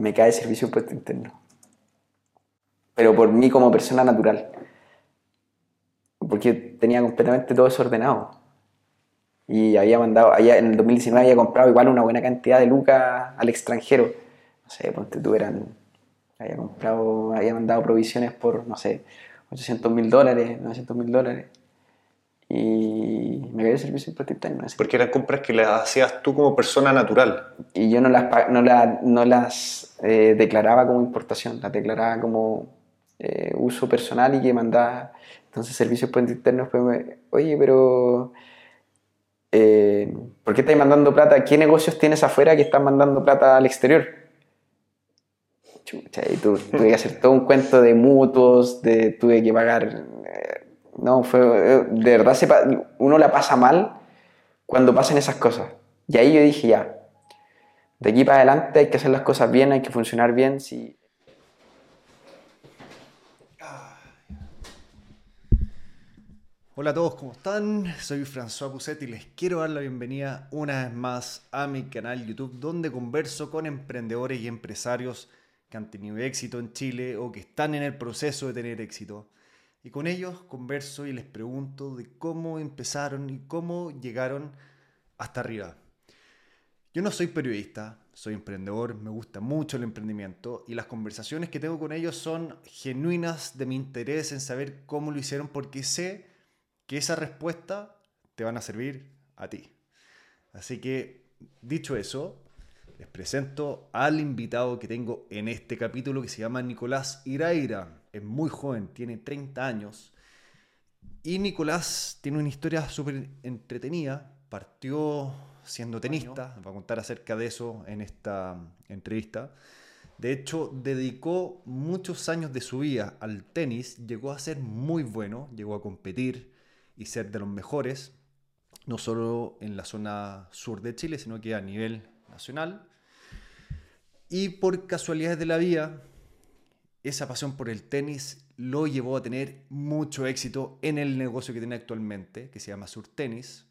me cae servicio de impuesto interno. Pero por mí como persona natural. Porque tenía completamente todo desordenado. Y había mandado, allá en el 2019 había comprado igual una buena cantidad de lucas al extranjero. No sé, ponte tú eran, había comprado, había mandado provisiones por, no sé, 800 mil dólares, 900 mil dólares. Y me cayó el servicio de impuesto interno. así. Porque eran compras que las hacías tú como persona natural. y yo no las, no la- no las eh, declaraba como importación, las declaraba como eh, uso personal y que mandaba. Entonces, servicios puente internos, pues, me- oye, pero. eh, ¿Por qué estáis mandando plata? ¿Qué negocios tienes afuera que están mandando plata al exterior? Chucha, y tu- tuve que hacer todo un cuento de mutuos, de, tuve que pagar. No, fue. eh, De verdad, se uno la pasa mal cuando pasan esas cosas. Y ahí yo dije, ya, de aquí para adelante hay que hacer las cosas bien, hay que funcionar bien. Si... Hola a todos, ¿cómo están? Soy François Pousset y les quiero dar la bienvenida una vez más a mi canal YouTube donde converso con emprendedores y empresarios que han tenido éxito en Chile o que están en el proceso de tener éxito. Y con ellos converso y les pregunto de cómo empezaron y cómo llegaron hasta arriba. Yo no soy periodista, soy emprendedor, me gusta mucho el emprendimiento y las conversaciones que tengo con ellos son genuinas de mi interés en saber cómo lo hicieron porque sé que esa respuesta te van a servir a ti. Así que, dicho eso, les presento al invitado que tengo en este capítulo que se llama Nicolás Iraira. Es muy joven, tiene 30 años. Y Nicolás tiene una historia súper entretenida. Partió siendo tenista, va a contar acerca de eso en esta entrevista. De hecho, dedicó muchos años de su vida al tenis, llegó a ser muy bueno, llegó a competir y ser de los mejores, no solo en la zona sur de Chile, sino que a nivel nacional. Y por casualidades de la vida, esa pasión por el tenis lo llevó a tener mucho éxito en el negocio que tiene actualmente, que se llama Sur Tenis.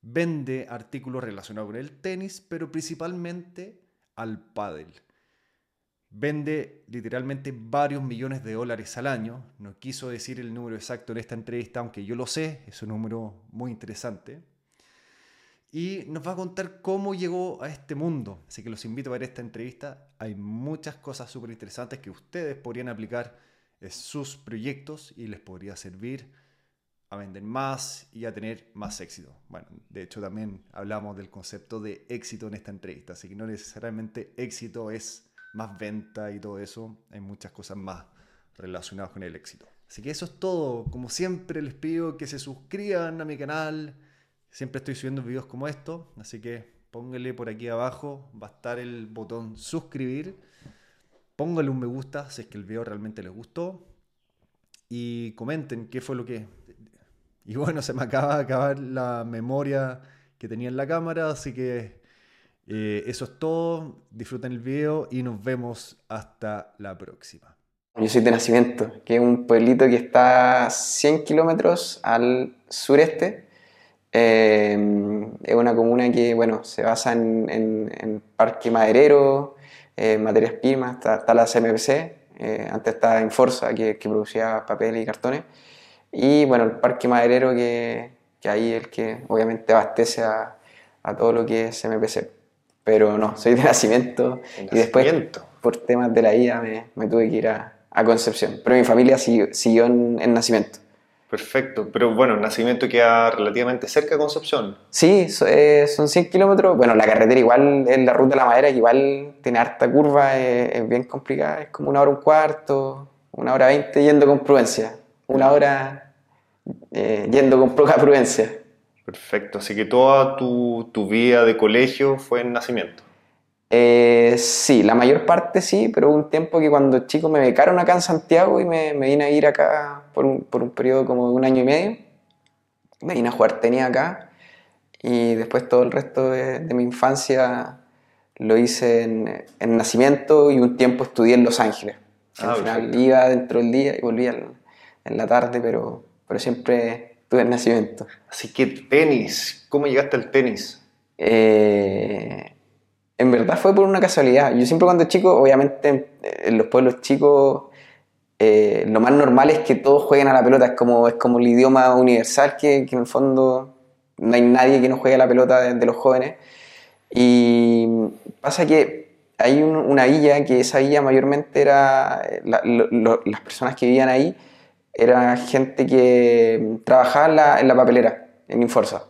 Vende artículos relacionados con el tenis, pero principalmente al pádel. Vende literalmente varios millones de dólares al año. No quiso decir el número exacto en esta entrevista, aunque yo lo sé, es un número muy interesante. Y nos va a contar cómo llegó a este mundo. Así que los invito a ver esta entrevista. Hay muchas cosas súper interesantes que ustedes podrían aplicar en sus proyectos y les podría servir a vender más y a tener más éxito. Bueno, de hecho también hablamos del concepto de éxito en esta entrevista, así que no necesariamente éxito es más venta y todo eso, hay muchas cosas más relacionadas con el éxito. Así que eso es todo, como siempre les pido que se suscriban a mi canal, siempre estoy subiendo videos como estos, así que pónganle por aquí abajo, va a estar el botón suscribir, pónganle un me gusta si es que el video realmente les gustó y comenten qué fue lo que y bueno, se me acaba de acabar la memoria que tenía en la cámara, así que eh, eso es todo. Disfruten el video y nos vemos hasta la próxima. Yo soy de Nacimiento, que es un pueblito que está 100 kilómetros al sureste. Eh, es una comuna que, bueno, se basa en, en- en parque maderero, eh, materias primas, está, está la CMPC, eh, antes estaba Inforza, que, que producía papel y cartones. Y bueno, el parque maderero que, que ahí es el que obviamente abastece a, a todo lo que es CMPC. Pero no, soy de nacimiento De y después nacimiento. por temas de la vida me, me tuve que ir a, a Concepción. Pero mi familia siguió, siguió en, en nacimiento. Perfecto. Pero bueno, nacimiento queda relativamente cerca de Concepción. Sí, eh, son 100 kilómetros. Bueno, la carretera igual es la ruta de la madera, que igual tiene harta curva, es, es bien complicada. Es como una hora un cuarto, una hora veinte yendo con prudencia. Una hora eh, yendo con poca prudencia. Perfecto. Así que toda tu, tu vida de colegio fue en nacimiento. Eh, sí, la mayor parte sí, pero hubo un tiempo que cuando chico me becaron acá en Santiago y me, me vine a ir acá por un, por un periodo como de un año y medio. Me vine a jugar tenis acá y después todo el resto de, de mi infancia lo hice en, en nacimiento y un tiempo estudié en Los Ángeles. Ah, Al final perfecto. iba dentro del día y volvía al- en la tarde, pero, pero siempre estuve en nacimiento. Así que tenis. ¿Cómo llegaste al tenis? Eh, en verdad fue por una casualidad. Yo siempre cuando chico, obviamente en los pueblos chicos, eh, lo más normal es que todos jueguen a la pelota, es como, es como el idioma universal que, en el fondo no hay nadie que no juegue a la pelota de, los jóvenes. Y pasa que hay un- una villa, que esa villa mayormente era, lo- las personas que vivían ahí, era gente que trabajaba en la, en papelera, en Inforza.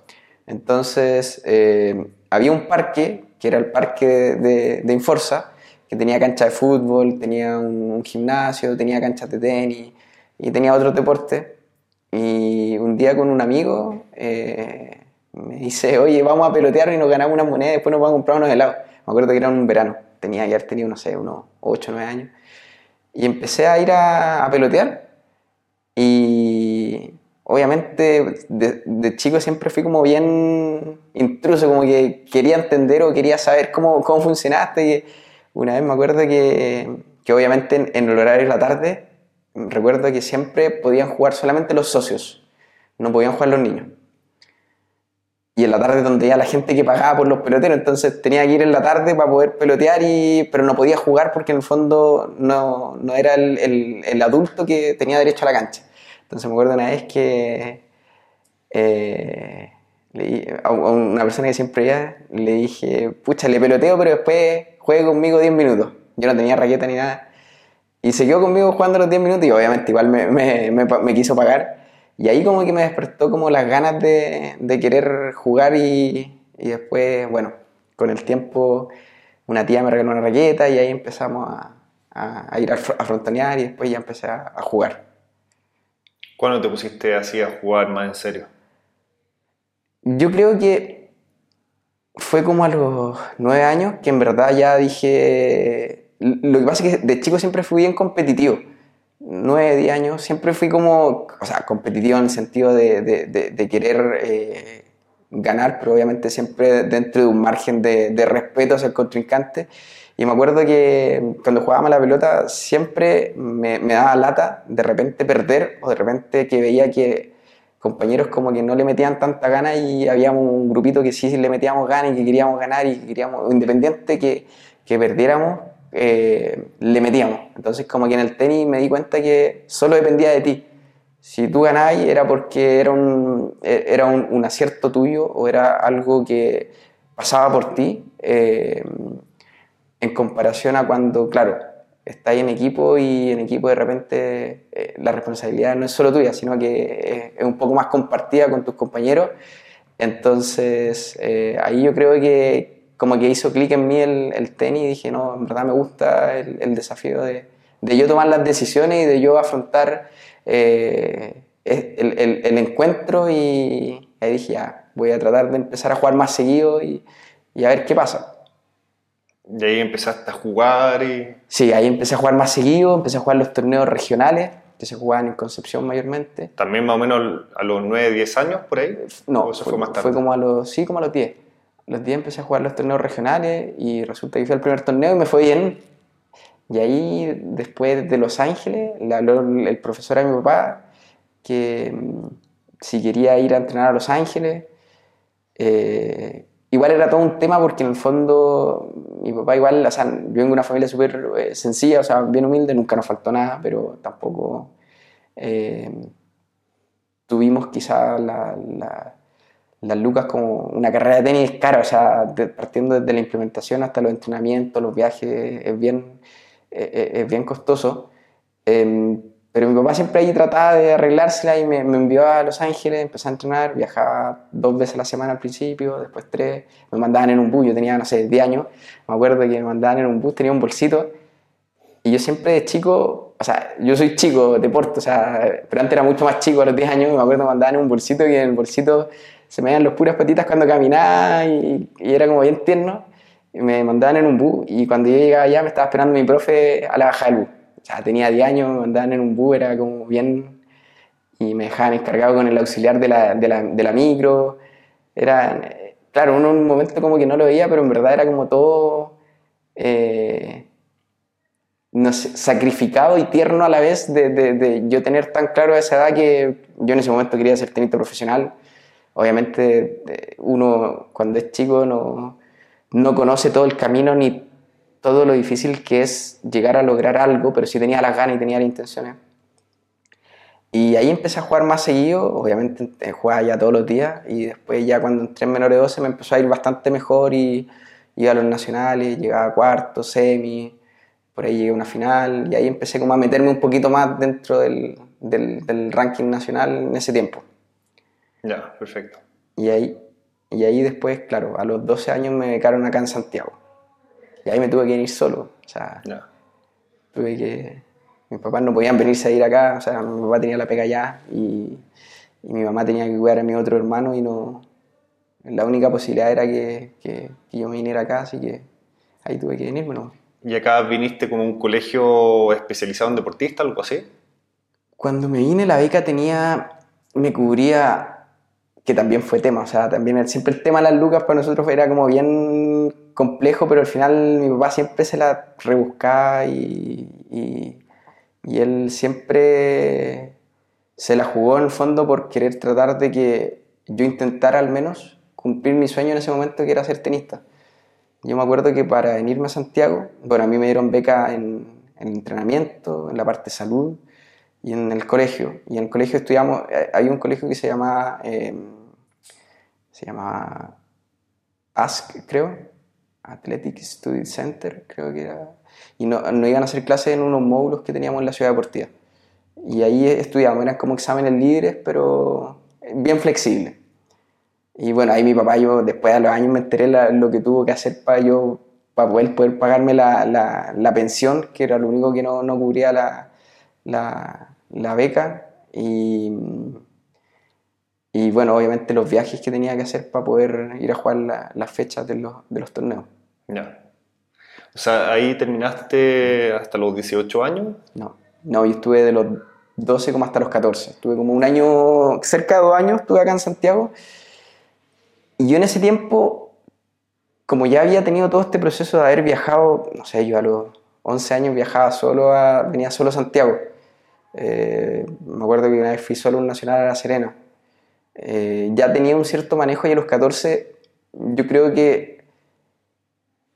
Entonces, eh, había un parque, que era el parque de- de Inforza, que tenía cancha de fútbol, tenía un, un gimnasio, tenía canchas de tenis y tenía otros deportes. Y un día con un amigo eh, me dice, oye, vamos a pelotear y nos ganamos una moneda y después nos vamos a comprar unos helados. Me acuerdo que era un verano, tenía haber tenido, no sé, unos 8 o 9 años. Y empecé a ir a, a pelotear y obviamente de, de chico siempre fui como bien intruso, como que quería entender o quería saber cómo, cómo funcionaste. Y una vez me acuerdo que, que obviamente en, el horario de la tarde, recuerdo que siempre podían jugar solamente los socios, no podían jugar los niños. Y en la tarde donde ya la gente que pagaba por los peloteros, entonces tenía que ir en la tarde para poder pelotear, y, pero no podía jugar porque en el fondo no, no era el, el- adulto que tenía derecho a la cancha. Entonces me acuerdo una vez que eh, a una persona que siempre iba, le dije, pucha, le peloteo, pero después juegue conmigo 10 minutos. Yo no tenía raqueta ni nada. Y se quedó conmigo jugando los 10 minutos y obviamente igual me, me- me pa- me quiso pagar. Y ahí como que me despertó como las ganas de, de querer jugar y, y después, bueno, con el tiempo una tía me regaló una raqueta y ahí empezamos a, a- a ir a, a frontonear y después ya empecé a jugar. ¿Cuándo te pusiste así a jugar más en serio? Yo creo que fue como a los nueve años que en verdad ya dije... Lo que pasa es que de chico siempre fui bien competitivo. Nueve, diez años, siempre fui como, o sea, competitivo en el sentido de, de- querer eh, ganar, pero obviamente siempre dentro de un margen de, respeto hacia el contrincante. Y me acuerdo que cuando jugábamos la pelota siempre me, me daba lata de repente perder o de repente que veía que compañeros como que no le metían tanta gana y habíamos un grupito que sí le metíamos ganas y que queríamos ganar y que queríamos, independiente que, que perdiéramos, eh, le metíamos. Entonces como que en el tenis me di cuenta que solo dependía de ti. Si tú ganabas era porque era un, era un, un acierto tuyo o era algo que pasaba por ti. eh, en comparación a cuando, claro, estáis en equipo y en equipo de repente eh, la responsabilidad no es solo tuya, sino que es, es un poco más compartida con tus compañeros. Entonces, eh, ahí yo creo que como que hizo clic en mí el, tenis y dije, no, en verdad me gusta el, desafío de, de yo tomar las decisiones y de yo afrontar eh, el, encuentro y ahí dije, voy a tratar de empezar a jugar más seguido y, y a ver qué pasa. Y ahí empezaste a jugar y... Sí, ahí empecé a jugar más seguido, empecé a jugar los torneos regionales, que se jugaban en Concepción mayormente. También más o menos a los 9, 10 años por ahí. No, ¿O eso fue, más tarde? Fue como a los, sí, como a los 10. A los 10 empecé a jugar los torneos regionales y resulta que fui al primer torneo y me fue bien. Y ahí, después de Los Ángeles, le habló el el profesor a mi papá que mm, si quería ir a entrenar a Los Ángeles. Eh, igual era todo un tema porque en el fondo mi papá igual, o sea, yo vengo de una familia súper eh, sencilla, o sea, bien humilde, nunca nos faltó nada, pero tampoco eh, tuvimos quizá la, la- las lucas como una carrera de tenis cara, o sea, partiendo desde la implementación hasta los entrenamientos, los viajes, es bien, eh, es bien costoso. Pero mi papá siempre ahí trataba de arreglársela y me, envió a Los Ángeles, empecé a entrenar, viajaba dos veces a la semana al principio, después tres, me mandaban en un bus, yo tenía, no sé, 10 años, me acuerdo que me mandaban en un bus, tenía un bolsito, y yo siempre de chico, o sea, yo soy chico, deporte, o sea, pero antes era mucho más chico, a los 10 años, me acuerdo que me mandaban en un bolsito y en el bolsito se me veían las puras patitas cuando caminaba y, era como bien tierno, me mandaban en un bus, y cuando yo llegaba allá me estaba esperando mi profe a la bajada del bus. Sea, tenía 10 años, me mandaban en un bus, era como bien... Y me dejaban encargado con el auxiliar de la, de la, de la micro. Era, claro, uno en un momento como que no lo veía, pero en verdad era como todo... eh, no sé, sacrificado y tierno a la vez de, de- de yo tener tan claro a esa edad que yo en ese momento quería ser tenista profesional. Obviamente eh, uno cuando es chico no, no conoce todo el camino ni todo lo difícil que es llegar a lograr algo, pero sí tenía las ganas y tenía las intenciones. Y ahí empecé a jugar más seguido, obviamente eh, jugaba ya todos los días y después ya cuando entré en menores 12 me empezó a ir bastante mejor y iba a los nacionales, llegaba a cuarto, semi, por ahí llegué a una final y ahí empecé como a meterme un poquito más dentro del, del, del ranking nacional en ese tiempo. Ya, perfecto. Y ahí, y ahí después, claro, a los 12 años me becaron acá en Santiago. Y ahí me tuve que ir solo. O sea, Ya. tuve que... Mis papás no podían venirse a ir acá, o sea, mi papá tenía la pega allá y, y mi mamá tenía que cuidar a mi otro hermano y no... La única posibilidad era que, que, que yo me viniera acá, así que ahí tuve que venirme, ¿no? ¿Y acá viniste como un colegio especializado en deportista, algo así? Cuando me vine la beca tenía, me cubría, que también fue tema, o sea, también el- siempre el tema de las lucas para nosotros era como bien complejo, pero al final mi papá siempre se la rebuscaba y, y, y él siempre se la jugó en el fondo por querer tratar de que yo intentara al menos cumplir mi sueño en ese momento que era ser tenista. Yo me acuerdo que para venirme a Santiago, bueno, a mí me dieron beca en, en entrenamiento, en la parte de salud y en el colegio. Y en el colegio estudiamos, eh, hay un colegio que se llama, eh, se llama ASC, creo, Athletic Study Center, creo que era. Y no, no iban a hacer clases en unos módulos que teníamos en la ciudad deportiva. Y ahí estudiábamos, eran como exámenes libres, pero bien flexibles. Y bueno, ahí mi papá, yo después de los años me enteré la- lo que tuvo que hacer para yo, para poder, poder pagarme la, la, la pensión, que era lo único que no, no cubría la, beca. Y, y bueno, obviamente los viajes que tenía que hacer para poder ir a jugar la- las fechas de los, de los torneos. Ya. O sea, ahí terminaste hasta los 18 años. No, no, yo estuve de los 12 como hasta los 14. Estuve como un año, cerca de dos años, estuve acá en Santiago. Y yo en ese tiempo, como ya había tenido todo este proceso de haber viajado, no sé, yo a los 11 años viajaba solo a, venía solo a Santiago. Eh, me acuerdo que una vez fui solo un nacional a La Serena. Eh, ya tenía un cierto manejo y a los 14 yo creo que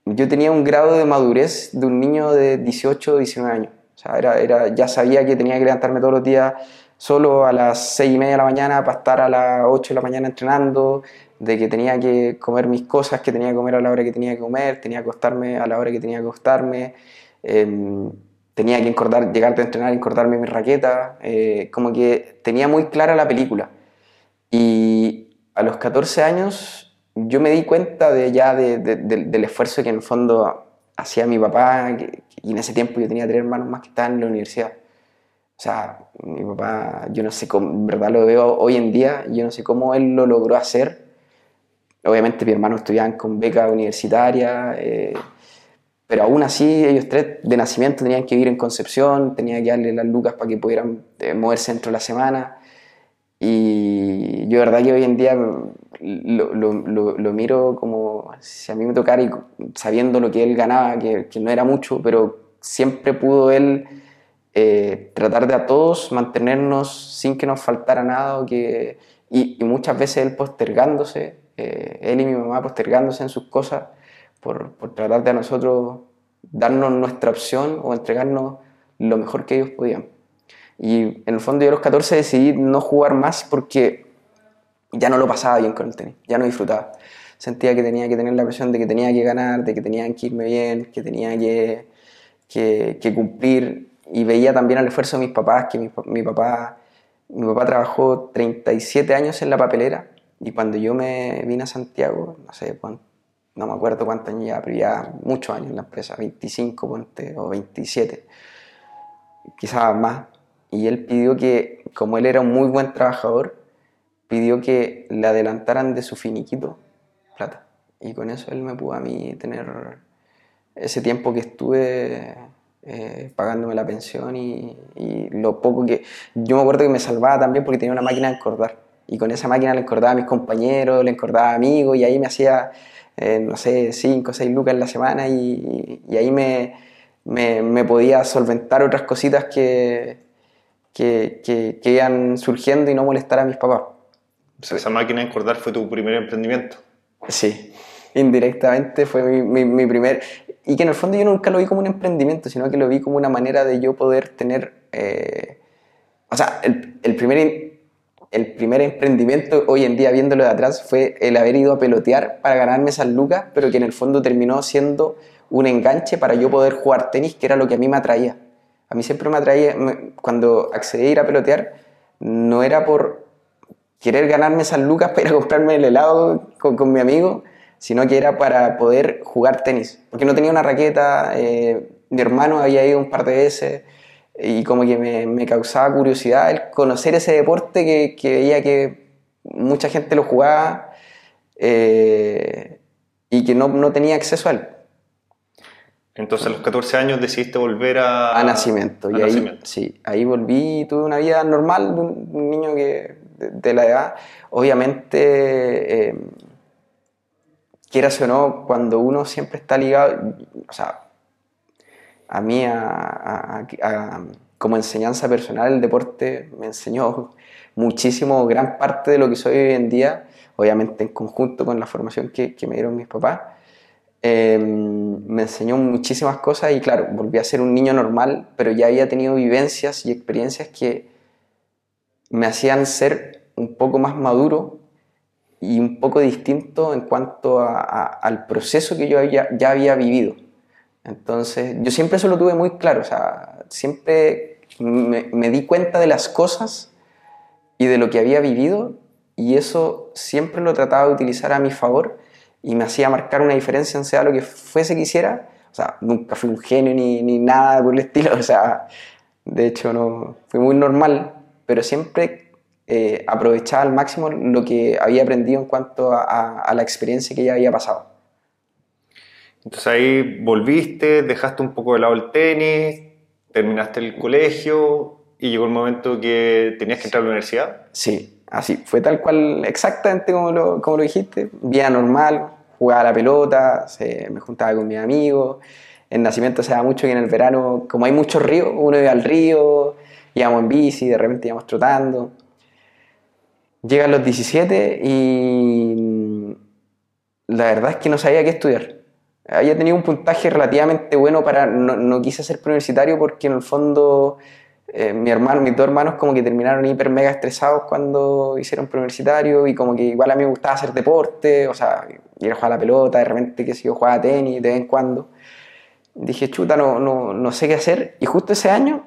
yo tenía un grado de madurez de un niño de 18 o 19 años. O sea, era, era, ya sabía que tenía que levantarme todos los días solo a las 6 y media de la mañana para estar a las 8 de la mañana entrenando, de que tenía que comer mis cosas, que tenía que comer a la hora que tenía que comer, tenía que acostarme a la hora que tenía que acostarme, eh, tenía que encordar, llegar a entrenar, encordarme mi raqueta, eh, como que tenía muy clara la película. Y a los 14 años yo me di cuenta de ya de, de, de, del esfuerzo que en el fondo hacía mi papá, y en ese tiempo yo tenía tres hermanos más que estaban en la universidad. O sea, mi papá, yo no sé cómo, en verdad lo veo hoy en día, yo no sé cómo él lo logró hacer. Obviamente mis hermanos estudiaban con beca universitaria, eh, pero aún así ellos tres de nacimiento tenían que vivir en Concepción, tenía que darle las lucas para que pudieran eh, moverse dentro de la semana. Y yo, verdad, que hoy en día lo, lo, lo, miro como si a mí me tocara y sabiendo lo que él ganaba, que, que no era mucho, pero siempre pudo él eh, tratar de a todos mantenernos sin que nos faltara nada. Que, y, y muchas veces él postergándose, eh, él y mi mamá postergándose en sus cosas por, por tratar de a nosotros darnos nuestra opción o entregarnos lo mejor que ellos podían. Y en el fondo yo a los 14 decidí no jugar más porque ya no lo pasaba bien con el tenis, ya no disfrutaba. Sentía que tenía que tener la presión de que tenía que ganar, de que tenía que irme bien, que tenía que, que, que cumplir. Y veía también el esfuerzo de mis papás, que mi, papá, mi papá trabajó 37 años en la papelera y cuando yo me vine a Santiago, no sé, no me acuerdo cuántos años ya, pero ya muchos años en la empresa, 25 ponte, o 27, quizás más y él pidió que, como él era un muy buen trabajador, pidió que le adelantaran de su finiquito plata. Y con eso él me pudo a mí tener ese tiempo que estuve eh, pagándome la pensión y, y, lo poco que... Yo me acuerdo que me salvaba también porque tenía una máquina de encordar. Y con esa máquina le encordaba a mis compañeros, le encordaba a amigos y ahí me hacía, eh, no sé, 5 o 6 lucas en la semana y, y ahí me, me, me podía solventar otras cositas que, que, que, que, iban surgiendo y no molestar a mis papás. Esa máquina de encordar fue tu primer emprendimiento. Sí, indirectamente fue mi, mi- primer... Y que en el fondo yo nunca lo vi como un emprendimiento, sino que lo vi como una manera de yo poder tener... eh, o sea, el, el primer, el primer emprendimiento hoy en día, viéndolo de atrás, fue el haber ido a pelotear para ganarme esas lucas, pero que en el fondo terminó siendo un enganche para yo poder jugar tenis, que era lo que a mí me atraía. A mí siempre me atraía, cuando accedí a ir a pelotear, no era por querer ganarme esas lucas para ir a comprarme el helado con, con mi amigo, sino que era para poder jugar tenis. Porque no tenía una raqueta, eh, mi hermano había ido un par de veces y como que me, me causaba curiosidad el conocer ese deporte que, que veía que mucha gente lo jugaba eh, y que no, no tenía acceso a él. Entonces a los 14 años decidiste volver a... a nacimiento. a y ahí, nacimiento. sí, ahí volví y tuve una vida normal de un niño que, de, la edad. Obviamente, eh, quieras o no, cuando uno siempre está ligado, o sea, a mí a- como enseñanza personal el deporte me enseñó muchísimo, gran parte de lo que soy hoy en día, obviamente en conjunto con la formación que, que me dieron mis papás. Eh, me enseñó muchísimas cosas y claro, volví a ser un niño normal, pero ya había tenido vivencias y experiencias que me hacían ser un poco más maduro y un poco distinto en cuanto al proceso que yo había- ya había vivido. Entonces, yo siempre eso lo tuve muy claro, o sea, siempre me, me di cuenta de las cosas y de lo que había vivido y eso siempre lo trataba de utilizar a mi favor y me hacía marcar una diferencia en sea lo que fuese que hiciera. O sea, nunca fui un genio ni, ni nada por el estilo, o sea, de hecho no, fui muy normal, pero siempre eh, aprovechaba al máximo lo que había aprendido en cuanto a, a- a la experiencia que ya había pasado. Entonces ahí volviste, dejaste un poco de lado el tenis, terminaste el colegio y llegó el momento que tenías que entrar a la universidad. Sí, así, fue tal cual, exactamente como lo, como lo dijiste, vida normal, jugaba a la pelota, se- me juntaba con mis amigos, en Nacimiento se da mucho que en el verano, como hay muchos ríos, uno iba al río, íbamos en bici, de repente íbamos trotando. Llegan los 17 y mm, la verdad es que no sabía qué estudiar. Había tenido un puntaje relativamente bueno para, no, no quise ser preuniversitario porque en el fondo eh, mi hermano, mis dos hermanos como que terminaron hiper mega estresados cuando hicieron preuniversitario y como que igual a mí me gustaba hacer deporte, o sea, ir a jugar a la pelota, de repente que si yo jugaba tenis de vez en cuando. Dije, chuta, no, no, no sé qué hacer. Y justo ese año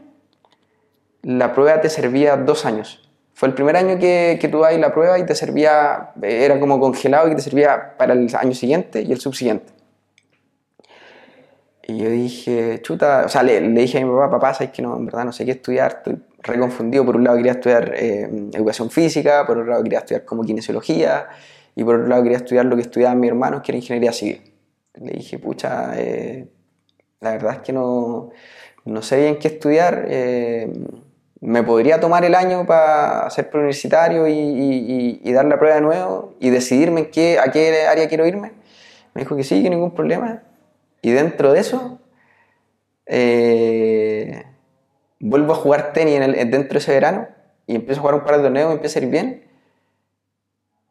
la prueba te servía dos años. Fue el primer año que, que tú dabas la prueba y te servía, era como congelado y te servía para el año siguiente y el subsiguiente. Y yo dije, chuta, o sea, le, le dije a mi papá, papá, sabes que no, en verdad no sé qué estudiar, estoy reconfundido. Por un lado quería estudiar eh, educación física, por otro lado quería estudiar como kinesiología, y por otro lado quería estudiar lo que estudiaban mis hermanos, que era ingeniería civil. Le dije, pucha, eh, la verdad es que no, no sé bien qué estudiar. eh, me podría tomar el año para ser preuniversitario y, dar la prueba de nuevo y decidirme qué, a qué área quiero irme. Me dijo que sí, que ningún problema. Y dentro de eso, eh, vuelvo a jugar tenis en dentro de ese verano y empiezo a jugar un par de torneos, me empieza a ir bien.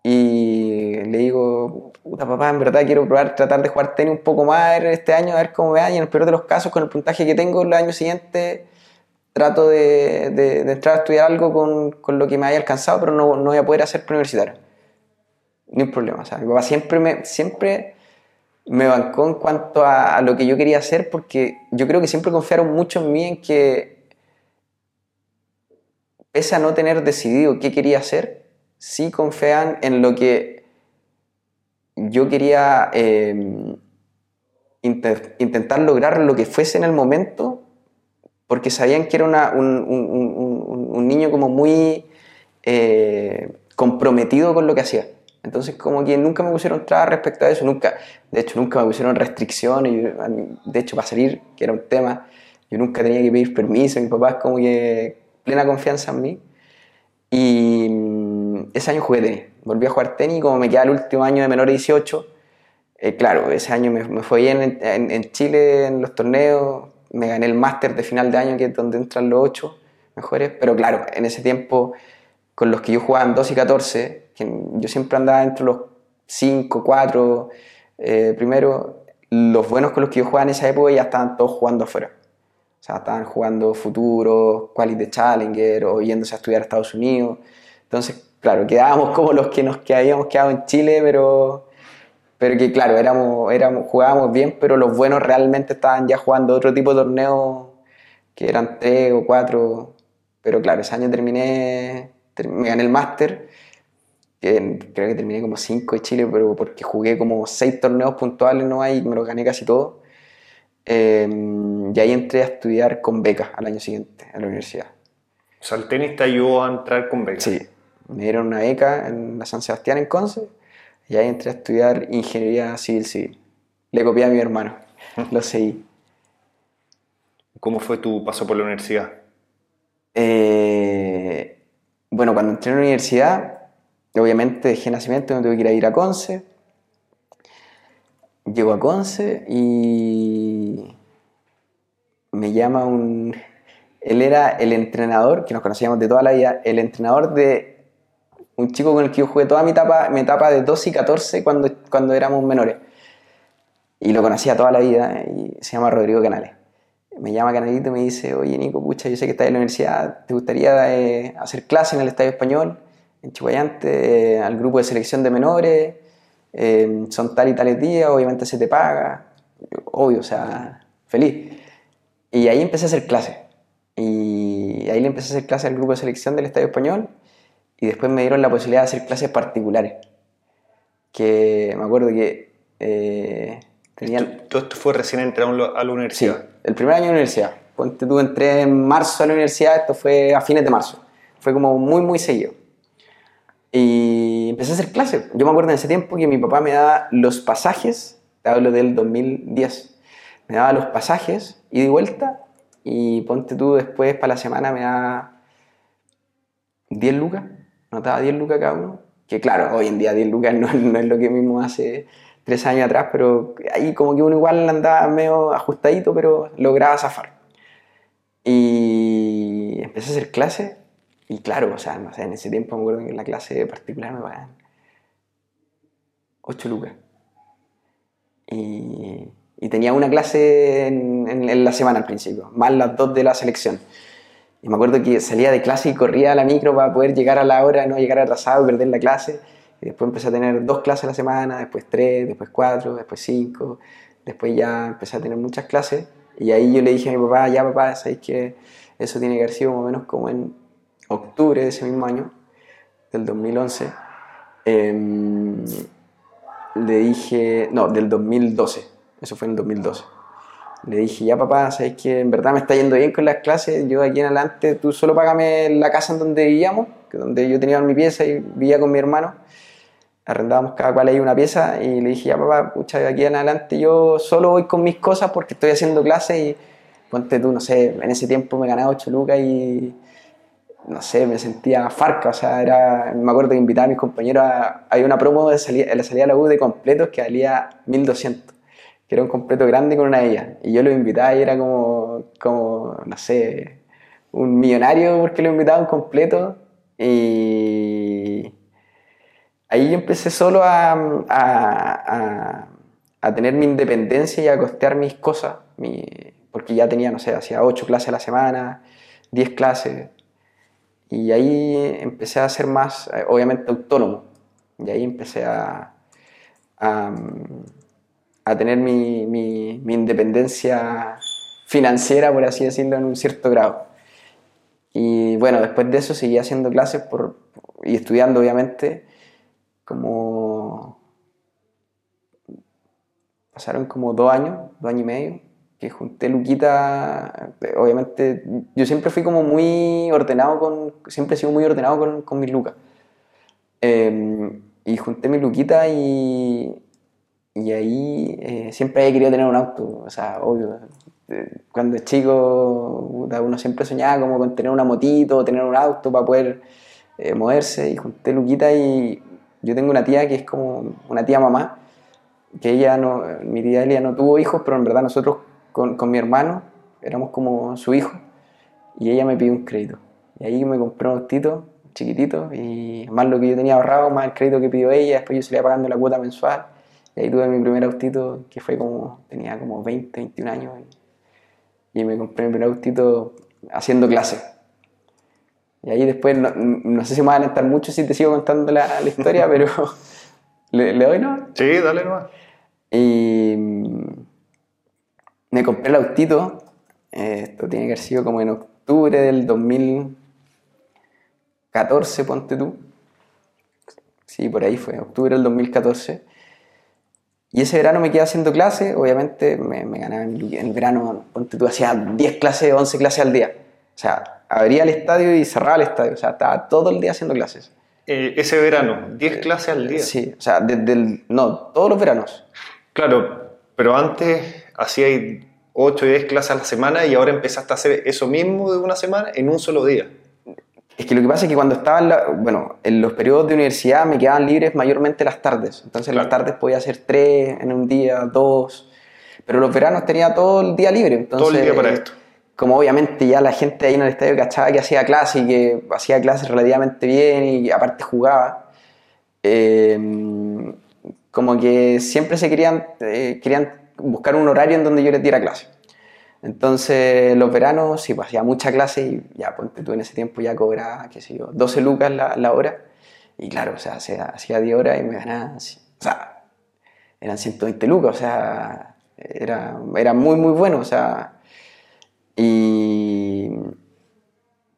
Y le digo, puta papá, en verdad quiero probar, tratar de jugar tenis un poco más este año, a ver cómo me va. Y en el peor de los casos, con el puntaje que tengo el año siguiente, trato de, de- entrar a estudiar algo con, con lo que me haya alcanzado, pero no, no voy a poder hacer preuniversitario. Ni un problema. O sea, mi papá siempre me, siempre me bancó en cuanto a, lo que yo quería hacer, porque yo creo que siempre confiaron mucho en mí, en que pese a no tener decidido qué quería hacer, sí confían en lo que yo quería eh, inte- intentar lograr lo que fuese en el momento, porque sabían que era una- un, un- un- niño como muy eh, comprometido con lo que hacía. Entonces como que nunca me pusieron trabas respecto a eso, nunca, de hecho nunca me pusieron restricciones, de hecho para salir, que era un tema, yo nunca tenía que pedir permiso, mi papá es como que plena confianza en mí. Y mm, ese año jugué tenis, volví a jugar tenis como me queda el último año de menor de 18, eh, claro, ese año me, me fue bien en, en- en Chile en los torneos, me gané el máster de final de año, que es donde entran los ocho mejores, pero claro, en ese tiempo, con los que yo jugaba en 2 y 14, que yo siempre andaba entre los 5, 4, eh, primero, los buenos con los que yo jugaba en esa época ya estaban todos jugando afuera. O sea, estaban jugando futuro, Quality Challenger o yéndose a estudiar a Estados Unidos. Entonces, claro, quedábamos como los que nos habíamos quedado en Chile, pero, pero que claro, éramos, éramos, jugábamos bien, pero los buenos realmente estaban ya jugando otro tipo de torneos que eran tres o cuatro. Pero claro, ese año terminé, me gané el máster, que creo que terminé como cinco de Chile, pero porque jugué como seis torneos puntuales no hay, me los gané casi todos. Em, y ahí entré a estudiar con beca al año siguiente a la universidad. O sea, el tenis te ayudó a entrar con beca. Sí, me dieron una beca en la San Sebastián en Conce y ahí entré a estudiar ingeniería civil civil. Le copié a mi hermano, lo seguí. ¿Cómo fue tu paso por la universidad? Eh, bueno, cuando entré a la universidad, obviamente dejé nacimiento, me tuve que ir a ir a Conce. Llego a Conce y me llama un... Él era el entrenador, que nos conocíamos de toda la vida, el entrenador de un chico con el que yo jugué toda mi etapa, mi etapa de 12 y 14 cuando, cuando éramos menores. Y lo conocía toda la vida y se llama Rodrigo Canales. Me llama Canalito y me dice, oye Nico, pucha, yo sé que estás en la universidad, ¿te gustaría eh, hacer clase en el Estadio Español, en Chihuayante, eh, al grupo de selección de menores? Eh, son tal y tales días, obviamente se te paga, obvio, o sea, feliz. Y ahí empecé a hacer clases. Y ahí le empecé a hacer clases al grupo de selección del Estadio Español y después me dieron la posibilidad de hacer clases particulares. Que me acuerdo que eh, tenían... ¿Todo esto fue recién entrado a la universidad? Sí, el primer año de universidad. Ponte tú, entré en marzo a la universidad, esto fue a fines de marzo. Fue como muy, muy seguido. Y empecé a hacer clases. Yo me acuerdo en ese tiempo que mi papá me daba los pasajes, te hablo del 2010, me daba los pasajes y de vuelta y ponte tú después para la semana me da 10 lucas, notaba 10 lucas cada uno, que claro, hoy en día 10 lucas no, no es lo que mismo hace tres años atrás, pero ahí como que uno igual andaba medio ajustadito, pero lograba zafar. Y empecé a hacer clases y claro, o sea, en ese tiempo me acuerdo que en la clase particular me pagaban 8 lucas. Y, y tenía una clase en, en, en, la semana al principio, más las dos de la selección. Y me acuerdo que salía de clase y corría a la micro para poder llegar a la hora, no llegar atrasado y perder la clase. Y después empecé a tener dos clases a la semana, después tres, después cuatro, después cinco. Después ya empecé a tener muchas clases. Y ahí yo le dije a mi papá, ya papá, sabéis que eso tiene que haber sido más o menos como en octubre de ese mismo año, del 2011, eh, le dije, no, del 2012, eso fue en el 2012. Le dije, ya papá, sabes que en verdad me está yendo bien con las clases, yo aquí en adelante, tú solo págame la casa en donde vivíamos, donde yo tenía mi pieza y vivía con mi hermano, arrendábamos cada cual ahí una pieza y le dije, ya papá, pucha, de aquí en adelante yo solo voy con mis cosas porque estoy haciendo clases y ponte tú, no sé, en ese tiempo me ganaba 8 lucas y no sé, me sentía farca, o sea, era, me acuerdo que invitaba a mis compañeros a, una promo de salida, la salida a la U de completos que valía 1200, que era un completo grande con una de ellas, y yo lo invitaba y era como, como no sé, un millonario porque lo invitaba un completo, y ahí yo empecé solo a, a, a, a tener mi independencia y a costear mis cosas, mi, porque ya tenía, no sé, hacía 8 clases a la semana, 10 clases, y ahí empecé a ser más, obviamente, autónomo. Y ahí empecé a, a, a tener mi, mi, mi, independencia financiera, por así decirlo, en un cierto grado. Y bueno, después de eso seguí haciendo clases por, y estudiando, obviamente, como... Pasaron como dos años, dos años y medio, que junté Luquita, obviamente yo siempre fui como muy ordenado con, siempre he sido muy ordenado con, con mis lucas. Eh, y junté mi Luquita y, y ahí eh, siempre he querido tener un auto, o sea, obvio. Cuando es chico, uno siempre soñaba como con tener una motito, tener un auto para poder eh, moverse. Y junté Luquita y yo tengo una tía que es como una tía mamá, que ella no, mi tía Elia no tuvo hijos, pero en verdad nosotros con, con, mi hermano, éramos como su hijo, y ella me pidió un crédito. Y ahí me compré un autito chiquitito, y más lo que yo tenía ahorrado, más el crédito que pidió ella, después yo salía pagando la cuota mensual, Y ahí tuve mi primer autito, que fue como, tenía como 20, 21 años. Y, y me compré mi primer autito haciendo clase. Y ahí después, no, no sé si me va a alentar mucho si te sigo contando la, la historia, pero ¿le, le doy no? Sí, dale nomás. Y mm, me compré el autito, eh, esto tiene que haber sido como en octubre del 2014, ponte tú. Sí, por ahí fue, octubre del 2014. Y ese verano me quedé haciendo clases, obviamente me, me ganaba en el, verano, ponte tú, hacía 10 clases, 11 clases al día. O sea, abría el estadio y cerraba el estadio, o sea, estaba todo el día haciendo clases. Eh, ese verano, 10 clases al día. Sí, o sea, desde el, no, todos los veranos. Claro, pero antes hacíais 8 o 10 clases a la semana y ahora empezaste a hacer eso mismo de una semana en un solo día. Es que lo que pasa es que cuando estaba en, la- bueno, en los periodos de universidad me quedaban libres mayormente las tardes. Entonces en las tardes podía hacer tres en un día, dos. Pero los veranos tenía todo el día libre. Entonces, Todo el día para esto. Como obviamente ya la gente ahí en el estadio cachaba que hacía clase y que hacía clases relativamente bien y aparte jugaba. eh, como que siempre se querían, eh, querían buscar un horario en donde yo les diera clase. Entonces, los veranos, sí, pues hacía mucha clase y ya, ponte tú en ese tiempo ya cobraba, qué sé yo, 12 lucas la, la hora. Y claro, o sea, hacía, hacía 10 horas y me ganaba, o sea, eran 120 lucas, o sea, era, era muy, muy bueno, o sea, y,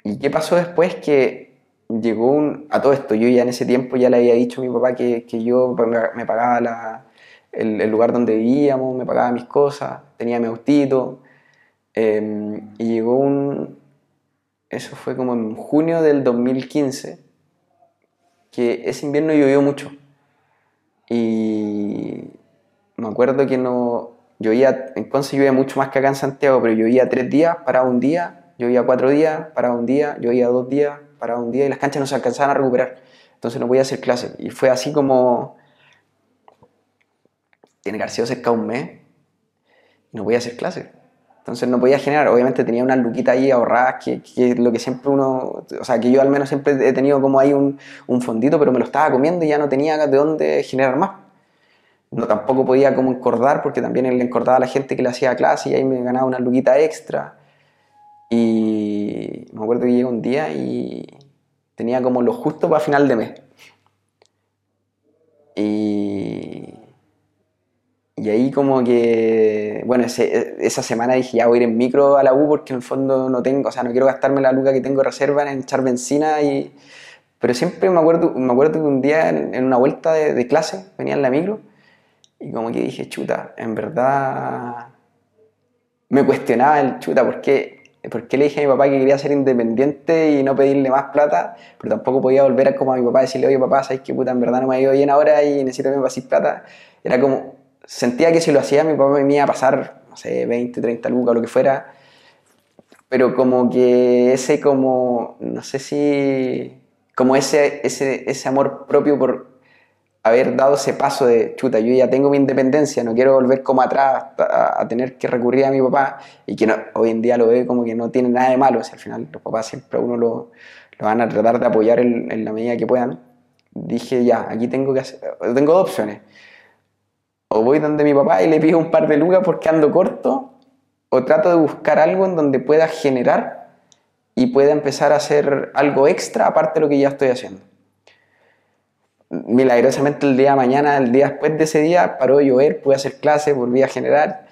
¿y qué pasó después? Que llegó un, a todo esto, yo ya en ese tiempo ya le había dicho a mi papá que, que yo me, pagaba el, el lugar donde vivíamos, me pagaba mis cosas, tenía mi autito, eh, y llegó un, eso fue como en junio del 2015, que ese invierno llovió mucho. Y me acuerdo que no, llovía, en Conce llovía mucho más que acá en Santiago, pero llovía tres días, paraba un día, llovía cuatro días, paraba un día, llovía dos días, paraba un día y las canchas no se alcanzaban a recuperar. Entonces no podía hacer clases. Y fue así como, tiene que haber sido un mes, y no podía hacer clases. Entonces no podía generar, obviamente tenía unas luquitas ahí ahorradas, que, es lo que siempre uno, o sea, que yo al menos siempre he tenido como ahí un, un fondito, pero me lo estaba comiendo y ya no tenía de dónde generar más. No tampoco podía como encordar, porque también le encordaba a la gente que le hacía clase y ahí me ganaba una luquita extra. Y me acuerdo que llegó un día y tenía como lo justo para final de mes. Y, y ahí como que, bueno, ese- esa semana dije, ya voy a ir en micro a la U porque en el fondo no tengo, o sea, no quiero gastarme la luca que tengo reserva en echar benzina y... Pero siempre me acuerdo, me acuerdo que un día en, en una vuelta de, de clase venía en la micro y como que dije, chuta, en verdad me cuestionaba el chuta, ¿por qué, por qué le dije a mi papá que quería ser independiente y no pedirle más plata? Pero tampoco podía volver a, como a mi papá decirle, oye papá, ¿sabes qué puta? En verdad no me ha ido bien ahora y necesito que me pases plata. Era como, sentía que si lo hacía mi papá me iba a pasar, no sé, 20, 30 lucas, lo que fuera. Pero como que ese como, no sé si, como ese, ese, ese amor propio por haber dado ese paso de chuta, yo ya tengo mi independencia, no quiero volver como atrás a, a tener que recurrir a mi papá y que no- hoy en día lo veo como que no tiene nada de malo, o sea, al final los papás siempre a uno lo, lo van a tratar de apoyar en, en la medida que puedan. Dije ya, aquí tengo que hacer, tengo dos opciones. O voy donde mi papá y le pido un par de lucas porque ando corto, o trato de buscar algo en donde pueda generar y pueda empezar a hacer algo extra aparte de lo que ya estoy haciendo milagrosamente el día de mañana, el día después de ese día, paró de llover, pude hacer clases, volví a generar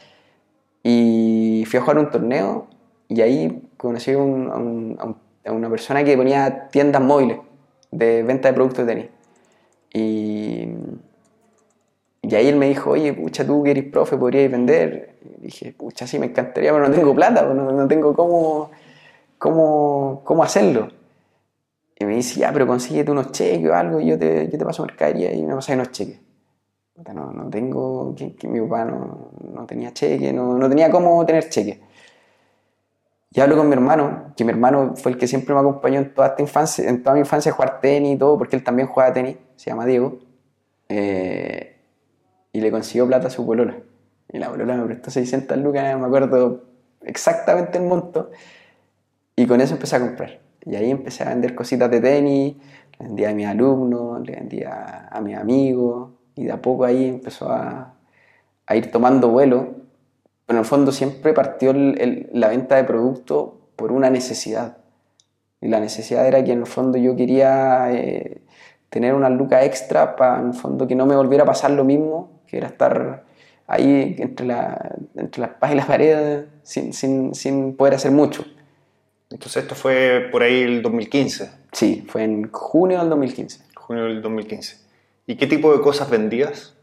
y fui a jugar un torneo y ahí conocí a una persona que ponía tiendas móviles de venta de productos de tenis. Y, y ahí él me dijo, oye, pucha, tú que eres profe, podrías vender. Y dije, pucha, sí, me encantaría, pero no tengo plata, pues, no, no tengo cómo, cómo, cómo hacerlo. Y me dice, ya, pero consíguete unos cheques o algo y yo te, yo te paso mercadería y me pasas unos cheques. No, no tengo, que, que mi papá no, no tenía cheque, no, no tenía cómo tener cheque. Y hablo con mi hermano, que mi hermano fue el que siempre me acompañó en toda, esta infancia, en toda mi infancia a jugar tenis y todo, porque él también jugaba tenis, se llama Diego. Eh, y le consiguió plata a su polola. Y la polola me prestó 600 lucas, me acuerdo exactamente el monto. Y con eso empecé a comprar. Y ahí empecé a vender cositas de tenis, le vendía a mis alumnos, le vendía a mis amigos. y de a poco ahí empezó a, ir tomando vuelo, pero en el fondo siempre partió la venta de producto por una necesidad. Y la necesidad era que en el fondo yo quería eh, tener una luca extra para en el fondo que no me volviera a pasar lo mismo, que era estar ahí entre la, entre la espada y la pared sin, sin, sin poder hacer mucho. Entonces esto fue por ahí el 2015, Sí, fue en junio del 2015. junio del 2015. ¿Y qué tipo de cosas vendías?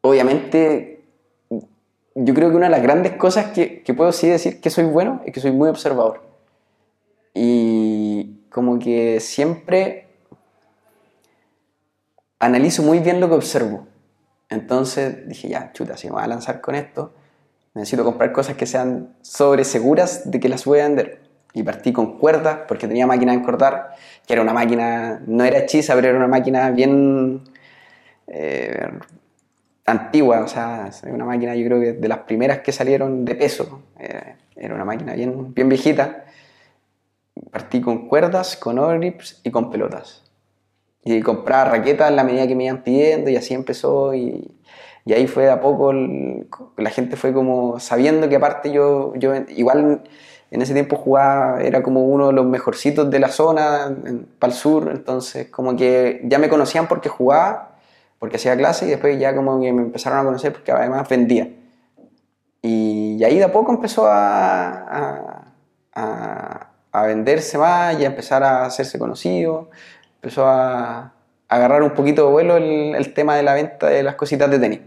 Obviamente, yo creo que una de las grandes cosas que, que puedo sí decir que soy bueno es que soy muy observador. Y como que siempre analizo muy bien lo que observo. Entonces dije, ya, chuta, si me voy a lanzar con esto, necesito comprar cosas que sean sobre seguras de que las voy a vender. Y partí con cuerdas, porque tenía máquina de encordar, que era una máquina, no era hechiza, pero era una máquina bien eh, antigua, o sea, una máquina yo creo que de las primeras que salieron de peso. Eh, era una máquina bien, bien viejita. Partí con cuerdas, con overgrips y con pelotas y compraba raquetas en la medida que me iban pidiendo y así empezó y, y ahí fue de a poco el- la gente fue como sabiendo que aparte yo, yo igual en ese tiempo jugaba, era como uno de los mejorcitos de la zona para el sur, entonces como que ya me conocían porque jugaba, porque hacía clase y después ya como que me empezaron a conocer porque además vendía. Y, y ahí de a poco empezó a, a, a- a venderse más y a empezar a hacerse conocido. Empezó a, agarrar un poquito de vuelo el, el tema de la venta de las cositas de tenis.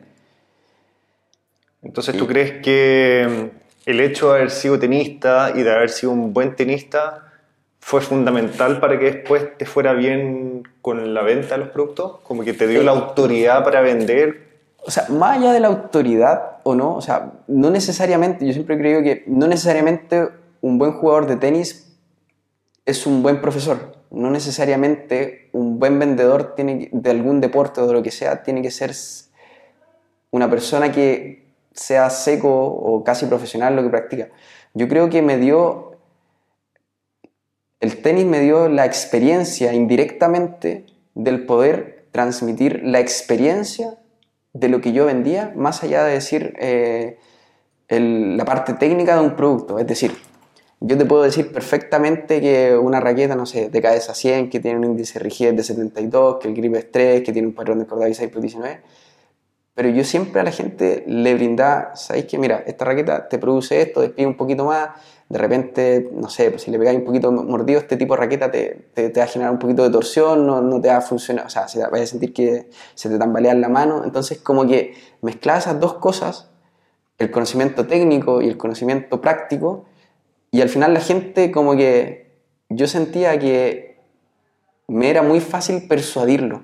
Entonces, ¿tú crees que mm, el hecho de haber sido tenista y de haber sido un buen tenista fue fundamental para que después te fuera bien con la venta de los productos? Como que te dio la autoridad para vender. O sea, más allá de la autoridad o no, o sea, no necesariamente, yo siempre he creído que no necesariamente un buen jugador de tenis es un buen profesor. No necesariamente un buen vendedor tiene de algún deporte o de lo que sea tiene que ser una persona que sea seco o casi profesional lo que practica. Yo creo que me dio, el tenis me dio la experiencia indirectamente del poder transmitir la experiencia de lo que yo vendía, más allá de decir eh, la parte técnica de un producto. Es decir, yo te puedo decir perfectamente que una raqueta, no sé, de cabeza 100, que tiene un índice de rigidez de 72, que el grip es 3, que tiene un patrón de cordada 16 por 19, pero yo siempre a la gente le brindaba, ¿sabéis que Mira, esta raqueta te produce esto, despide un poquito más, de repente, no sé, pues si le pegáis un poquito mordido, este tipo de raqueta te, te, te va a generar un poquito de torsión, no, no te va a funcionar, o sea, se vas a sentir que se te tambalea la mano, entonces como que mezclar esas dos cosas, el conocimiento técnico y el conocimiento práctico, y al final la gente como que yo sentía que me era muy fácil persuadirlo,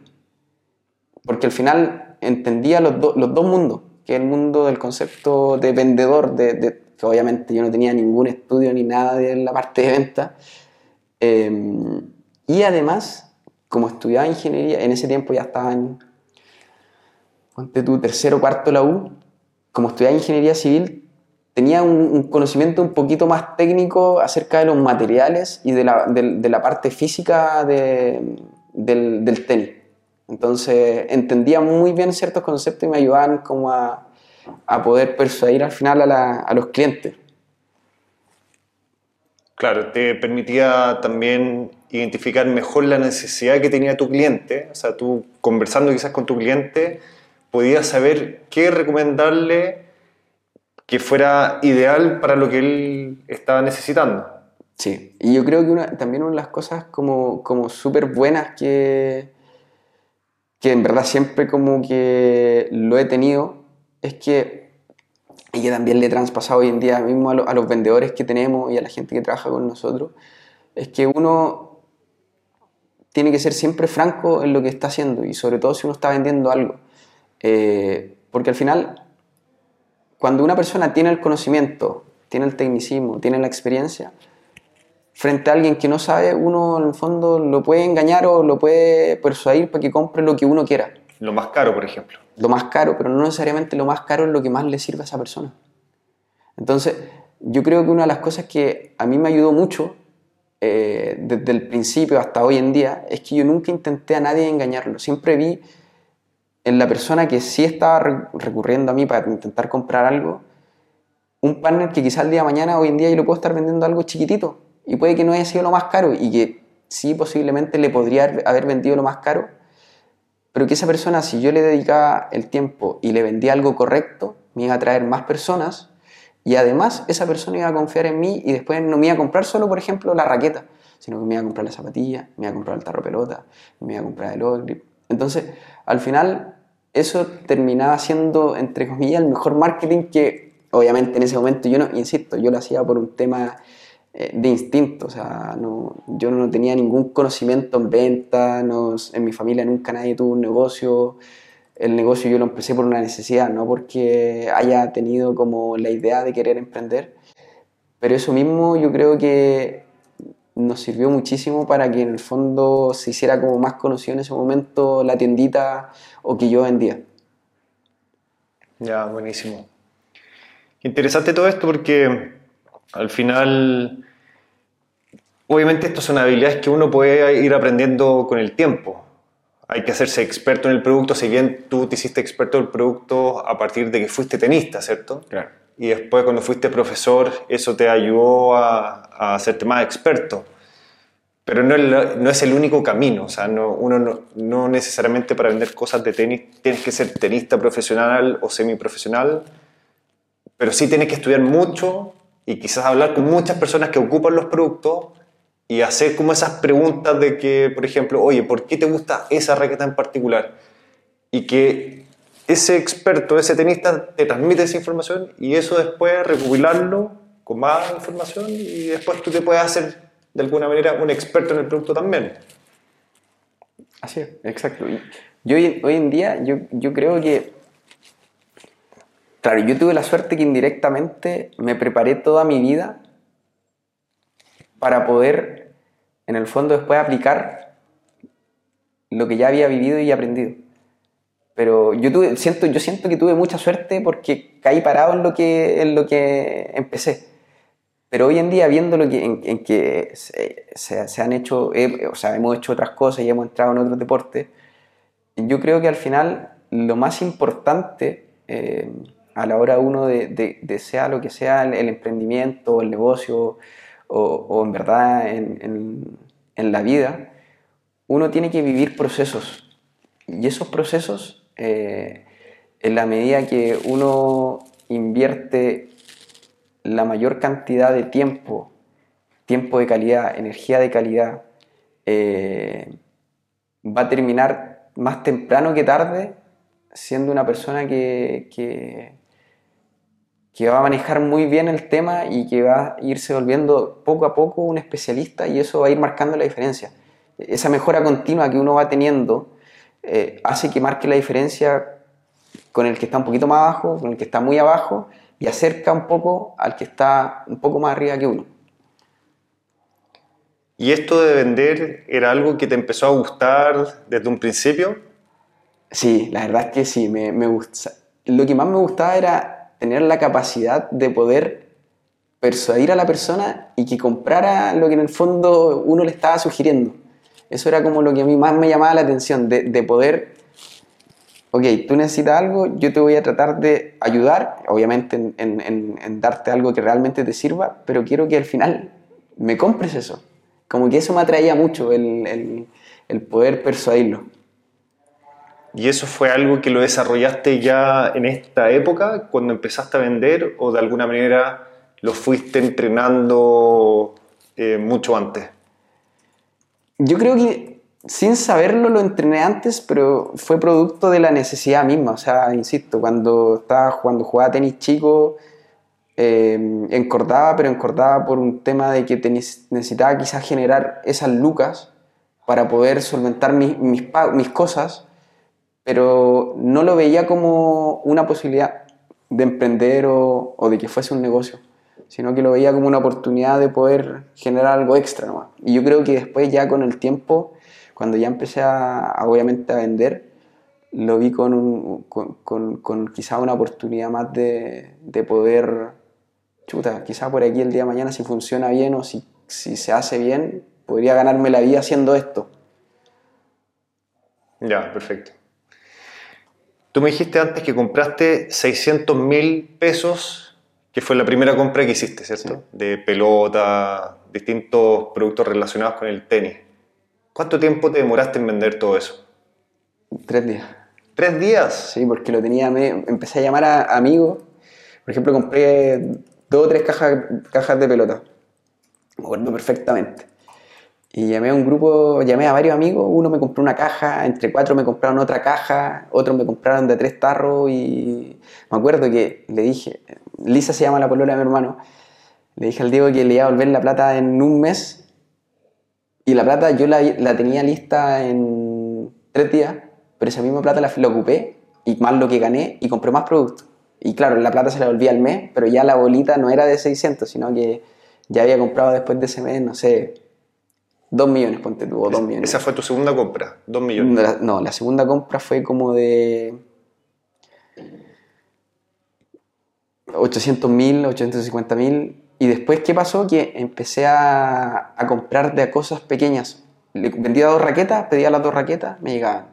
porque al final entendía los, do- los dos mundos, que el mundo del concepto de vendedor, de, que obviamente yo no tenía ningún estudio ni nada de la parte de venta, eh, y además, como estudiaba ingeniería, en ese tiempo ya estaba en, ponte tu tercero cuarto la U, como estudiaba ingeniería civil, tenía un, conocimiento un poquito más técnico acerca de los materiales y de la, de la parte física de- del, del tenis. Entonces entendía muy bien ciertos conceptos y me ayudaban como a, a poder persuadir al final a, la- a los clientes. Claro, te permitía también identificar mejor la necesidad que tenía tu cliente. O sea, tú conversando quizás con tu cliente, podías saber qué recomendarle que fuera ideal para lo que él estaba necesitando. Sí, y yo creo que una- también una de las cosas como, como súper buenas que, que en verdad siempre como que lo he tenido es que, y que también le he traspasado hoy en día mismo a, lo- a los vendedores que tenemos y a la gente que trabaja con nosotros, es que uno tiene que ser siempre franco en lo que está haciendo y sobre todo si uno está vendiendo algo. Eh, porque al final, cuando una persona tiene el conocimiento, tiene el tecnicismo, tiene la experiencia, frente a alguien que no sabe, uno en el fondo lo puede engañar o lo puede persuadir para que compre lo que uno quiera. Lo más caro, por ejemplo. Lo más caro, pero no necesariamente lo más caro es lo que más le sirve a esa persona. Entonces, yo creo que una de las cosas que a mí me ayudó mucho, eh, desde el principio hasta hoy en día, es que yo nunca intenté a nadie engañarlo. Siempre vi en la persona que sí estaba re- recurriendo a mí para intentar comprar algo, un partner que quizás el día de mañana, hoy en día, yo le puedo estar vendiendo algo chiquitito y puede que no haya sido lo más caro y que sí posiblemente le podría haber- vendido lo más caro, pero que esa persona, si yo le dedicaba el tiempo y le vendía algo correcto, me iba a traer más personas y además esa persona iba a confiar en mí y después no me iba a comprar solo, por ejemplo, la raqueta, sino que me iba a comprar la zapatilla, me iba a comprar el tarro pelota, me iba a comprar el grip. Entonces, al final, eso terminaba siendo, entre comillas, el mejor marketing que, obviamente, en ese momento yo no, insisto, yo lo hacía por un tema eh, de instinto, o sea, no, yo no tenía ningún conocimiento en venta, no, en mi familia nunca nadie tuvo un negocio, el negocio yo lo empecé por una necesidad, no porque haya tenido como la idea de querer emprender, pero eso mismo yo creo que nos sirvió muchísimo para que en el fondo se hiciera como más conocido en ese momento la tiendita o que yo vendía. Ya, buenísimo. Interesante todo esto porque al final, obviamente estas son habilidades que uno puede ir aprendiendo con el tiempo. Hay que hacerse experto en el producto, si bien tú te hiciste experto del producto a partir de que fuiste tenista, ¿cierto? Claro. Y después cuando fuiste profesor, eso te ayudó a, hacerte más experto. Pero no no es el único camino, o sea, no, uno no, no necesariamente para vender cosas de tenis tienes que ser tenista profesional o semiprofesional, pero sí tienes que estudiar mucho y quizás hablar con muchas personas que ocupan los productos y hacer como esas preguntas de que, por ejemplo, oye, ¿por qué te gusta esa raqueta en particular? Y que ese experto, ese tenista, te transmite esa información y eso después recopilarlo con más información y después tú te puedes hacer de alguna manera un experto en el producto también. Así es, exacto. Yo hoy, hoy en día, yo, yo creo que, claro, yo tuve la suerte que indirectamente me preparé toda mi vida para poder, en el fondo, después aplicar lo que ya había vivido y aprendido. Pero yo, tuve, siento, yo siento que tuve mucha suerte porque caí parado en lo que, en lo que empecé. Pero hoy en día, viendo lo que, en, en que se, se- se han hecho, eh, o sea, hemos hecho otras cosas y hemos entrado en otros deportes, yo creo que al final lo más importante eh, a la hora uno de, de- de sea lo que sea el, el emprendimiento el negocio o, o en verdad en, en- en la vida, uno tiene que vivir procesos. Y esos procesos, eh, en la medida que uno invierte la mayor cantidad de tiempo, tiempo de calidad, energía de calidad, eh, va a terminar más temprano que tarde siendo una persona que, que, que va a manejar muy bien el tema y que va a irse volviendo poco a poco un especialista y eso va a ir marcando la diferencia. Esa mejora continua que uno va teniendo eh, hace que marque la diferencia con el que está un poquito más abajo, con el que está muy abajo y acerca un poco al que está un poco más arriba que uno. ¿Y esto de vender era algo que te empezó a gustar desde un principio? Sí, la verdad es que sí, me, me gusta. Lo que más me gustaba era tener la capacidad de poder persuadir a la persona y que comprara lo que en el fondo uno le estaba sugiriendo. Eso era como lo que a mí más me llamaba la atención, de, de poder, ok, tú necesitas algo, yo te voy a tratar de ayudar, obviamente en, en- darte algo que realmente te sirva, pero quiero que al final me compres eso. Como que eso me atraía mucho, el, el- el poder persuadirlo. ¿Y eso fue algo que lo desarrollaste ya en esta época, cuando empezaste a vender, o de alguna manera lo fuiste entrenando eh, mucho antes? Yo creo que sin saberlo lo entrené antes, pero fue producto de la necesidad misma. O sea, insisto, cuando estaba cuando jugaba tenis chico, eh, encordaba, pero encordaba por un tema de que tenis- necesitaba quizás generar esas lucas para poder solventar mis, mis, mis cosas, pero no lo veía como una posibilidad de emprender o, o de que fuese un negocio, sino que lo veía como una oportunidad de poder generar algo extra. Y yo creo que después ya con el tiempo, cuando ya empecé a, obviamente a vender, lo vi con, un, quizá una oportunidad más de, de poder, chuta, quizá por aquí el día de mañana si funciona bien o si, si se hace bien, podría ganarme la vida haciendo esto. Ya, perfecto. Tú me dijiste antes que compraste 600 mil pesos, que fue la primera compra que hiciste, ¿cierto? De pelota, distintos productos relacionados con el tenis. ¿Cuánto tiempo te demoraste en vender todo eso? Tres días. ¿Tres días? Sí, porque lo tenía, me, empecé a llamar a amigos. Por ejemplo, compré dos o tres cajas, cajas de pelota. Me acuerdo perfectamente. Y llamé a un grupo, llamé a varios amigos, uno me compró una caja, entre cuatro me compraron otra caja, otros me compraron de tres tarros y me acuerdo que le dije, Lisa se llama la polola de mi hermano, le dije al Diego que le iba a volver la plata en un mes y la plata yo la, la tenía lista en tres días, pero esa misma plata la, la ocupé y más lo que gané y compré más productos. Y claro, la plata se la volvía al mes, pero ya la bolita no era de 600, sino que ya había comprado después de ese mes, no sé, 2 millones, ponte tú, o 2 millones. Esa fue tu segunda compra, 2 millones. No la, segunda compra fue como de 800 mil, 850 mil. Y después, ¿qué pasó? Que empecé a, a comprar de cosas pequeñas. Vendía dos raquetas, pedía las dos raquetas, me llegaban.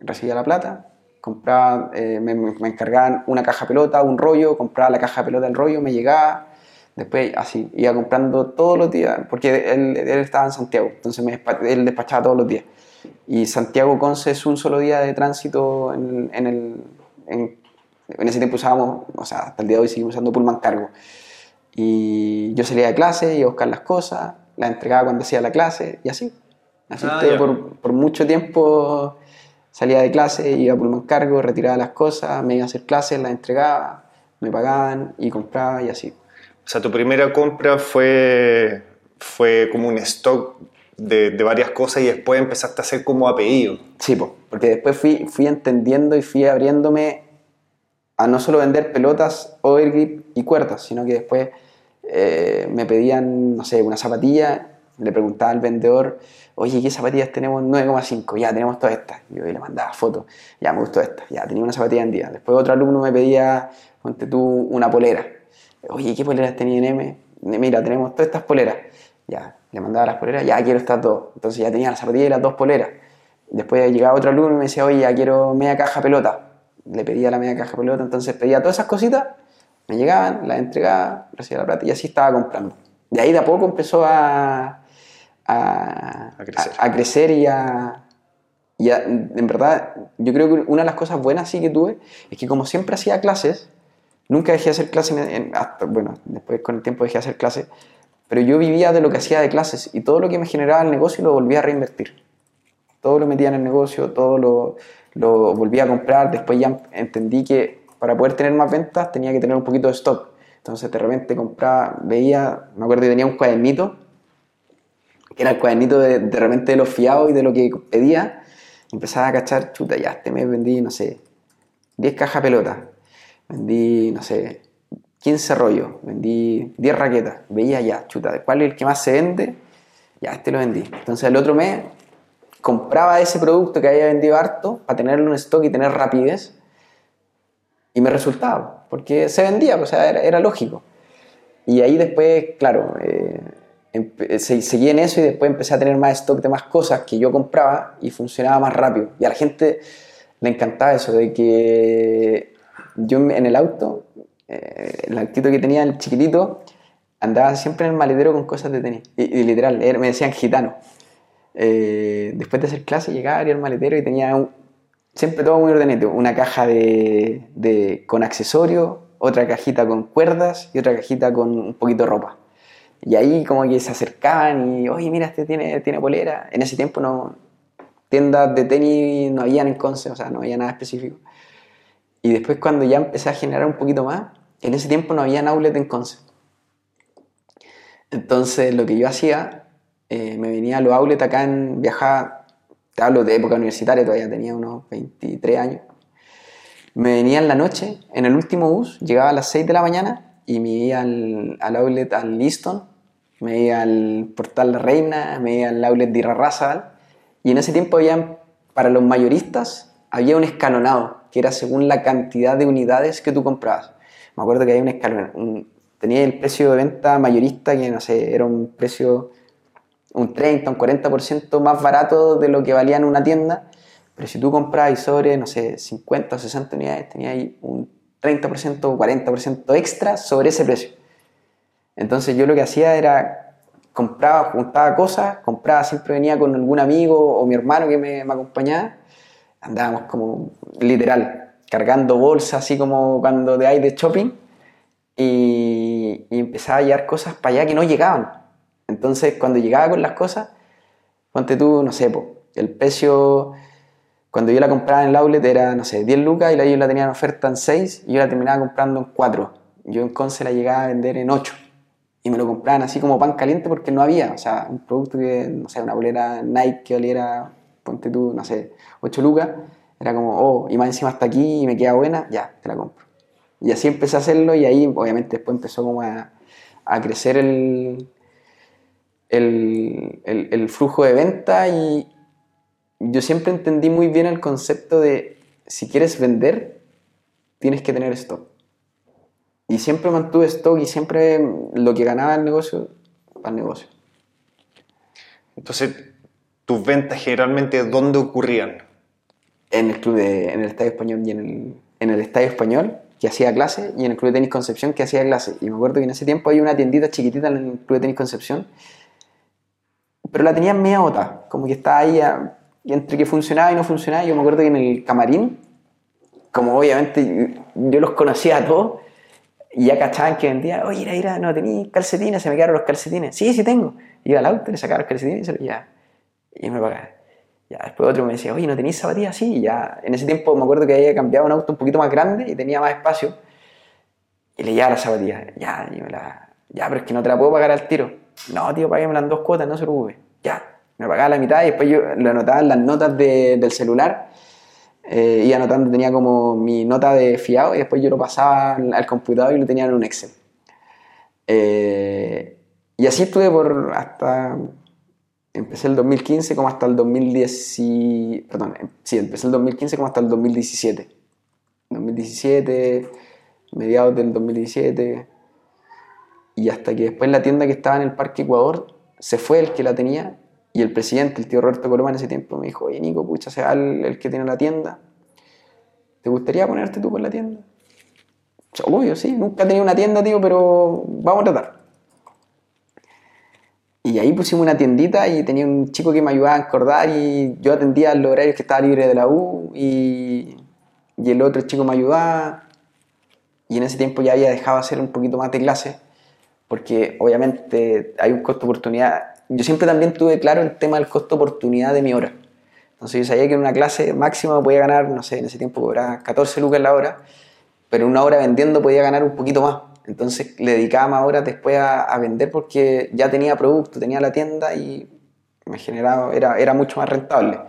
Recibía la plata, compraba, eh, me, me, encargaban una caja pelota, un rollo, compraba la caja pelota, el rollo, me llegaba, Después, así, iba comprando todos los días, porque él, él estaba en Santiago, entonces me, él despachaba todos los días. Y Santiago-Conce es un solo día de tránsito en, en el... En, en, ese tiempo usábamos, o sea, hasta el día de hoy seguimos usando Pullman Cargo. Y yo salía de clase, iba a buscar las cosas, las entregaba cuando hacía la clase, y así. Así ah, por, por, mucho tiempo salía de clase, iba a Pullman Cargo, retiraba las cosas, me iba a hacer clases, las entregaba, me pagaban y compraba y así. O sea, tu primera compra fue, fue como un stock de, de, varias cosas y después empezaste a hacer como apellido. Sí, porque después fui, fui entendiendo y fui abriéndome a no solo vender pelotas, overgrip y cuerdas, sino que después eh, me pedían, no sé, una zapatilla, le preguntaba al vendedor, oye, ¿qué zapatillas tenemos? 9,5, ya tenemos todas estas. Yo le mandaba fotos, ya me gustó esta, ya tenía una zapatilla en día. Después otro alumno me pedía, ponte tú, una polera oye, ¿qué poleras tenía en M? Mira, tenemos todas estas poleras. Ya, le mandaba las poleras, ya quiero estas dos. Entonces ya tenía las zapatillas y las dos poleras. Después llegaba otro alumno y me decía, oye, ya quiero media caja pelota. Le pedía la media caja pelota, entonces pedía todas esas cositas, me llegaban, las entregaba, recibía la plata y así estaba comprando. De ahí de a poco empezó a, a, crecer. a, crecer. y a, y en verdad, yo creo que una de las cosas buenas sí que tuve es que como siempre hacía clases, Nunca dejé de hacer clases, bueno, después con el tiempo dejé de hacer clases, pero yo vivía de lo que hacía de clases y todo lo que me generaba el negocio lo volvía a reinvertir. Todo lo metía en el negocio, todo lo, lo volvía a comprar. Después ya entendí que para poder tener más ventas tenía que tener un poquito de stock. Entonces de repente compraba, veía, me acuerdo que tenía un cuadernito, que era el cuadernito de, de repente de los fiados y de lo que pedía. empezaba a cachar, chuta, ya este mes vendí, no sé, 10 cajas pelota vendí, no sé, 15 rollos, vendí 10 raquetas, veía ya, chuta, ¿cuál es el que más se vende? Ya, este lo vendí. Entonces el otro mes compraba ese producto que había vendido harto para tenerlo en stock y tener rapidez y me resultaba, porque se vendía, o sea, era, lógico. Y ahí después, claro, eh, seguí en eso y después empecé a tener más stock de más cosas que yo compraba y funcionaba más rápido. Y a la gente le encantaba eso, de que yo en el auto, eh, el autito que tenía, el chiquitito, andaba siempre en el maletero con cosas de tenis. Y, literal, me decían gitano. Eh, después de hacer clase llegaba al maletero y tenía siempre todo muy ordenado. Una caja de, de, con accesorios, otra cajita con cuerdas y otra cajita con un poquito de ropa. Y ahí como que se acercaban y, oye, mira, este tiene, tiene polera. En ese tiempo no, tiendas de tenis no habían en Conce, o sea, no había nada específico. Y después cuando ya empecé a generar un poquito más, en ese tiempo no había outlet en Conce. Entonces lo que yo hacía, eh, me venía a los outlets acá en, viajaba, te hablo de época universitaria, todavía tenía unos 23 años. Me venía en la noche, en el último bus, llegaba a las 6 de la mañana y me iba al, al outlet al Liston, me iba al Portal La Reina, me iba al outlet de Irarrázaval. Y en ese tiempo había, para los mayoristas, había un escalonado que era según la cantidad de unidades que tú comprabas. Me acuerdo que había un escalón, tenía el precio de venta mayorista que, no sé, era un precio un 30, un 40% más barato de lo que valía en una tienda, Pero si tú comprabas sobre, no sé, 50 o 60 unidades, tenías ahí un 30% o 40% extra sobre ese precio. Entonces yo lo que hacía era compraba, juntaba cosas, compraba, siempre venía con algún amigo o mi hermano que me, me acompañaba, andábamos como literal, cargando bolsas, así como cuando de ahí de shopping, y, y empezaba a llevar cosas para allá que no llegaban. Entonces cuando llegaba con las cosas, ponte tú, no sé, po, el precio cuando yo la compraba en el outlet era, no sé, 10 lucas y la, ellos la tenían en oferta en 6 y yo la terminaba comprando en 4. Yo en Conce la llegaba a vender en 8 y me lo compraban así como pan caliente porque no había, o sea, un producto que, no sé, una bolera Nike que valiera, ponte tú, no sé, 8 lucas, era como, oh, y más encima hasta aquí y me queda buena, ya, te la compro. Y así empecé a hacerlo y ahí obviamente después empezó como a crecer el, el, el, el, flujo de venta y yo siempre entendí muy bien el concepto de si quieres vender, tienes que tener stock. Y siempre mantuve stock y siempre lo que ganaba el negocio, para el negocio. Entonces, ¿tus ventas generalmente dónde ocurrían? En el club de, en el Estadio Español y en el, en el Estadio Español, que hacía clase, y en el Club de Tenis Concepción, que hacía clase. Y me acuerdo que en ese tiempo había una tiendita chiquitita en el Club de Tenis Concepción, pero la tenían media bota, como que estaba ahí y entre que funcionaba y no funcionaba, yo me acuerdo que en el camarín, como obviamente yo los conocía a todos, y ya cachaban que vendía, oye, ira, ira, no tenéis calcetines, se me quedaron los calcetines. Sí, sí tengo. Iba al auto, le sacaba los calcetines y se los ya. Y me pagaba. Ya, después otro me decía, oye, ¿no tenéis zapatillas? Sí, ya. En ese tiempo me acuerdo que había cambiado un auto un poquito más grande y tenía más espacio. Y le llevaba las zapatillas. Ya, y me. Ya, pero es que no te la puedo pagar al tiro. No, tío, págueme en dos cuotas, no se preocupe. Ya, me pagaba la mitad y después yo lo anotaba en las notas de, del celular. Eh, iba anotando, tenía como mi nota de fiado y después yo lo pasaba al, computador y lo tenía en un Excel. Eh, y así estuve por hasta. Empecé el 2015 como hasta el 2010. Y, perdón, sí, empecé el 2015 como hasta el 2017. 2017, mediados del 2017. Y hasta que después la tienda que estaba en el Parque Ecuador se fue el que la tenía y el presidente, el tío Roberto Coloma en ese tiempo me dijo, oye Nico, pucha, sea el, el que tiene la tienda. ¿Te gustaría ponerte tú por la tienda? Obvio, sí, nunca he tenido una tienda, tío, pero vamos a tratar. Y ahí pusimos una tiendita y tenía un chico que me ayudaba a encordar y yo atendía los horarios que estaba libre de la U y, y el otro chico me ayudaba. Y en ese tiempo ya había dejado hacer un poquito más de clase porque obviamente hay un costo de oportunidad yo siempre también tuve claro el tema del costo oportunidad de mi hora. Entonces yo sabía que en una clase máxima podía ganar, no sé, en ese tiempo cobraba 14 lucas la hora, pero en una hora vendiendo podía ganar un poquito más. Entonces le dedicaba más horas después a, a vender porque ya tenía producto, tenía la tienda y me generaba, era, era mucho más rentable.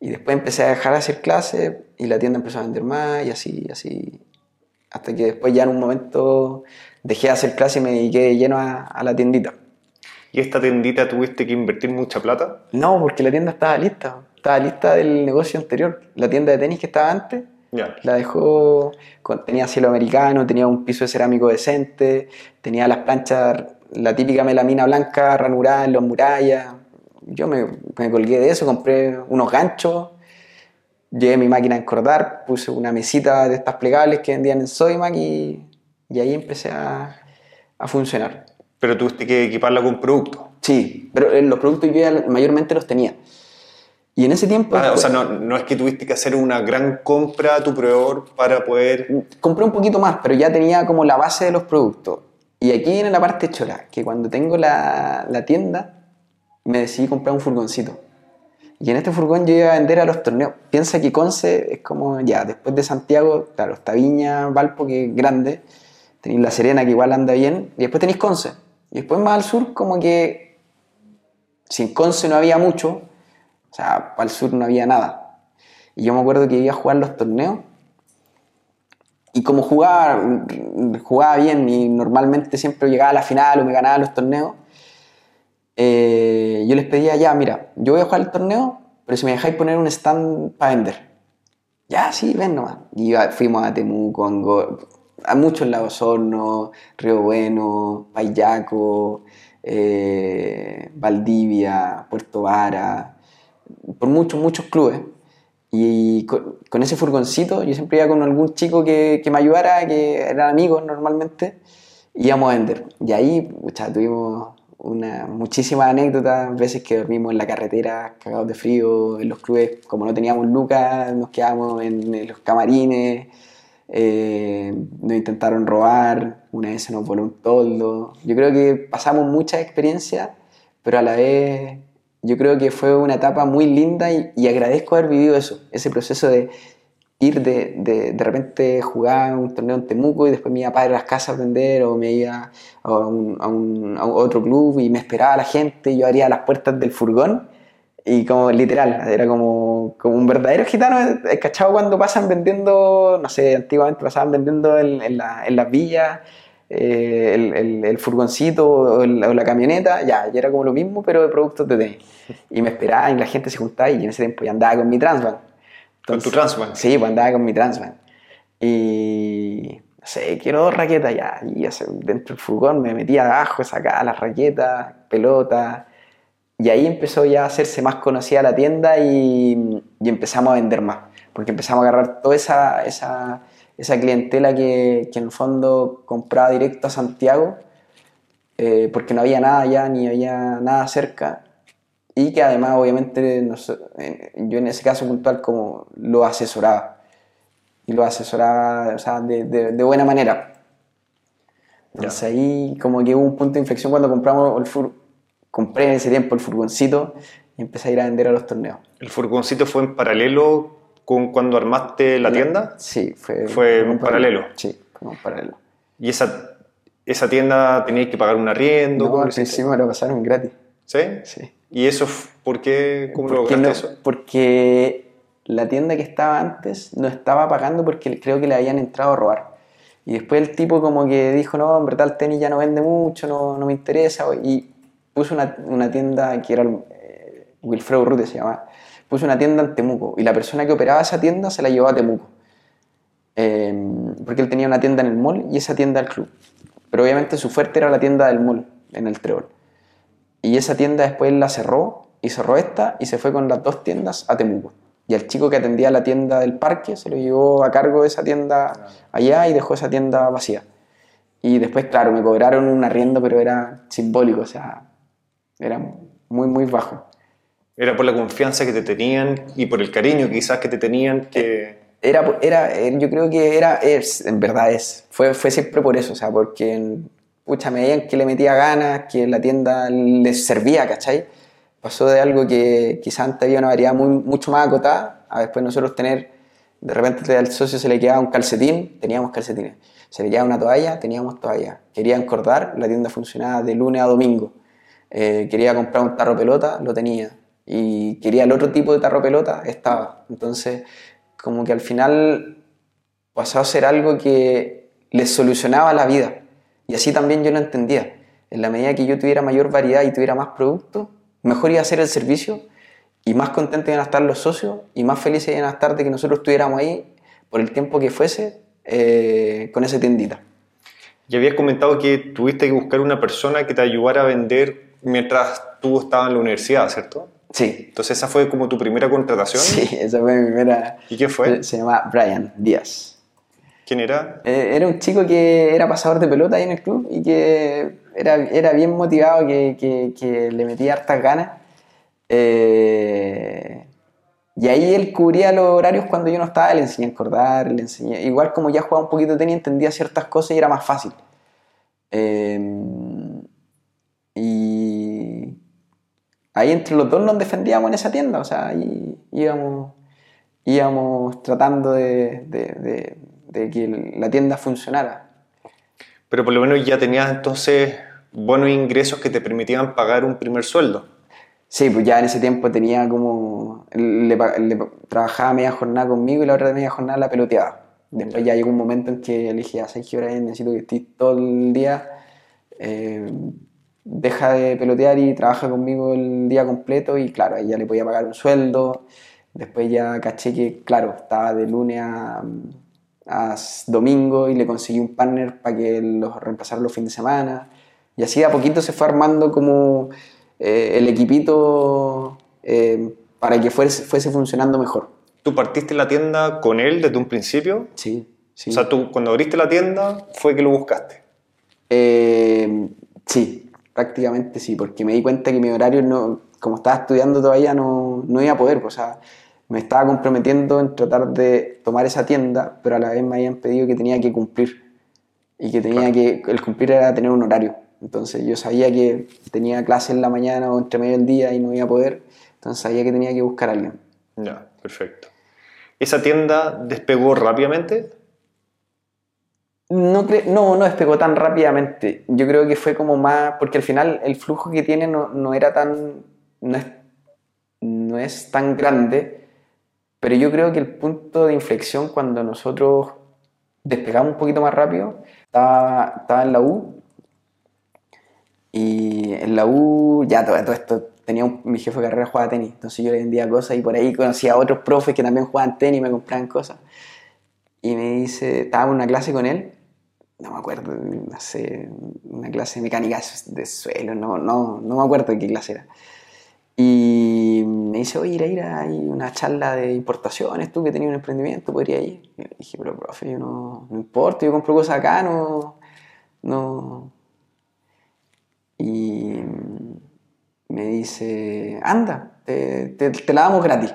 Y después empecé a dejar de hacer clases y la tienda empezó a vender más y así, así. Hasta que después ya en un momento dejé de hacer clases y me dediqué lleno a, a la tiendita. ¿Y esta tiendita tuviste que invertir mucha plata? No, porque la tienda estaba lista. Estaba lista del negocio anterior. La tienda de tenis que estaba antes, la dejó, tenía cielo americano, tenía un piso de cerámico decente, tenía las planchas, la típica melamina blanca ranurada en las murallas. Yo me, me colgué de eso, compré unos ganchos, llevé mi máquina a encordar, puse una mesita de estas plegables que vendían en Sodimac y, y ahí empecé a, a funcionar. Pero tuviste que equiparla con producto. Sí, pero los productos yo ya mayormente los tenía. Y en ese tiempo... Ah, o sea, no, no es que tuviste que hacer una gran compra a tu proveedor para poder... compré un poquito más, pero ya tenía como la base de los productos. Y aquí viene la parte chora, que cuando tengo la, la tienda, me decidí comprar un furgoncito. Y en este furgón yo iba a vender a los torneos. Piensa que Conce es como, ya, después de Santiago, claro, está Viña, Valpo, que es grande, tenéis La Serena, que igual anda bien, y después tenéis Conce. Y después más al sur, como que sin Conce no había mucho, o sea, para el sur no había nada. Y yo me acuerdo que iba a jugar los torneos y como jugaba, jugaba bien y normalmente siempre llegaba a la final o me ganaba los torneos, eh, yo les pedía, ya, mira, yo voy a jugar el torneo, pero si me dejáis poner un stand para vender. Ya, sí, ven nomás. Y fuimos a Temuco, a Ango- a muchos lados, Horno, Río Bueno, Payaco, eh, Valdivia, Puerto Vara, por muchos, muchos clubes. Y con, ese furgoncito, yo siempre iba con algún chico que, que me ayudara, que eran amigos normalmente, íbamos a vender. Y ahí, pucha, tuvimos una, muchísimas anécdotas, veces que dormimos en la carretera, cagados de frío, en los clubes, como no teníamos lucas, nos quedamos en, los camarines, eh, nos intentaron robar, una vez se nos voló un toldo. Yo creo que pasamos muchas experiencias, pero a la vez yo creo que fue una etapa muy linda y agradezco haber vivido eso, ese proceso de ir de, de, de repente jugar un torneo en Temuco y después me iba a las casas a vender o me iba a, un, a, un, a otro club y me esperaba la gente, yo abría las puertas del furgón y como literal, era como, como un verdadero gitano, ¿cachado? Cuando pasan vendiendo, no sé, antiguamente pasaban vendiendo en, en, la, en las villas eh, el, el, el, furgoncito o, el, o, la camioneta, ya, ya era como lo mismo, pero de productos de tenis. Y me esperaban y la gente se juntaba y en ese tiempo ya andaba con mi ¿Con tu Transvan? Sí, pues andaba con mi Transvan. Y, no sé, quiero dos raquetas ya. Y dentro del furgón me metía abajo, sacaba las raquetas, pelotas. Y ahí empezó ya a hacerse más conocida la tienda y, y empezamos a vender más. Porque empezamos a agarrar toda esa, esa, esa clientela que, que, en el fondo compraba directo a Santiago, eh, porque no había nada allá ni había nada cerca. Y que además, obviamente, no sé, yo en ese caso puntual como lo asesoraba. Y lo asesoraba o sea, de, de, de buena manera. Entonces ahí como que hubo un punto de inflexión cuando compramos el fur compré en ese tiempo el furgoncito y empecé a ir a vender a los torneos. ¿El furgoncito fue en paralelo con cuando armaste la tienda? Sí, fue, fue un paralelo. Sí, fue un paralelo. ¿Y esa, esa tienda tenías que pagar un arriendo? No, al principio me lo pasaron gratis. ¿Sí? Sí. ¿Y eso por qué? ¿Cómo porque lograste no, eso? Porque la tienda que estaba antes no estaba pagando porque creo que le habían entrado a robar. Y después el tipo como que dijo, no, en verdad el tenis ya no vende mucho, no, no me interesa. Y puso una, una tienda que era eh, Wilfredo Rute se llamaba, puso una tienda en Temuco y la persona que operaba esa tienda se la llevó a Temuco. Eh, porque él tenía una tienda en el mall y esa tienda al club. Pero obviamente su fuerte era la tienda del mall, en el Trébol. Y esa tienda después la cerró y cerró esta y se fue con las dos tiendas a Temuco. Y al chico que atendía la tienda del parque se lo llevó a cargo de esa tienda allá y dejó esa tienda vacía. Y después, claro, me cobraron un arriendo, pero era simbólico, o sea, era muy, muy bajo. Era por la confianza que te tenían y por el cariño quizás que te tenían que... Era, era, yo creo que era, es, en verdad es, fue, fue siempre por eso, o sea, porque, pucha, me veían que le metía ganas, que la tienda les servía, ¿cachai? Pasó de algo que quizás antes había una variedad muy, mucho más acotada, a después nosotros tener, de repente al socio se le quedaba un calcetín, teníamos calcetines, se le quedaba una toalla, teníamos toalla, quería encordar, la tienda funcionaba de lunes a domingo, eh, quería comprar un tarro pelota, lo tenía, y quería el otro tipo de tarro pelota, estaba. Entonces, como que al final pasó a ser algo que les solucionaba la vida. Y así también yo lo entendía. En la medida que yo tuviera mayor variedad y tuviera más productos, mejor iba a ser el servicio y más contentos iban a estar los socios y más felices iban a estar de que nosotros estuviéramos ahí por el tiempo que fuese eh, con esa tiendita. Y habías comentado que tuviste que buscar una persona que te ayudara a vender mientras tú estabas en la universidad, ¿cierto? Sí. Entonces esa fue como tu primera contratación. Sí, esa fue mi primera. ¿Y quién fue? Se, se llama Brian Díaz. ¿Quién era? Eh, era un chico que era pasador de pelota ahí en el club y que era, era bien motivado, que, que, le metía hartas ganas. Eh, y ahí él cubría los horarios cuando yo no estaba, le enseñé a encordar, le enseñé. Igual como ya jugaba un poquito de tenis, entendía ciertas cosas y era más fácil. Eh, y ahí entre los dos nos defendíamos en esa tienda, o sea, ahí íbamos, íbamos tratando de, de, que la tienda funcionara. Pero por lo menos ya tenías entonces buenos ingresos que te permitían pagar un primer sueldo. Sí, pues ya en ese tiempo tenía como, le, le trabajaba media jornada conmigo y la otra media jornada la peloteaba. Después ya llegó un momento en que le dije, a seis horas necesito que estés todo el día. Eh, deja de pelotear y trabaja conmigo el día completo y claro, ahí ya le podía pagar un sueldo. Después ya caché que, claro, estaba de lunes a, a domingo y le conseguí un partner para que los reemplazara los fines de semana. Y así a poquito se fue armando como eh, el equipito eh, para que fuese, fuese funcionando mejor. ¿Tú partiste la tienda con él desde un principio? Sí, sí. O sea, tú cuando abriste la tienda fue que lo buscaste. Eh, sí, prácticamente sí, porque me di cuenta que mi horario, no, como estaba estudiando todavía, no, no iba a poder. O sea, me estaba comprometiendo en tratar de tomar esa tienda, pero a la vez me habían pedido que tenía que cumplir. Y que tenía que, el cumplir era tener un horario. Entonces yo sabía que tenía clase en la mañana o entre medio del día y no iba a poder. Entonces sabía que tenía que buscar a alguien. Ya, perfecto. ¿Esa tienda despegó rápidamente? No, no, no despegó tan rápidamente. Yo creo que fue como más, porque al final el flujo que tiene no, no era tan, no es, no es tan grande, pero yo creo que el punto de inflexión cuando nosotros despegamos un poquito más rápido, estaba, en la U, y en la U, ya todo, esto, tenía mi jefe de carrera jugaba tenis, entonces yo le vendía cosas y por ahí conocía a otros profes que también jugaban tenis y me compraban cosas. Y me dice, estaba en una clase con él, no me acuerdo, no sé, una clase de mecánica de suelo, no, no, no me acuerdo de qué clase era. Y me dice, oye, Ira, Ira, hay una charla de importaciones, tú que tenías un emprendimiento, podría ir. Y le dije, pero profe, yo no, no importa, yo compro cosas acá, no, no. Y me dice, anda, te la damos gratis.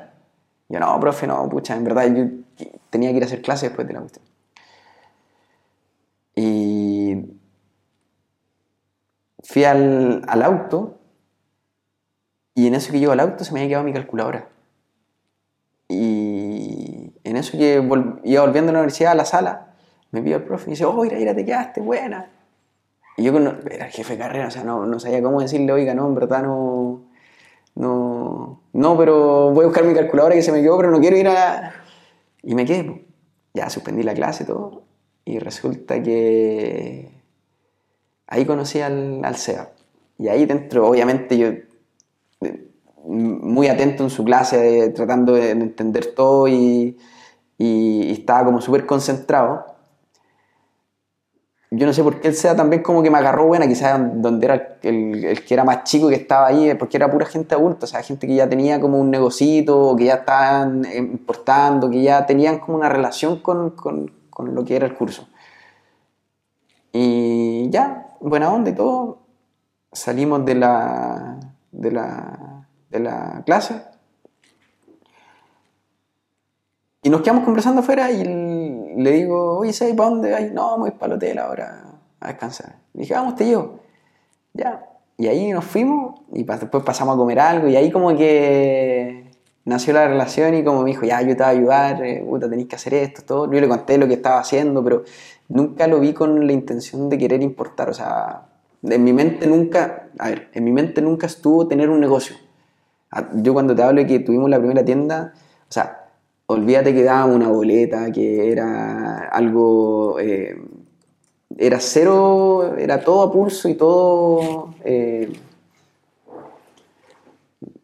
Yo, no, profe, no, pucha, en verdad yo tenía que ir a hacer clases después de la cuestión. Y fui al, al auto y en eso que llego al auto se me había quedado mi calculadora. Y en eso que iba volviendo a la universidad a la sala, me vio el profe y dice, oh, mira, mira, te quedaste, buena. Y yo era el jefe de carrera, o sea, no, sabía cómo decirle, oiga, no, en verdad no, no, no, pero voy a buscar mi calculadora que se me quedó, pero no quiero ir a la... Y me quedé, po. ya suspendí la clase y todo, y resulta que ahí conocí al, al SEA. Y ahí dentro, obviamente, yo muy atento en su clase, tratando de entender todo y, y- y estaba como súper concentrado. Yo no sé por qué el SEA también como que me agarró buena, quizás donde era el, el que era más chico que estaba ahí, porque era pura gente adulta, o sea, gente que ya tenía como un negocito, que ya estaban importando, que ya tenían como una relación con, con- con lo que era el curso. Y ya, buena onda y todo, salimos de la, de la, de la clase y nos quedamos conversando afuera y le digo, oye, ¿sabes para dónde vas? No, voy para el hotel ahora a descansar. Le dije, vamos, te llevo. Ya. Y ahí nos fuimos y después pasamos a comer algo y ahí como que nació la relación y como me dijo, ya, yo te voy a ayudar, eh, puta, tenés que hacer esto, todo. Yo le conté lo que estaba haciendo, pero nunca lo vi con la intención de querer importar. O sea, en mi mente nunca, a ver, en mi mente nunca estuvo tener un negocio. Ah, Yo cuando te hablo de que tuvimos la primera tienda, o sea, olvídate que dábamos una boleta, que era algo, eh, era cero, era todo a pulso y todo, eh,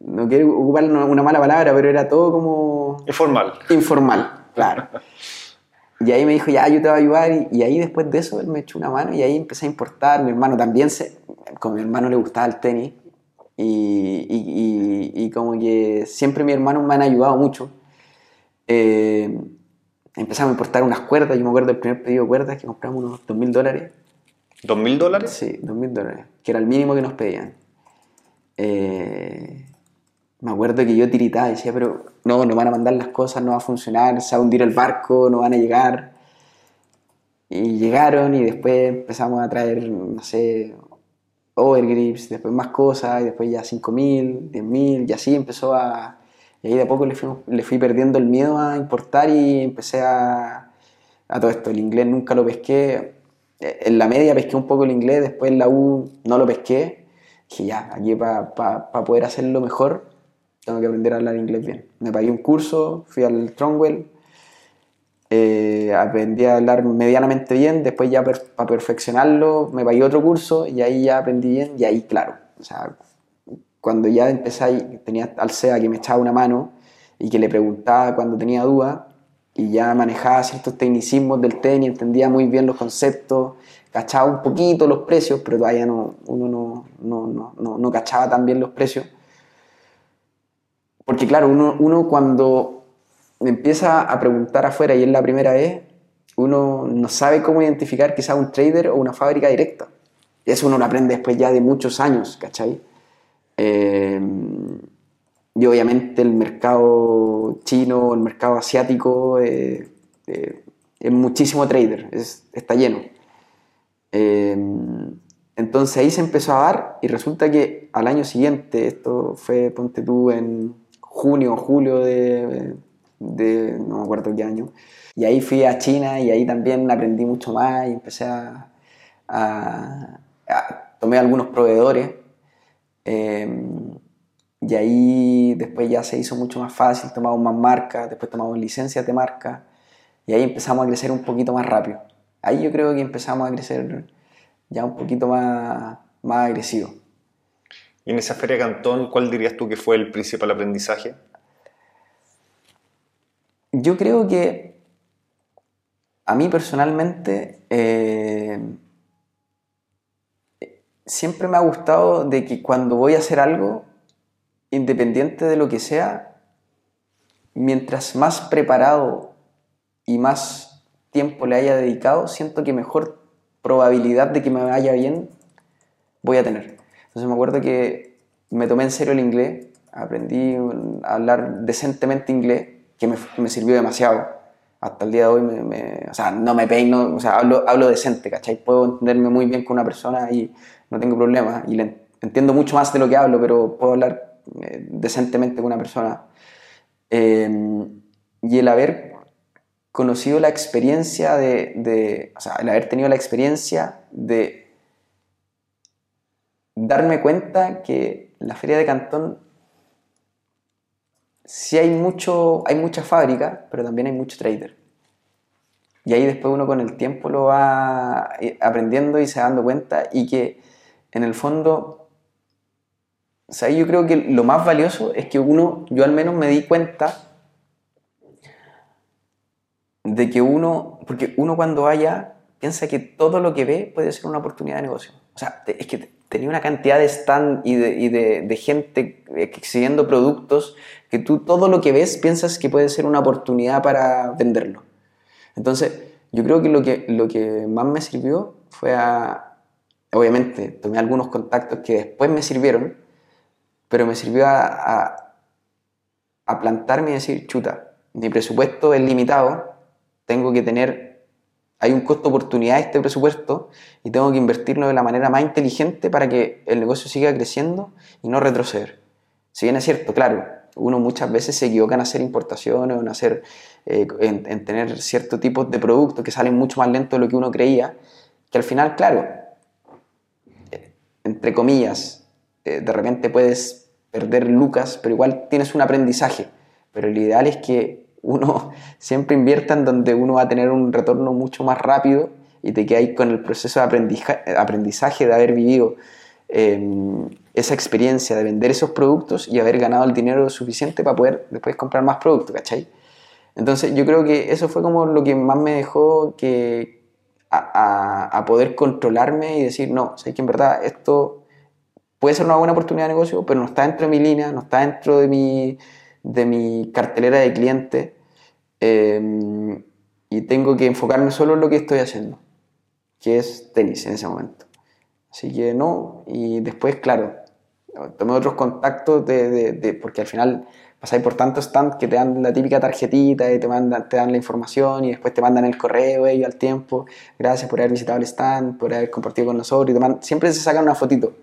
no quiero ocupar una, mala palabra, pero era todo como Informal. informal, claro. Y ahí me dijo, ya, yo te voy a ayudar. Y, y ahí después de eso él me echó una mano y ahí empecé a importar. Mi hermano también, se, como mi hermano le gustaba el tenis. Y, y- y- y como que siempre mis hermanos me han ayudado mucho. Eh, empezamos a importar unas cuerdas. Yo me acuerdo del primer pedido de cuerdas que compramos unos 2 mil dólares. ¿Dos mil dólares? Sí, 2 mil dólares, que era el mínimo que nos pedían. Eh, me acuerdo que yo tiritaba y decía, pero no, no van a mandar las cosas, no va a funcionar, se va a hundir el barco, no van a llegar. Y llegaron y después empezamos a traer, no sé, overgrips, después más cosas, y después ya 5.000, 10.000, y así empezó a... Y ahí de a poco le, fuimos- le fui perdiendo el miedo a importar y empecé a, a todo esto. El inglés nunca lo pesqué. Eh, En la media pesqué un poco el inglés, después en la U no lo pesqué. Dije, ya, aquí para poder hacerlo mejor, tengo que aprender a hablar inglés bien. Me pagué un curso, fui al Tronwell, eh, aprendí a hablar medianamente bien, después ya para perfeccionarlo me pagué otro curso y ahí ya aprendí bien y ahí claro, o sea, cuando ya empecé tenía al SEA que me echaba una mano y que le preguntaba cuando tenía dudas y ya manejaba ciertos tecnicismos del tenis, entendía muy bien los conceptos, cachaba un poquito los precios, pero todavía no, uno no, no, no, no, cachaba tan bien los precios. Porque claro, uno, uno cuando empieza a preguntar afuera y es la primera vez, uno no sabe cómo identificar quizá un trader o una fábrica directa. Eso uno lo aprende después ya de muchos años, ¿cachai? Eh, y obviamente el mercado chino, el mercado asiático, eh, eh, es muchísimo trader, está lleno. entonces ahí se empezó a dar y resulta que al año siguiente, esto fue, ponte tú, en junio o julio de, de, no me acuerdo qué año, y ahí fui a China y ahí también aprendí mucho más y empecé a, a, tomé algunos proveedores. Em, y ahí después ya se hizo mucho más fácil, tomamos más marcas, después tomamos licencias de marca y ahí empezamos a crecer un poquito más rápido. Ahí yo creo que empezamos a crecer ya un poquito más, más agresivo. Y en esa feria Cantón, ¿cuál dirías tú que fue el principal aprendizaje? Yo creo que a mí personalmente eh, siempre me ha gustado de que cuando voy a hacer algo, independiente de lo que sea, mientras más preparado y más tiempo le haya dedicado, siento que mejor probabilidad de que me vaya bien voy a tener. Entonces me acuerdo que me tomé en serio el inglés, aprendí a hablar decentemente inglés, que me, me sirvió demasiado hasta el día de hoy, me, o sea, no me peino, o sea, hablo, hablo decente, ¿cachai? Puedo entenderme muy bien con una persona y no tengo problema. Y le entiendo mucho más de lo que hablo, pero puedo hablar eh, decentemente con una persona. Em, y el haber conocido la experiencia de, de, o sea, el haber tenido la experiencia de darme cuenta que la feria de Cantón sí hay, mucho, hay mucha fábrica, pero también hay mucho trader. Y ahí después uno con el tiempo lo va eh, aprendiendo y se dando cuenta y que en el fondo, o sea, yo creo que lo más valioso es que uno, yo al menos me di cuenta de que uno, porque uno cuando vaya piensa que todo lo que ve puede ser una oportunidad de negocio. O sea, es que tenía una cantidad de stand y de, gente exhibiendo productos que tú todo lo que ves piensas que puede ser una oportunidad para venderlo. Entonces, yo creo que lo que, lo que más me sirvió fue a, obviamente, tomé algunos contactos que después me sirvieron, pero me sirvió a, a plantarme y decir, chuta, mi presupuesto es limitado, tengo que tener hay un costo oportunidad este presupuesto y tengo que invertirlo de la manera más inteligente para que el negocio siga creciendo y no retroceder. Si bien es cierto, claro, uno muchas veces se equivoca en hacer importaciones o en, hacer, eh, en, tener ciertos tipos de productos que salen mucho más lento de lo que uno creía, que al final, claro, entre comillas, eh, de repente puedes perder lucas, pero igual tienes un aprendizaje. Pero lo ideal es que uno siempre invierta en donde uno va a tener un retorno mucho más rápido y te quedas con el proceso de aprendizaje de haber vivido em, esa experiencia de vender esos productos y haber ganado el dinero suficiente para poder después comprar más productos, ¿cachai? Entonces yo creo que eso fue como lo que más me dejó que a, poder controlarme y decir, no, sé que en verdad esto puede ser una buena oportunidad de negocio, pero no está dentro de mi línea, no está dentro de mi de mi cartelera de clientes em, y tengo que enfocarme solo en lo que estoy haciendo, que es tenis en ese momento. Así que no, y después, claro, tomé otros contactos de, de, porque al final pasáis por tantos stands que te dan la típica tarjetita y te, mandan, te dan la información y después te mandan el correo ellos al tiempo. Gracias por haber visitado el stand, por haber compartido con nosotros. Y siempre se sacan una fotito.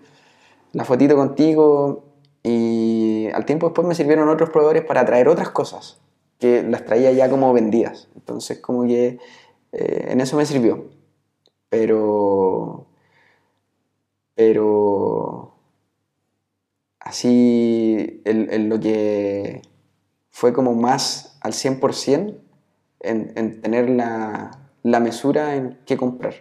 La fotito contigo y al tiempo después me sirvieron otros proveedores para traer otras cosas que las traía ya como vendidas. Entonces como que eh, en eso me sirvió. Pero... Pero... Así en, lo que fue como más al 100% en, en tener la, la, mesura en qué comprar.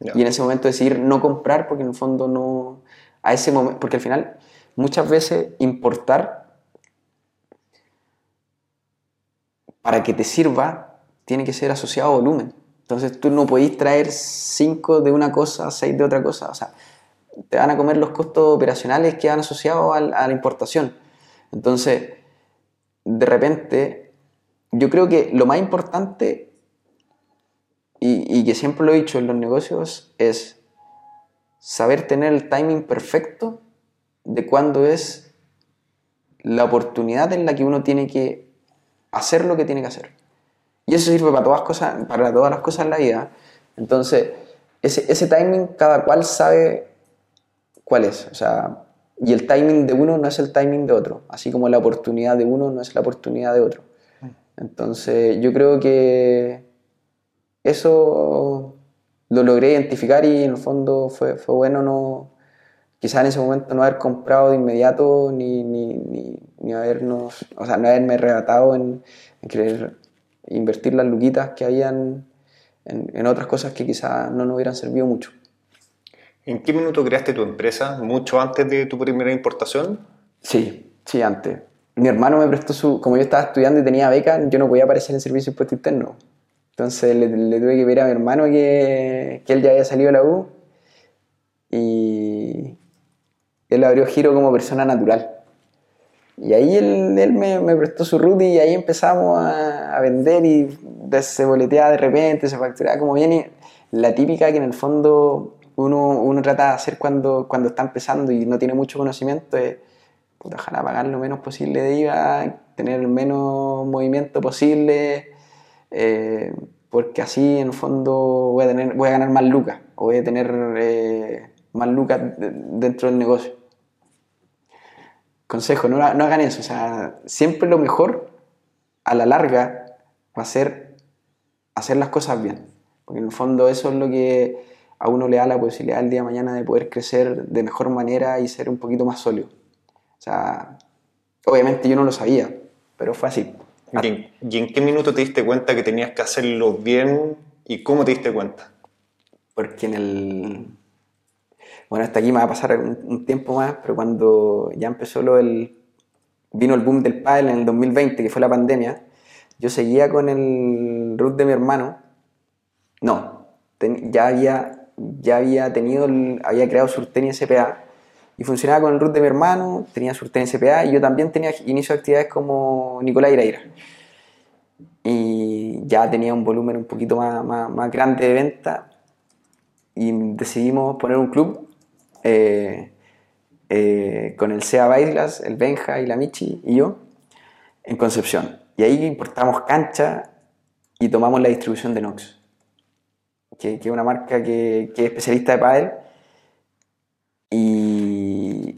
Y en ese momento decidir no comprar porque en el fondo no... A ese momento, porque al final muchas veces importar para que te sirva tiene que ser asociado a volumen. Entonces tú no podéis traer 5 de una cosa, 6 de otra cosa. O sea, te van a comer los costos operacionales que van asociados a la importación. Entonces, de repente, yo creo que lo más importante, y, y que siempre lo he dicho en los negocios, es saber tener el timing perfecto de cuándo es la oportunidad en la que uno tiene que hacer lo que tiene que hacer. Y eso sirve para todas, cosas, para todas las cosas en la vida. Entonces, ese, ese timing cada cual sabe cuál es. O sea, y el timing de uno no es el timing de otro, así como la oportunidad de uno no es la oportunidad de otro. Entonces, yo creo que eso lo logré identificar y en el fondo fue, fue bueno no, quizás en ese momento no haber comprado de inmediato ni, ni, ni, ni habernos, o sea, no haberme arrebatado en, en, querer invertir las luquitas que habían en, en otras cosas que quizás no nos hubieran servido mucho. ¿En qué minuto creaste tu empresa? ¿Mucho antes de tu primera importación? Sí, sí, antes. Mi hermano me prestó su, como yo estaba estudiando y tenía beca, yo no podía aparecer en servicio de impuesto interno. Entonces le, le, tuve que pedir a mi hermano que, que él ya había salido de la U y él abrió giro como persona natural. Y ahí él, me, prestó su root y ahí empezamos a, vender y se boleteaba de repente, se facturaba como bien. Y la típica que en el fondo uno, uno trata de hacer cuando, cuando está empezando y no tiene mucho conocimiento es ojalá pagar lo menos posible de IVA, tener el menos movimiento posible, eh, porque así en el fondo voy a, tener, voy a ganar más lucas o voy a tener eh, más lucas dentro del negocio. Consejo, no, no hagan eso, o sea, siempre lo mejor a la larga va a ser hacer las cosas bien, porque en el fondo eso es lo que a uno le da la posibilidad el día de mañana de poder crecer de mejor manera y ser un poquito más sólido. O sea, obviamente yo no lo sabía, pero fue así. ¿Y en, ¿Y en, qué minuto te diste cuenta que tenías que hacerlo bien y cómo te diste cuenta? Porque en el... Bueno, hasta aquí me va a pasar un, un tiempo más, pero cuando ya empezó lo del... Vino el boom del pádel en el 2020, que fue la pandemia, yo seguía con el root de mi hermano. No, ten, ya había, ya había tenido, el, había creado Surteni SPA y funcionaba con el root de mi hermano, tenía Surten SPA y yo también tenía inicio de actividades como Nicolás Iraira. Y ya tenía un volumen un poquito más, más, más grande de venta y decidimos poner un club eh, eh, con el SEA Baislas, el Benja y la Michi y yo en Concepción. Y ahí importamos cancha y tomamos la distribución de Nox, que, es una marca que, es especialista de pádel y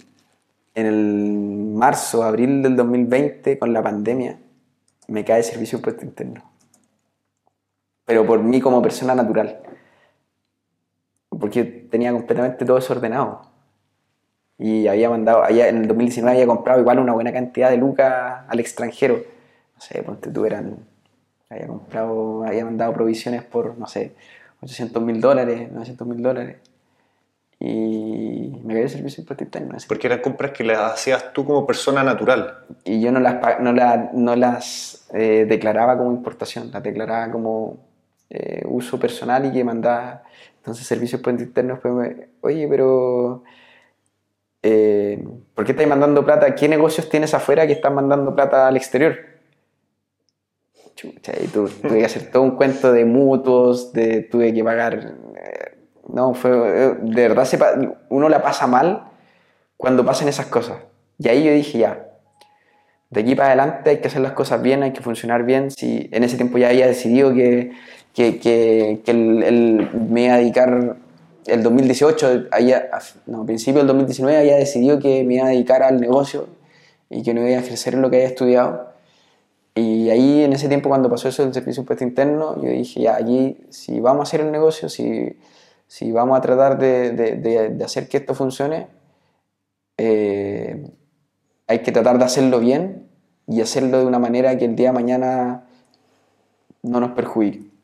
en el marzo, abril del 2020, con la pandemia, me cae el servicio de impuesto interno. Pero por mí como persona natural. Porque tenía completamente todo desordenado. Y había mandado, había, en el 2019 había comprado igual una buena cantidad de lucas al extranjero. No sé, ponte tú eran, había comprado, había mandado provisiones por, no sé, 800 mil dólares, 900 mil dólares y me cayó el servicio impuesto interno. Así. Porque eran compras que las hacías tú como persona natural. Y yo no las, no la, no las eh, declaraba como importación, las declaraba como eh, uso personal y que mandaba. Entonces, servicio impuesto interno me. Oye, pero. Eh, ¿Por qué estáis mandando plata? ¿Qué negocios tienes afuera que están mandando plata al exterior? Chucha, y tu, tuve que hacer todo un cuento de mutuos, de, tuve que pagar no, fue, de verdad se, uno la pasa mal cuando pasan esas cosas. Y ahí yo dije, ya, de aquí para adelante hay que hacer las cosas bien, hay que funcionar bien. Si en ese tiempo ya había decidido que, que, que, que el, el, me iba a dedicar el 2018, había, no, a principio del 2019 había decidido que me iba a dedicar al negocio y que no iba a ejercer lo que había estudiado. Y ahí en ese tiempo cuando pasó eso del servicio impuesto interno, yo dije, ya, allí si vamos a hacer el negocio, si si vamos a tratar de, de, de, de hacer que esto funcione, eh, hay que tratar de hacerlo bien y hacerlo de una manera que el día de mañana no nos perjudique.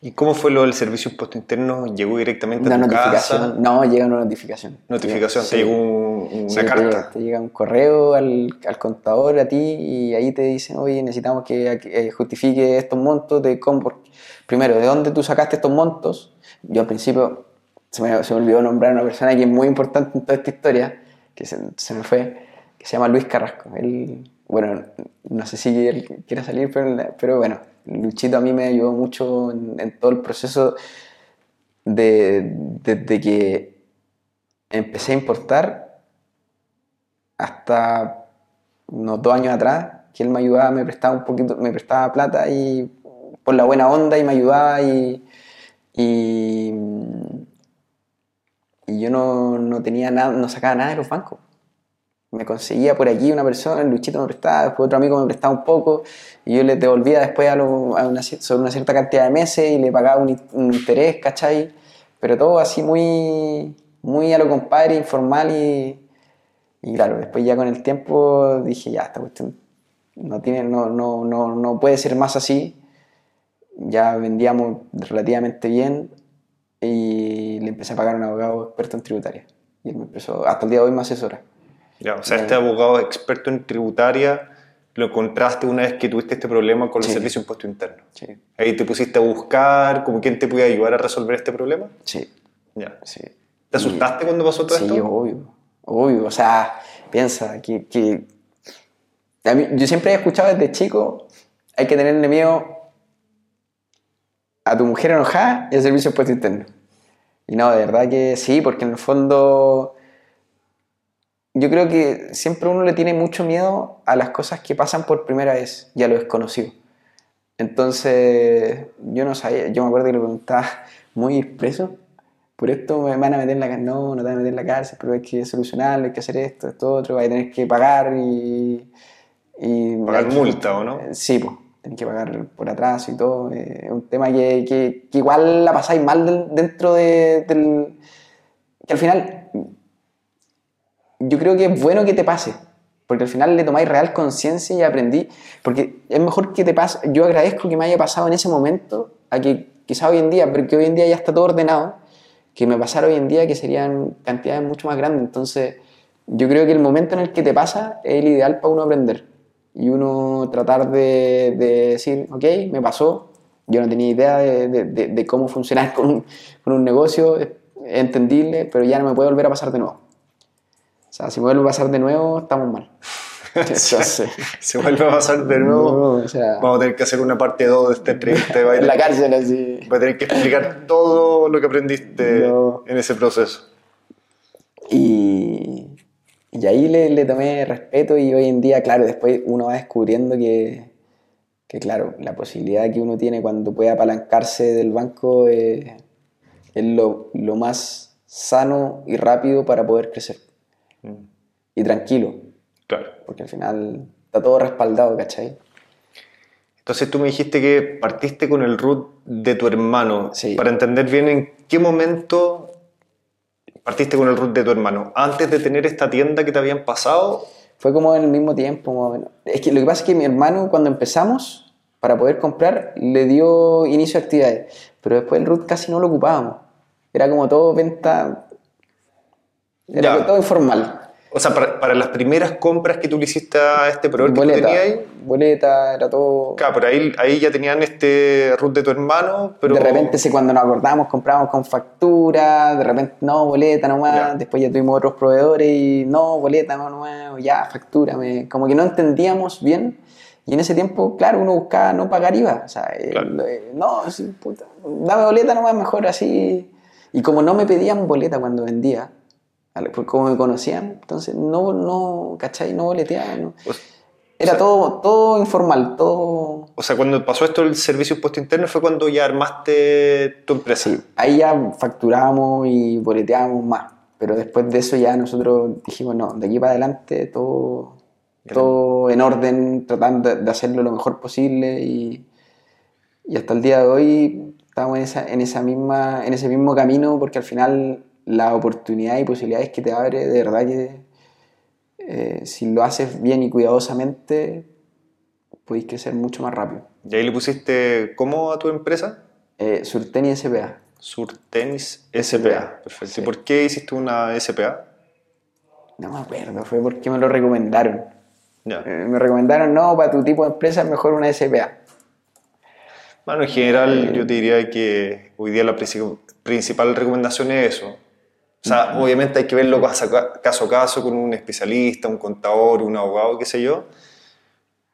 ¿Y cómo fue lo del servicio impuesto interno? ¿Llegó directamente una a tu notificación, casa? No, llega una notificación. ¿Notificación? ¿Te llegó un, una sí, carta? Te llega, un correo al, al, contador, a ti, y ahí te dicen, oye, necesitamos que eh, justifique estos montos de cómo... Primero, ¿de dónde tú sacaste estos montos? Yo al principio se me, se me, olvidó nombrar a una persona que es muy importante en toda esta historia, que se, se, me fue, que se llama Luis Carrasco. Él bueno, no sé si él quiere salir, pero, pero bueno, Luchito a mí me ayudó mucho en, todo el proceso de, desde que empecé a importar hasta unos dos años atrás, que él me ayudaba, me prestaba un poquito, me prestaba plata y por la buena onda y me ayudaba y, y, y yo no, no tenía nada, no sacaba nada de los bancos me conseguía por aquí una persona, el Luchito me prestaba, después otro amigo me prestaba un poco, y yo le devolvía después a, una, sobre una cierta cantidad de meses y le pagaba un, un, interés, ¿cachai? Pero todo así muy, muy a lo compadre, informal y, y claro, después ya con el tiempo dije, ya, esta cuestión no, tiene, no, no, no, no puede ser más así. Ya vendíamos relativamente bien y le empecé a pagar a un abogado experto en tributaria. Y él me empezó, hasta el día de hoy me asesora. Ya, o sea, este abogado experto en tributaria lo encontraste una vez que tuviste este problema con el Sí. servicio de impuesto interno. Sí, Ahí te pusiste a buscar como quién te podía ayudar a resolver este problema. sí, Ya. sí. ¿Te asustaste cuando pasó todo Sí, esto? obvio, obvio. O sea, piensa que, que- mí- yo siempre he escuchado desde chico, hay que tenerle miedo a tu mujer enojada y al servicio de impuesto interno. Y no, de verdad que sí, porque en el fondo yo creo que siempre uno le tiene mucho miedo a las cosas que pasan por primera vez y a lo desconocido. Entonces, yo no sabía, yo me acuerdo que le preguntaba, muy preso, por esto me van a meter en la cárcel, no, no te van a meter en la cárcel, pero hay que solucionarlo, hay que hacer esto, esto, otro, hay que tener que pagar y... y Pagar que- multa, ¿o no? Eh, Sí, pues, tenés que pagar por atrás y todo. eh, Es un tema que, que- que igual la pasáis mal dentro de- del... Que al final yo creo que es bueno que te pase, porque al final le tomáis real conciencia y aprendí, porque es mejor que te pase, yo agradezco que me haya pasado en ese momento, a que quizá hoy en día, porque hoy en día ya está todo ordenado, que me pasara hoy en día que serían cantidades mucho más grandes, entonces yo creo que el momento en el que te pasa es el ideal para uno aprender, y uno tratar de, de decir, ok, me pasó, yo no tenía idea de, de- de- cómo funcionar con con un negocio, es entendible, pero ya no me puede volver a pasar de nuevo. O sea, si vuelve a pasar de nuevo, estamos mal. Entonces, Se vuelve a pasar de nuevo. no, o sea, Vamos a tener que hacer una parte 2 de esta entrevista. A, en la cárcel así. va a tener que explicar todo lo que aprendiste No. en ese proceso. Y, y ahí le, le tomé respeto y hoy en día, claro, después uno va descubriendo que, que claro, la posibilidad que uno tiene cuando puede apalancarse del banco eh, es lo, lo más sano y rápido para poder crecer. Mm, Y tranquilo, Claro. porque al final está todo respaldado, ¿cachai? Entonces tú me dijiste que partiste con el root de tu hermano. Sí. Para entender bien en qué momento partiste con el root de tu hermano. Antes de tener esta tienda que te habían pasado. Fue como en el mismo tiempo, más o menos. Es que lo que pasa es que mi hermano, cuando empezamos, para poder comprar, le dio inicio a actividades. Pero después el root casi no lo ocupábamos. Era como todo venta. Era Ya. todo informal. O sea, para, para las primeras compras que tú le hiciste a este proveedor que tú tenías ahí. Boleta, era todo. Claro, pero ahí, ahí ya tenían este root de tu hermano, pero... De repente, sí, cuando nos acordábamos, comprábamos con factura, de repente, no, boleta nomás, Ya. después ya tuvimos otros proveedores y no, boleta no, nomás, ya, factura, me- como que no entendíamos bien. Y en ese tiempo, claro, uno buscaba no pagar IVA, o sea, eh, Claro. eh, no, sí, puta, dame boleta nomás, mejor así. Y como no me pedían boleta cuando vendía, pues como me conocían, entonces no, no, ¿cachai? No boleteaba, no. O, Era todo, todo informal, todo... o sea, cuando pasó esto el servicio impuesto interno fue cuando ya armaste tu empresa. Sí, ahí ya facturábamos y boleteábamos más. Pero después de eso ya nosotros dijimos, no, de aquí para adelante todo, todo en orden, tratando de hacerlo lo mejor posible y, y hasta el día de hoy estamos en, esa, en, esa misma, en ese mismo camino porque al final la oportunidad y posibilidades que te abre, de verdad que eh, si lo haces bien y cuidadosamente, podéis crecer mucho más rápido. Y ahí le pusiste, ¿cómo a tu empresa? Eh, Surten y SPA. Surtenis SPA. Perfecto. Sí. ¿Y por qué hiciste una SPA? No me acuerdo, fue porque me lo recomendaron. Ya. Eh, me recomendaron, no, para tu tipo de empresa es mejor una SPA. Bueno, en general yo te diría que hoy día la princi- principal recomendación es eso. O sea, obviamente hay que verlo caso a ca- caso con un especialista, un contador, un abogado, qué sé yo.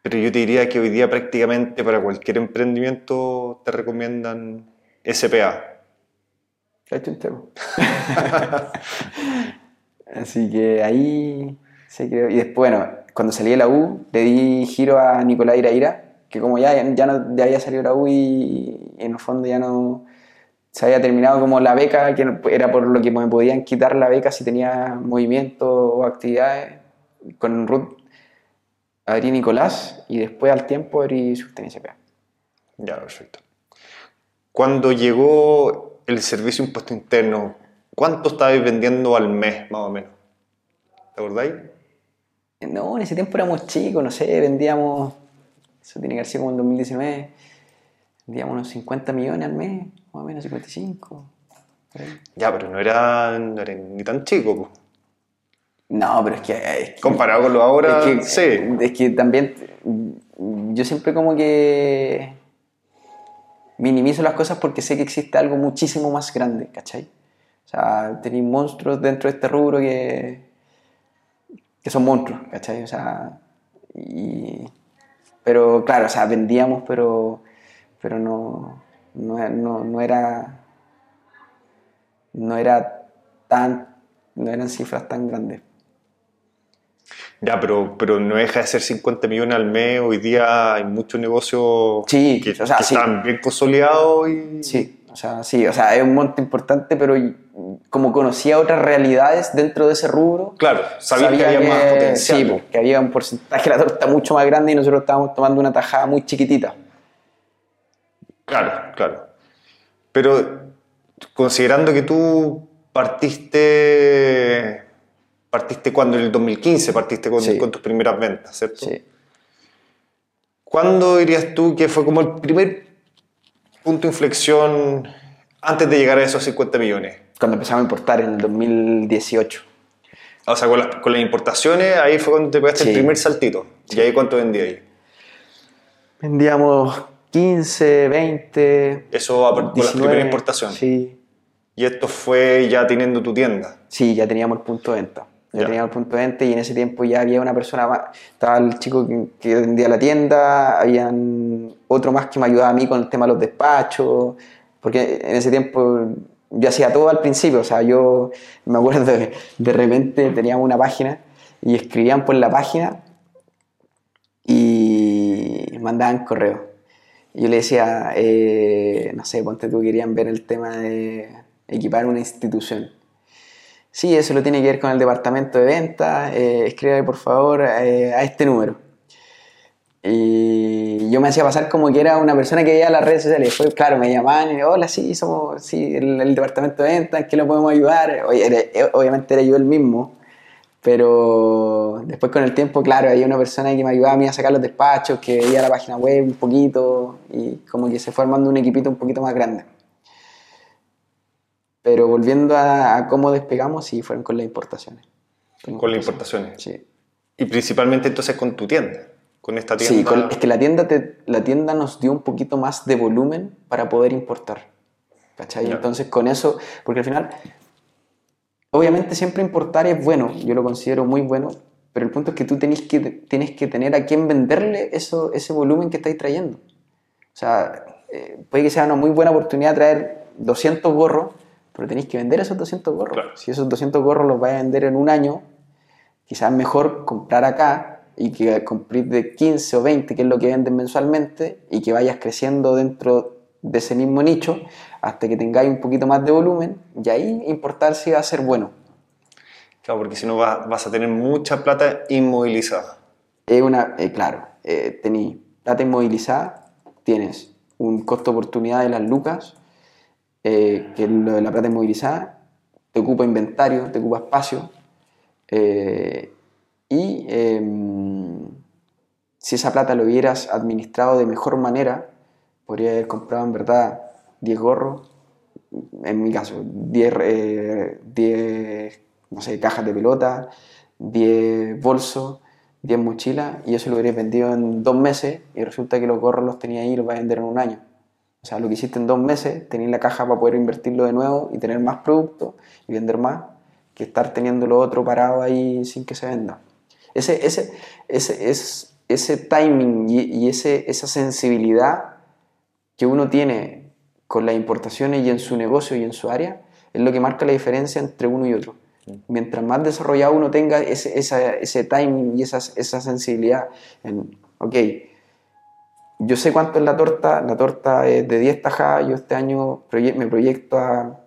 Pero yo te diría que hoy día prácticamente para cualquier emprendimiento te recomiendan SPA. Cacho un tema. Así que ahí se creó. Y después, bueno, cuando salí de la U, le di giro a Nicolás Iraira, que como ya, ya, no, ya había salido la U y, en el fondo ya no se había terminado como la beca, que era por lo que me podían quitar la beca si tenía movimiento o actividades. Con Ruth abrí Nicolás y después al tiempo abrí Sustancia SPA. Ya, perfecto. Cuando llegó el servicio impuesto interno, ¿cuánto estabais vendiendo al mes, más o menos? ¿Te acordáis? No, en ese tiempo éramos chicos, no sé, vendíamos, eso tiene que haber sido como en 2019, vendíamos unos 50 millones al mes, más o menos 55. Ya, pero no eran, ni tan chicos. Pues. No, pero es que, Comparado con lo ahora, es que, sí. Es que también yo siempre como que minimizo las cosas porque sé que existe algo muchísimo más grande, ¿cachai? O sea, tenéis monstruos dentro de este rubro que, que son monstruos, ¿cachai? O sea, y, pero claro, o sea, vendíamos, pero, pero no, no, no, no era no era tan no eran cifras tan grandes. Ya, pero, pero no deja de ser 50 millones al mes. Hoy día hay muchos negocios que, están bien consolidados. Y... Sí, o sea, sí, o sea, es un monto importante, pero como conocía otras realidades dentro de ese rubro. Claro, sabía, que había más potencial. Sí, que había un porcentaje de la torta mucho más grande y nosotros estábamos tomando una tajada muy chiquitita. Claro, claro. Pero considerando que tú partiste partiste cuando en el 2015 partiste con, con, tus primeras ventas, ¿cierto? Sí. ¿Cuándo dirías tú que fue como el primer punto de inflexión antes de llegar a esos 50 millones? Cuando empezamos a importar en el 2018. O sea, con las, con las importaciones, ahí fue cuando te pegaste el primer saltito. ¿Y ahí cuánto vendías Vendíamos 15, 20. Eso con las primeras importaciones. Sí. ¿Y esto fue ya teniendo tu tienda? Sí, ya teníamos el punto de venta. Ya, teníamos el punto de venta y en ese tiempo ya había una persona más. Estaba el chico que, vendía la tienda, habían otro más que me ayudaba a mí con el tema de los despachos, porque en ese tiempo yo hacía todo al principio, o sea, yo me acuerdo de, de repente teníamos una página y escribían por la página y mandaban correo. Yo le decía, eh, no sé, ponte tú, querían ver el tema de equipar una institución. Sí, eso lo tiene que ver con el departamento de ventas, eh, por favor eh, a este número. Y yo me hacía pasar como que era una persona que veía las redes sociales. Después, claro, me llamaban y hola, sí, somos sí, el, departamento de ventas, ¿en qué lo podemos ayudar? Eh, obviamente era yo el mismo, pero después con el tiempo, claro, había una persona que me ayudaba a mí a sacar los despachos, que veía la página web un poquito y como que se fue armando un equipito un poquito más grande. Pero volviendo a, cómo despegamos, sí, fueron con las importaciones. Con, las importaciones. Sí. Y principalmente entonces con tu tienda, con esta tienda. Sí, es que la tienda, la tienda nos dio un poquito más de volumen para poder importar. ¿Cachai? Entonces con eso, porque al final, obviamente siempre importar es bueno, yo lo considero muy bueno, pero el punto es que tú tenés que, tienes que tener a quién venderle eso, ese volumen que estáis trayendo. O sea, eh, puede que sea una muy buena oportunidad traer 200 gorros, pero tenéis que vender esos 200 gorros. Si esos 200 gorros los vais a vender en un año, quizás mejor comprar acá y que compréis de 15 o 20, que es lo que venden mensualmente, y que vayas creciendo dentro de ese mismo nicho hasta que tengáis un poquito más de volumen, y ahí importar si va a ser bueno. Claro, porque si no vas a tener mucha plata inmovilizada. Es una, eh, claro, eh, tenéis plata inmovilizada, tienes un costo oportunidad de las lucas, eh, que lo de la plata inmovilizada, te ocupa inventario, te ocupa espacio, y em, si esa plata lo hubieras administrado de mejor manera, podría haber comprado en verdad 10 gorros, en mi caso, 10, eh, no sé, cajas de pelota, 10 bolsos, 10 mochilas, y eso lo hubieras vendido en dos meses, y resulta que los gorros los tenía ahí y los vas a vender en un año. O sea, lo que hiciste en dos meses, tener la caja para poder invertirlo de nuevo y tener más producto y vender más, que estar teniendo lo otro parado ahí sin que se venda. Ese, ese, ese es ese timing y, y ese, esa sensibilidad que uno tiene con las importaciones y en su negocio y en su área es lo que marca la diferencia entre uno y otro. Mientras más desarrollado uno tenga ese, esa- ese timing y esa, esa sensibilidad en, ok, yo sé cuánto es la torta, la torta es de 10 tajadas, yo este año me proyecto a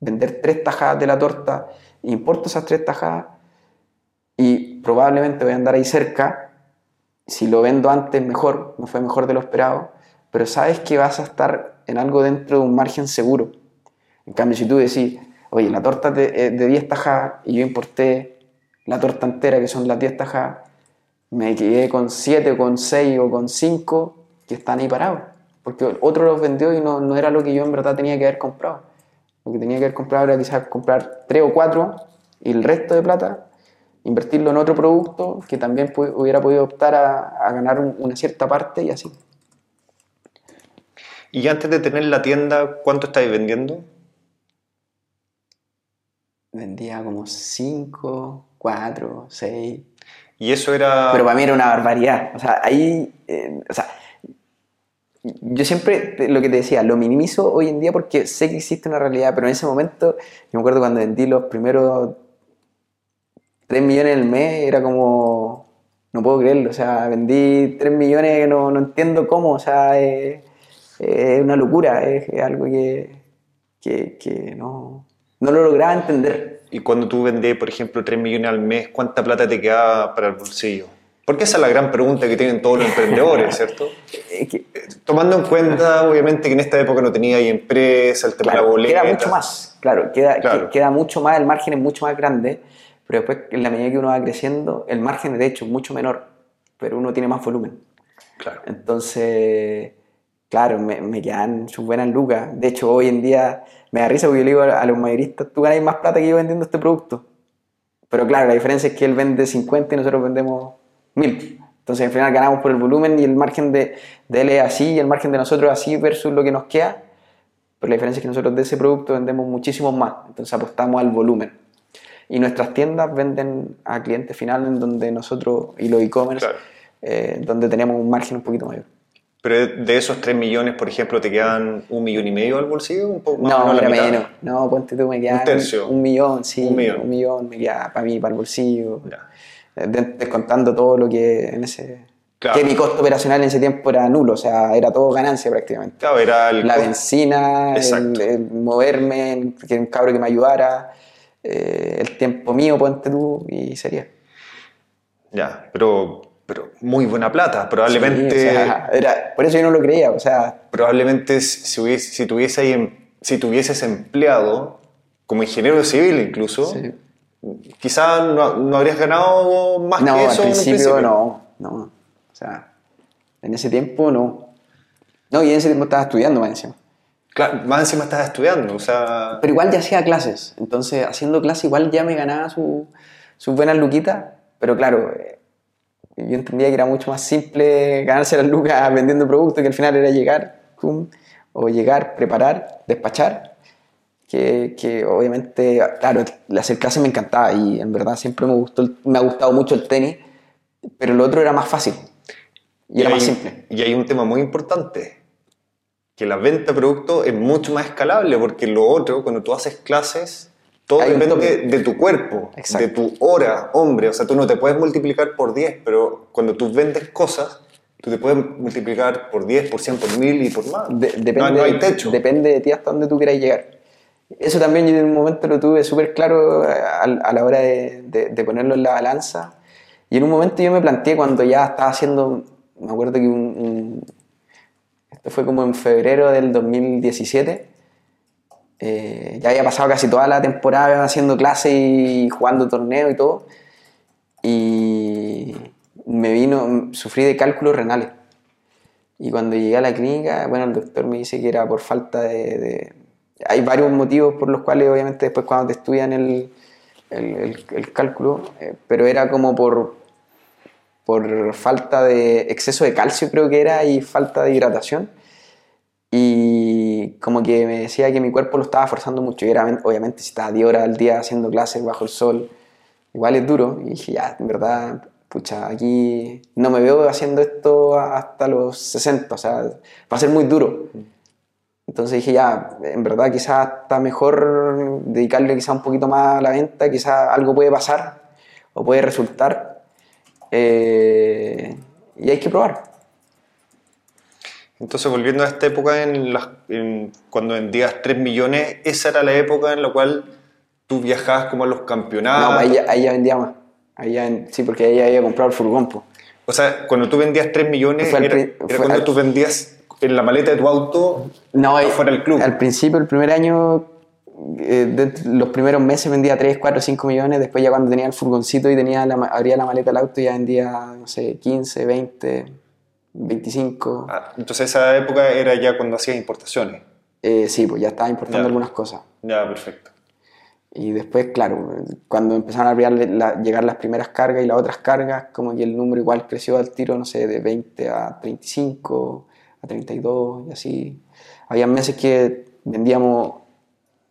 vender 3 tajadas de la torta, importo esas 3 tajadas y probablemente voy a andar ahí cerca, si lo vendo antes mejor, me fue mejor de lo esperado, pero sabes que vas a estar en algo dentro de un margen seguro. En cambio, si tú decís, oye, la torta de, es de 10 tajadas y yo importé la torta entera, que son las 10 tajadas, me quedé con 7 o con 6 o con 5 que están ahí parados. Porque otro los vendió y no, no era lo que yo en verdad tenía que haber comprado. Lo que tenía que haber comprado era quizás comprar 3 o 4 y el resto de plata invertirlo en otro producto que también hubiera podido optar a, a ganar un- una cierta parte y así. Y antes de tener la tienda, ¿cuánto estáis vendiendo? Vendía como 5, 4, 6. Y eso era... Pero para mí era una barbaridad. O sea, ahí. eh, o sea, yo siempre lo que te decía, lo minimizo hoy en día porque sé que existe una realidad, pero en ese momento, yo me acuerdo cuando vendí los primeros 3 millones el mes, era como. No puedo creerlo. O sea, vendí 3 millones no, no entiendo cómo. O sea, es, es una locura. Es, es algo que, que, que no, no lo lograba entender. Y cuando tú vendés, por ejemplo, 3 millones al mes, ¿cuánta plata te queda para el bolsillo? Porque esa es la gran pregunta que tienen todos los emprendedores, ¿cierto? Que, Tomando en cuenta, obviamente, que en esta época no tenía ahí empresa, el tema de la Claro, boleta. queda mucho más, claro, queda, Claro. que- queda mucho más, el margen es mucho más grande, pero después, en la medida que uno va creciendo, el margen de hecho es mucho menor, pero uno tiene más volumen. Claro. Entonces, claro, me, me quedan sus buenas lucas. De hecho, hoy en día me da risa porque yo le digo a, los mayoristas, tú ganas más plata que yo vendiendo este producto. Pero claro, la diferencia es que él vende 50 y nosotros vendemos 1000. Entonces, al final ganamos por el volumen y el margen de, de él es así y el margen de nosotros es así versus lo que nos queda. Pero la diferencia es que nosotros de ese producto vendemos muchísimos más. Entonces, apostamos al volumen. Y nuestras tiendas venden a cliente final en donde nosotros, y los e-commerce, Claro. eh, donde tenemos un margen un poquito mayor. Pero de- esos 3 millones, por ejemplo, ¿te quedan un millón y medio al bolsillo? Un poco No, menos la mitad? menos. No, ponte tú, me queda Un tercio. un millón, sí. Un millón. Un millón me queda para mí, para el bolsillo. Ya. Eh, de- Descontando todo lo que en ese. Claro. Que mi costo operacional en ese tiempo era nulo, o sea, era todo ganancia prácticamente. Claro, era el La benzina, el, el moverme, que un cabro que me ayudara, eh, el tiempo mío, ponte tú, y sería. Ya, pero, pero muy buena plata. Probablemente, Sí, o sea, era, por eso yo no lo creía, o sea, probablemente si, hubiese, si, tuviese ahí em- si tuvieses empleado, como ingeniero civil incluso, sí. quizás no, no habrías ganado más no, que al eso en principio, no, no, o sea, en ese tiempo no. No, y en ese tiempo estaba estudiando más encima. Claro, más encima estás estudiando, o sea... Pero igual ya hacía clases, entonces haciendo clases igual ya me ganaba su- sus buenas luquitas, pero claro, yo entendía que era mucho más simple ganarse las lucas vendiendo productos, que al final era llegar, pum, o llegar, preparar, despachar, que, que obviamente, claro, hacer clases me encantaba y en verdad siempre me, gustó me ha gustado mucho el tenis, pero lo otro era más fácil y, era hay, más simple. Y hay un tema muy importante, que la venta de productos es mucho más escalable, porque lo otro, cuando tú haces clases, todo Hay depende de tu cuerpo, Exacto. de tu hora, hombre. O sea, tú no te puedes multiplicar por 10, pero cuando tú vendes cosas, tú te puedes multiplicar por 10, por 100, por 1000 y por más. De- depende, no, no hay techo. Depende de ti hasta dónde tú quieras llegar. Eso también yo en un momento lo tuve súper claro a, a la hora de, de- de ponerlo en la balanza. Y en un momento yo me planteé cuando ya estaba haciendo, me acuerdo que un, un- esto fue como en febrero del 2017, eh, ya había pasado casi toda la temporada haciendo clases y jugando torneos y todo, y me vino, sufrí de cálculos renales. Y cuando llegué a la clínica, bueno, el doctor me dice que era por falta de... de- Hay varios motivos por los cuales obviamente después cuando te estudian el, el, el- el cálculo, eh, pero era como por, por falta de exceso de calcio creo que era y falta de hidratación. Y como que me decía que mi cuerpo lo estaba forzando mucho. Y era, obviamente si estaba 10 horas al día haciendo clases bajo el sol, igual es duro. Y dije, ya, en verdad, pucha, aquí no me veo haciendo esto hasta los 60, o sea, va a ser muy duro. Entonces dije, ya, en verdad quizás está mejor dedicarle quizás un poquito más a la venta, quizás algo puede pasar o puede resultar eh, y hay que probar. Entonces, volviendo a esta época en las, en- cuando vendías 3 millones, esa era la época en la cual tú viajabas como a los No, campeonatos. ahí, ya- ahí ya vendía más. Ahí ya sí, porque ahí ya había comprado el furgón. po. O sea, cuando tú vendías 3 millones, era, era cuando al- tú vendías en la maleta de tu auto No, ahí- afuera del club. Al principio, el primer año, eh, de- los primeros meses vendía 3, 4, 5 millones. Después, ya cuando tenía el furgoncito y tenía la, abría la maleta del auto, ya vendía, no sé, 15, 20, 25. Ah, entonces, esa época era ya cuando hacías importaciones. Eh, sí, pues ya estaba importando Ya. algunas cosas. Ya, perfecto. Y después, claro, cuando empezaron a la- llegar las primeras cargas y las otras cargas, como que el número igual creció al tiro, no sé, de 20 a 35, a 32 y así. Había meses que vendíamos,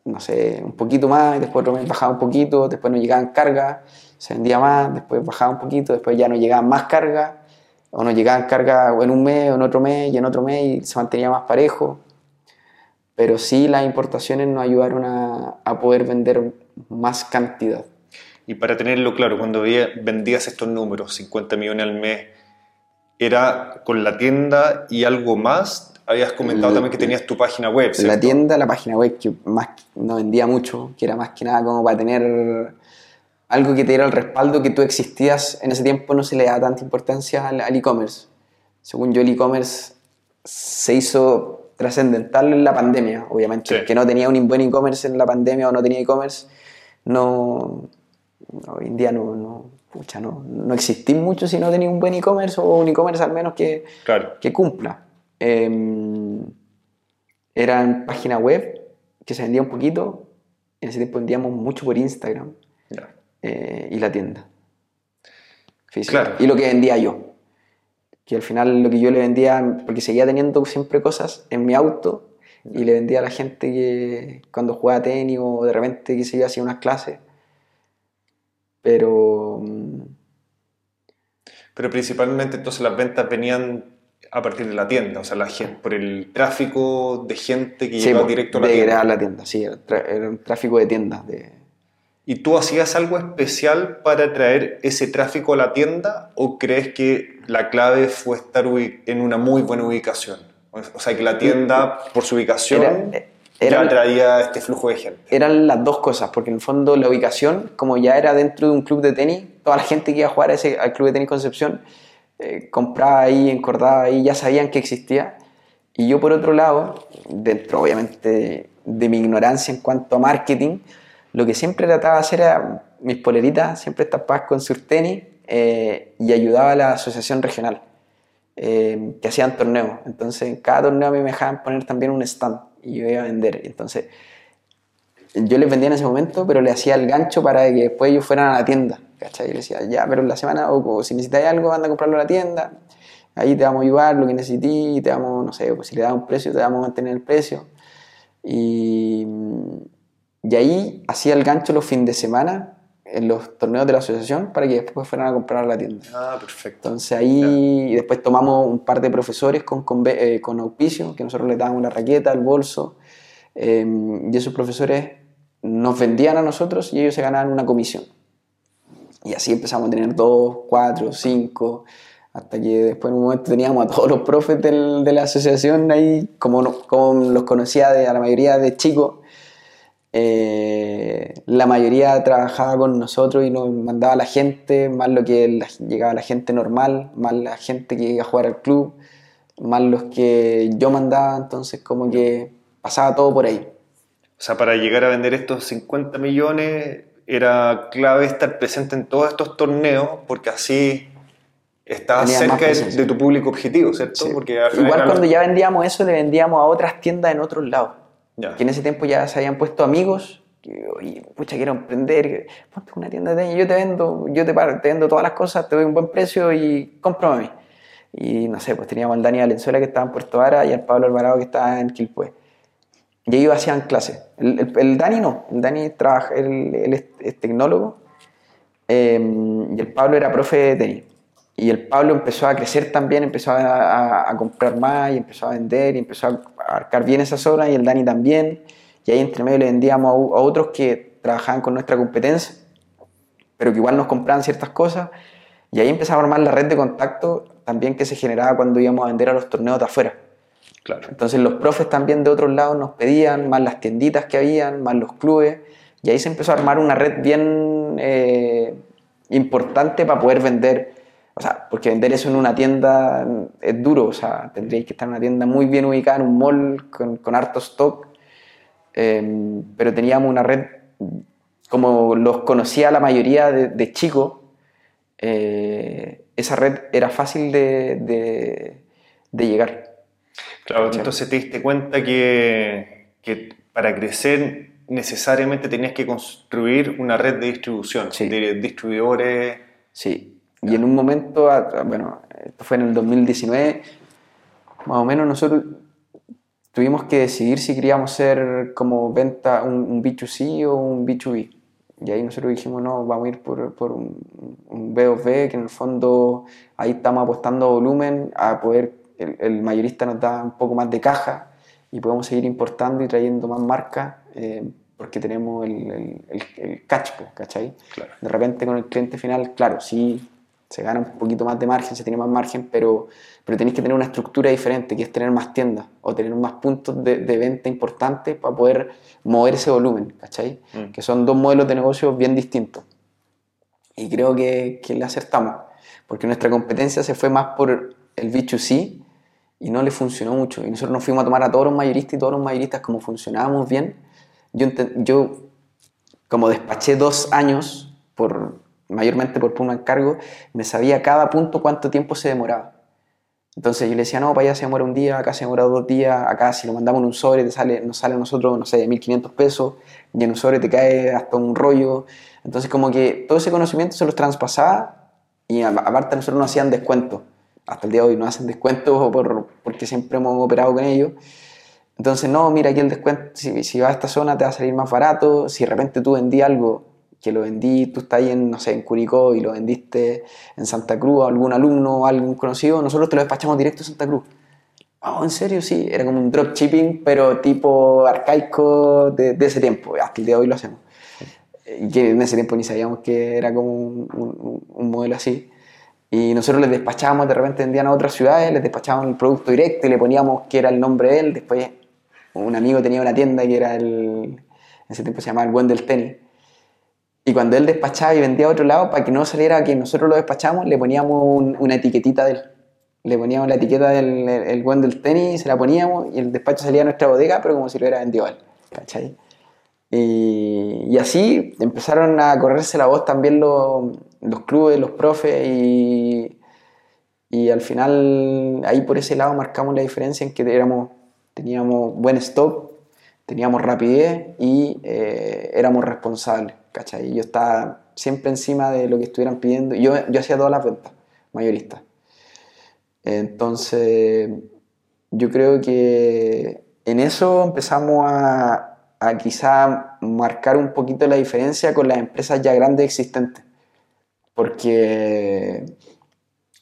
no sé, un poquito más y después otro mes bajaba un poquito, después no llegaban cargas, se vendía más, después bajaba un poquito, después ya no llegaban más cargas, o no llegaban cargas en un mes, o en otro mes y en otro mes y se mantenía más parejo pero sí las importaciones nos ayudaron a, a poder vender más cantidad. Y para tenerlo claro, cuando vendías estos números, 50 millones al mes, ¿era con la tienda y algo más? Habías comentado La- también que tenías tu página web, La tienda, la página web, que más no vendía mucho, que era más que nada como para tener algo que te diera el respaldo que tú existías. En ese tiempo no se le daba tanta importancia al al e-commerce. Según yo, el e-commerce se hizo trascendental en la pandemia, obviamente. Sí. El que no tenía un buen e-commerce en la pandemia o no tenía e-commerce, no, hoy en día no, no, pucha, no, no existí mucho si no tenía un buen e-commerce o un e-commerce al menos que, Claro. que cumpla. Eh, eran página web que se vendía un poquito. En ese tiempo vendíamos mucho por Instagram. Eh, y la tienda. física. Claro. Y lo que vendía yo. Que al final lo que yo le vendía, porque seguía teniendo siempre cosas en mi auto y le vendía a la gente que cuando jugaba tenis o de repente que se iba a hacer unas clases. Pero mm, Pero principalmente entonces las ventas venían a partir de la tienda, o sea, la gente, por el tráfico de gente que sí, llegaba po, directo a la de- tienda. era la tienda, sí, era un tráfico de tiendas. De, ¿Y tú hacías algo especial para traer ese tráfico a la tienda o crees que la clave fue estar en una muy buena ubicación? O sea, que la tienda, por su ubicación, Era- era- ya traía este flujo de gente. eran las dos cosas, porque en el fondo la ubicación, como ya era dentro de un club de tenis, toda la gente que iba a jugar a ese, al club de tenis Concepción eh, compraba ahí, encordaba ahí, ya sabían que existía. Y yo por otro lado, dentro obviamente de mi ignorancia en cuanto a marketing, lo que siempre trataba de hacer era mis poleritas, siempre tapadas con surtenis eh, y ayudaba a la asociación regional eh, que hacían torneos. Entonces en cada torneo a mí me dejaban poner también un stand y yo iba a vender. Entonces yo les vendía en ese momento, pero le hacía el gancho para que después ellos fueran a la tienda. ¿cachai? Y les decía, ya, pero en la semana, o, o si necesitáis algo, anda a comprarlo a la tienda. Ahí te vamos a ayudar, lo que necesites, te damos, no sé, pues si le das un precio, te vamos a mantener el precio. Y, y ahí hacía el gancho los fines de semana en los torneos de la asociación para que después fueran a comprar a la tienda. Ah, perfecto. Entonces ahí y después tomamos un par de profesores con, conve- eh, con auspicio, que nosotros les dábamos la raqueta, el bolso, eh, y esos profesores nos vendían a nosotros y ellos se ganaban una comisión. Y así empezamos a tener dos, cuatro, cinco, hasta que después en un momento teníamos a todos los profes del- de la asociación ahí, como, como los conocía de, a la mayoría de chicos, eh, la mayoría trabajaba con nosotros y nos mandaba la gente, más lo que la- llegaba la gente normal, más la gente que iba a jugar al club, más los que yo mandaba, entonces como que pasaba todo por ahí. O sea, para llegar a vender estos 50 millones era clave estar presente en todos estos torneos porque así estabas cerca de, tu público objetivo, ¿cierto? Sí. Porque Igual cuando los- ya vendíamos eso, le vendíamos a otras tiendas en otros lados. Ya. Que en ese tiempo ya se habían puesto amigos. Que, oye, pucha, quiero emprender. Ponte una tienda de tenis, yo te vendo, yo te, paro- te vendo todas las cosas, te doy un buen precio y cómprame a mí. Y no sé, pues teníamos al Dani Valenzuela que estaba en Puerto Vara y al Pablo Alvarado que estaba en Quilpué. Y ellos hacían clases. El, el- el Dani no, el Dani trabaja, él, él es, es tecnólogo eh, y el Pablo era profe de tenis. Y el Pablo empezó a crecer también, empezó a, a, comprar más y empezó a vender y empezó a abarcar bien esa zona y el Dani también. Y ahí entre medio le vendíamos a, a otros que trabajaban con nuestra competencia, pero que igual nos compraban ciertas cosas. Y ahí empezaba a armar la red de contacto también que se generaba cuando íbamos a vender a los torneos de afuera. Claro. Entonces los profes también de otros lados nos pedían, más las tienditas que habían, más los clubes, y ahí se empezó a armar una red bien eh, importante para poder vender o sea, porque vender eso en una tienda es duro, o sea, tendríais que estar en una tienda muy bien ubicada, en un mall con, con harto stock, em, pero teníamos una red, como los conocía la mayoría de, chicos, eh, esa red era fácil de, de, llegar. Claro, entonces te diste cuenta que, que, para crecer necesariamente tenías que construir una red de distribución, de distribuidores. Sí, y en un momento, bueno, esto fue en el 2019, más o menos nosotros tuvimos que decidir si queríamos ser como venta un, B2C o un B2B. Y ahí nosotros dijimos, no, vamos a ir por, por un, un B2B, que en el fondo ahí estamos apostando volumen a poder, el, mayorista nos da un poco más de caja y podemos seguir importando y trayendo más marcas eh, porque tenemos el, el, el, catch, ¿cachai? De repente con el cliente final, claro, sí se gana un poquito más de margen, se tiene más margen, pero, pero tenéis que tener una estructura diferente, que es tener más tiendas o tener más puntos de, de venta importantes para poder mover ese volumen, ¿cachai? Mm. Que son dos modelos de negocio bien distintos. Y creo que, que le acertamos, porque nuestra competencia se fue más por el B2C y no le funcionó mucho. Y nosotros nos fuimos a tomar a todos los mayoristas y todos los mayoristas, como funcionábamos bien, yo, yo como despaché dos años por, mayormente por un encargo, me sabía cada punto cuánto tiempo se demoraba. Entonces yo le decía, no, para allá se demora un día, acá se demora dos días, acá si lo mandamos en un sobre te sale, nos sale a nosotros, no sé, 1.500 pesos, y en un sobre te cae hasta un rollo. Entonces como que todo ese conocimiento se los traspasaba y aparte nosotros no hacían descuentos. Hasta el día de hoy no hacen descuentos por, porque siempre hemos operado con ellos. Entonces, no, mira aquí el descuento, si, si vas a esta zona te va a salir más barato, si de repente tú vendí algo que lo vendí, tú estás ahí en, no sé, en Curicó y lo vendiste en Santa Cruz a algún alumno o algún conocido, nosotros te lo despachamos directo a Santa Cruz. Oh, ¿en serio? Sí, era como un dropshipping, pero tipo arcaico de, ese tiempo, hasta el día de hoy lo hacemos. Y que en ese tiempo ni sabíamos que era como un, modelo así. Y nosotros les despachábamos, de repente vendían a otras ciudades, les despachábamos el producto directo y le poníamos que era el nombre de él. Después un amigo tenía una tienda que era el, en ese tiempo se llamaba el Buen del Tenis y cuando él despachaba y vendía a otro lado, para que no saliera que nosotros lo despachamos, le poníamos una etiquetita de él. Le poníamos la etiqueta del el buen del tenis, se la poníamos y el despacho salía a nuestra bodega, pero como si lo hubiera vendido él. ¿Cachai? Y, así empezaron a correrse la voz también los, los clubes, los profes y, y al final ahí por ese lado marcamos la diferencia en que éramos, teníamos buen stock, teníamos rapidez y eh, éramos responsables. ¿Cachai? Yo estaba siempre encima de lo que estuvieran pidiendo. Yo, yo hacía todas las ventas, mayoristas. Entonces, yo creo que en eso empezamos a, a quizá marcar un poquito la diferencia con las empresas ya grandes existentes. Porque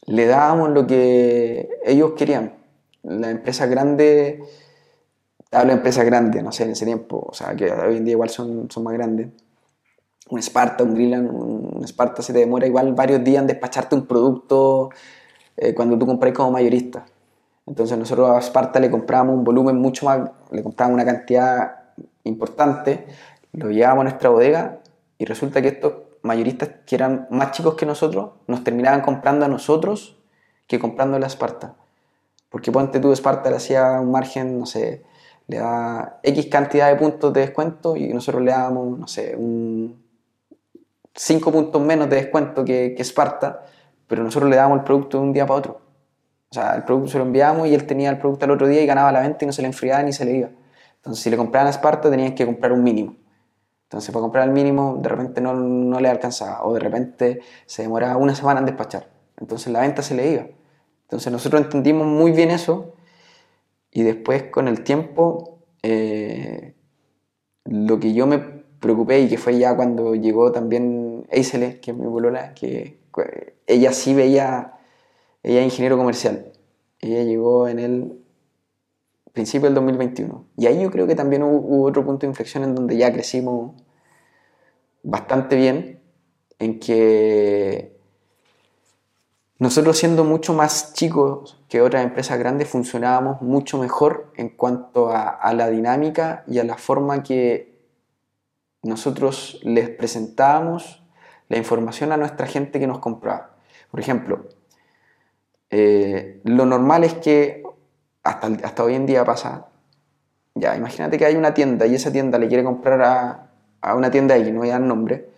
le dábamos lo que ellos querían. Las empresas grandes, hablo de empresas grandes, no sé, en ese tiempo, o sea, que hoy en día igual son, son más grandes un Sparta, un Grillan, un Sparta se te demora igual varios días en despacharte un producto eh, cuando tú compras como mayorista. Entonces nosotros a Sparta le compramos un volumen mucho más, le compramos una cantidad importante, lo llevábamos a nuestra bodega y resulta que estos mayoristas que eran más chicos que nosotros nos terminaban comprando a nosotros que comprando a Sparta. Porque ponte tú, Sparta le hacía un margen, no sé, le da X cantidad de puntos de descuento y nosotros le dábamos, no sé, un 5 puntos menos de descuento que, que Sparta, pero nosotros le dábamos el producto de un día para otro. O sea, el producto se lo enviamos y él tenía el producto al otro día y ganaba la venta y no se le enfriaba ni se le iba. Entonces, si le compraban a Sparta, tenían que comprar un mínimo. Entonces, para comprar el mínimo, de repente no, no le alcanzaba o de repente se demoraba una semana en despachar. Entonces, la venta se le iba. Entonces, nosotros entendimos muy bien eso y después, con el tiempo, eh, lo que yo me preocupé y que fue ya cuando llegó también Eisele, que es mi bolola, que ella sí veía Ella es ingeniero comercial. Ella llegó en el principio del 2021. Y ahí yo creo que también hubo, hubo otro punto de inflexión en donde ya crecimos bastante bien, en que nosotros siendo mucho más chicos que otras empresas grandes funcionábamos mucho mejor en cuanto a, a la dinámica y a la forma que nosotros les presentábamos la información a nuestra gente que nos compraba. Por ejemplo, eh, lo normal es que hasta, hasta hoy en día pasa, ya, imagínate que hay una tienda y esa tienda le quiere comprar a, a una tienda X, no voy a dar nombre,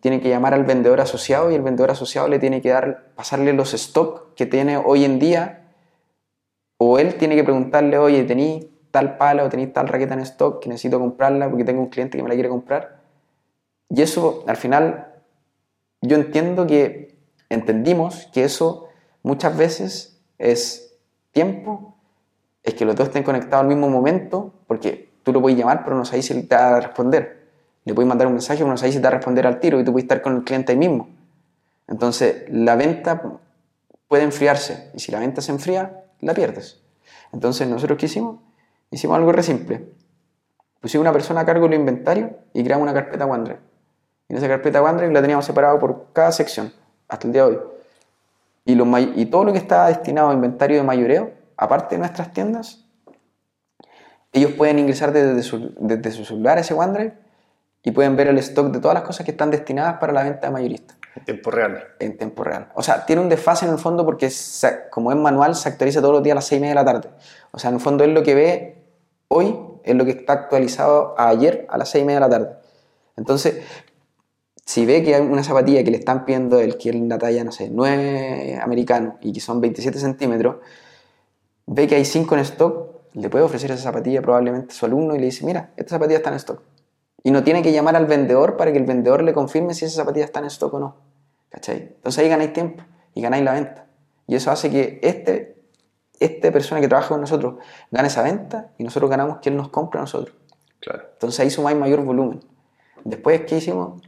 tiene que llamar al vendedor asociado y el vendedor asociado le tiene que dar, pasarle los stock que tiene hoy en día o él tiene que preguntarle, oye, ¿tenéis tal pala o tenéis tal raqueta en stock que necesito comprarla porque tengo un cliente que me la quiere comprar? Y eso, al final, yo entiendo que entendimos que eso muchas veces es tiempo, es que los dos estén conectados al mismo momento, porque tú lo puedes llamar, pero no sabes si te va a responder. Le puedes mandar un mensaje, pero no sabes si te va a responder al tiro y tú puedes estar con el cliente ahí mismo. Entonces, la venta puede enfriarse y si la venta se enfría, la pierdes. Entonces, nosotros qué hicimos? Hicimos algo re simple. Pusimos una persona a cargo del inventario y creamos una carpeta OneDrive. Y en esa carpeta OneDrive la teníamos separado por cada sección, hasta el día de hoy. Y, todo lo que estaba destinado a inventario de mayoreo, aparte de nuestras tiendas, ellos pueden ingresar desde su, desde su celular a ese OneDrive y pueden ver el stock de todas las cosas que están destinadas para la venta de mayorista En tiempo real. en tiempo real. O sea, tiene un desfase en el fondo porque se- como es manual se actualiza todos los días a las 6 y media de la tarde. O sea, en el fondo es lo que ve hoy, es lo que está actualizado a ayer a las 6 y media de la tarde. Entonces, si ve que hay una zapatilla que le están pidiendo el que es una talla, no sé, 9 americano y que son 27 centímetros, ve que hay 5 en stock, le puede ofrecer esa zapatilla probablemente a su alumno y le dice, mira, esta zapatilla está en stock. Y no tiene que llamar al vendedor para que el vendedor le confirme si esa zapatilla está en stock o no. ¿Cachai? Entonces ahí ganáis tiempo y ganáis la venta. Y eso hace que este, esta persona que trabaja con nosotros gane esa venta y nosotros ganamos que él nos compre a nosotros. Claro. Entonces ahí sumáis mayor volumen. Después, ¿qué hicimos?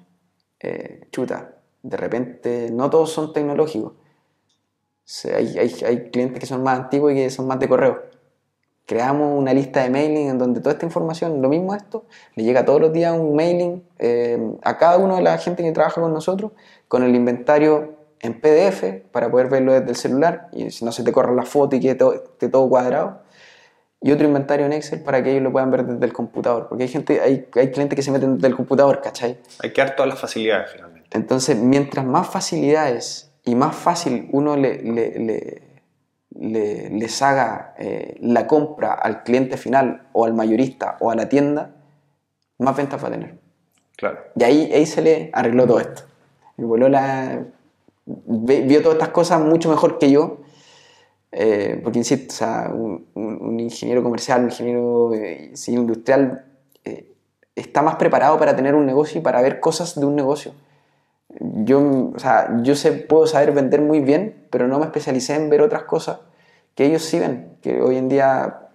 Eh, chuta, de repente no todos son tecnológicos. Hay, hay clientes que son más antiguos y que son más de correo. Creamos una lista de mailing en donde toda esta información, lo mismo esto, le llega todos los días un mailing eh, a cada uno de la gente que trabaja con nosotros con el inventario en PDF para poder verlo desde el celular y si no se te corra la foto y quede todo, esté todo cuadrado y otro inventario en Excel para que ellos lo puedan ver desde el computador. Porque hay gente, hay, hay clientes que se meten desde el computador, ¿cachai? Hay que dar todas las facilidades finalmente. Entonces, mientras más facilidades y más fácil uno le, le- le- le- les haga eh, la compra al cliente final o al mayorista o a la tienda, más ventas va a tener. Claro. Y ahí, ahí se le arregló todo esto. Mi ve- vio todas estas cosas mucho mejor que yo, eh, porque insisto, un, ingeniero comercial, un ingeniero eh, industrial eh, está más preparado para tener un negocio y para ver cosas de un negocio. Yo, o sea, yo sé, puedo saber vender muy bien, pero no me especialicé en ver otras cosas que ellos sí ven, que hoy en día,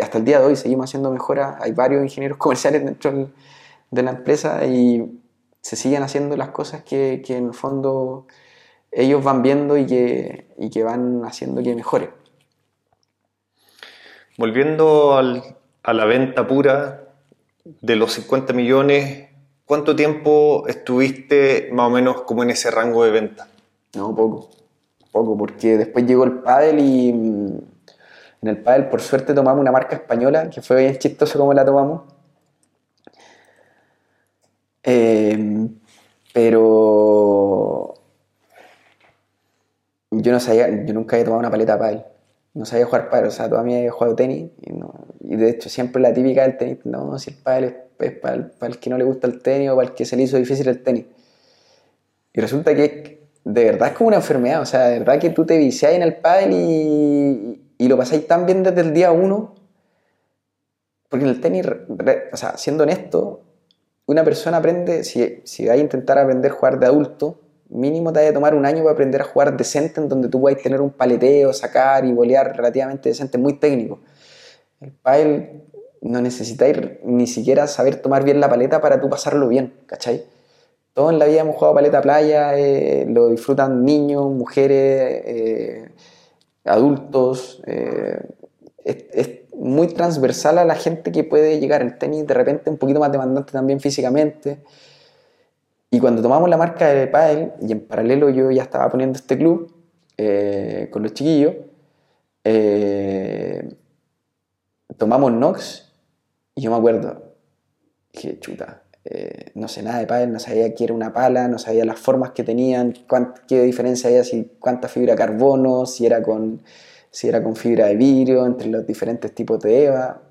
hasta el día de hoy, seguimos haciendo mejoras. Hay varios ingenieros comerciales dentro de la empresa y se siguen haciendo las cosas que, que en el fondo ellos van viendo y que, y que van haciendo que mejore. Volviendo al- a la venta pura de los 50 millones, ¿cuánto tiempo estuviste más o menos como en ese rango de venta? No, poco. Poco, porque después llegó el pádel y mm, en el pádel por suerte tomamos una marca española, que fue bien chistoso cómo la tomamos. Eh, pero yo no sabía, yo nunca había tomado una paleta de pádel. No sabía jugar pádel, o sea, toda mi vida había jugado tenis y, no- y de hecho siempre la típica del tenis, no, si el pádel es, es para, el, para el que no le gusta el tenis o para el que se le hizo difícil el tenis. Y resulta que de verdad es como una enfermedad, o sea, de verdad que tú te viciás en el pádel y, y lo pasáis tan bien desde el día uno, porque en el tenis, o sea, siendo honesto, una persona aprende, si, si vas a intentar aprender a jugar de adulto, mínimo te va a tomar un año para aprender a jugar decente, en donde tú puedas tener un paleteo, sacar y bolear relativamente decente, muy técnico. El pádel no necesitáis ni siquiera saber tomar bien la paleta para tú pasarlo bien, ¿cachai? Todos en la vida hemos jugado paleta playa, eh, lo disfrutan niños, mujeres, eh, adultos. eh, es, es muy transversal a la gente que puede llegar al tenis, de repente un poquito más demandante también físicamente. Y cuando tomamos la marca de Padel, y en paralelo yo ya estaba poniendo este club eh, con los chiquillos, eh, tomamos Nox y yo me acuerdo, dije, chuta, eh, no sé nada de pádel, no sabía qué era una pala, no sabía las formas que tenían, cuánt- qué diferencia había, si cuánta fibra carbono, si era con, si era con fibra de vidrio, entre los diferentes tipos de EVA.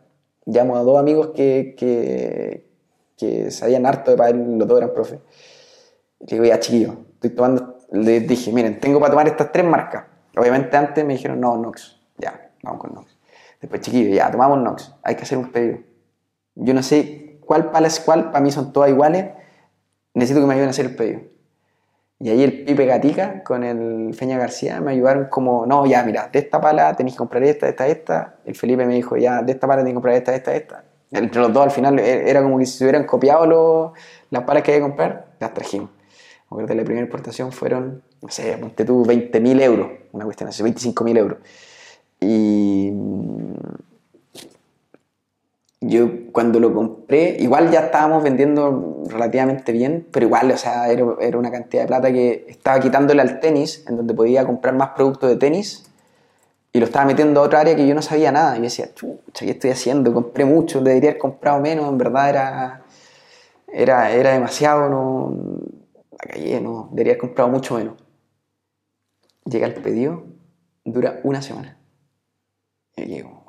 Llamo a dos amigos que, que, que sabían harto de pádel, los dos eran profe. Le digo, ya chiquillo, estoy tomando, les dije, miren, tengo para tomar estas tres marcas. Obviamente antes me dijeron, no, Nox, ya, vamos con Nox. Después, chiquillo, ya, tomamos Nox, hay que hacer un pedido. Yo no sé cuál pala es cuál, para mí son todas iguales, necesito que me ayuden a hacer el pedido. Y ahí el Pipe Gatica con el Feña García me ayudaron como, no, ya, mira, de esta pala tenéis que comprar esta, esta, esta. El Felipe me dijo, ya, de esta pala tenéis que comprar esta, esta, esta. Entre los dos al final e- era como que si se hubieran copiado los- las palas que había que comprar, las trajimos. Me acuerdo la primera importación fueron, no sé, ponte tú 20.000 euros, una cuestión así, 25.000 euros. Y mm, yo cuando lo compré, igual ya estábamos vendiendo relativamente bien, pero igual, o sea, era, era una cantidad de plata que estaba quitándole al tenis, en donde podía comprar más productos de tenis, y lo estaba metiendo a otra área que yo no sabía nada. Y yo decía, chucha, ¿qué estoy haciendo? Compré mucho, debería haber comprado menos, en verdad era, era, era demasiado, no, cagué, no, debería haber comprado mucho menos. Llega el pedido, dura una semana. Y llego,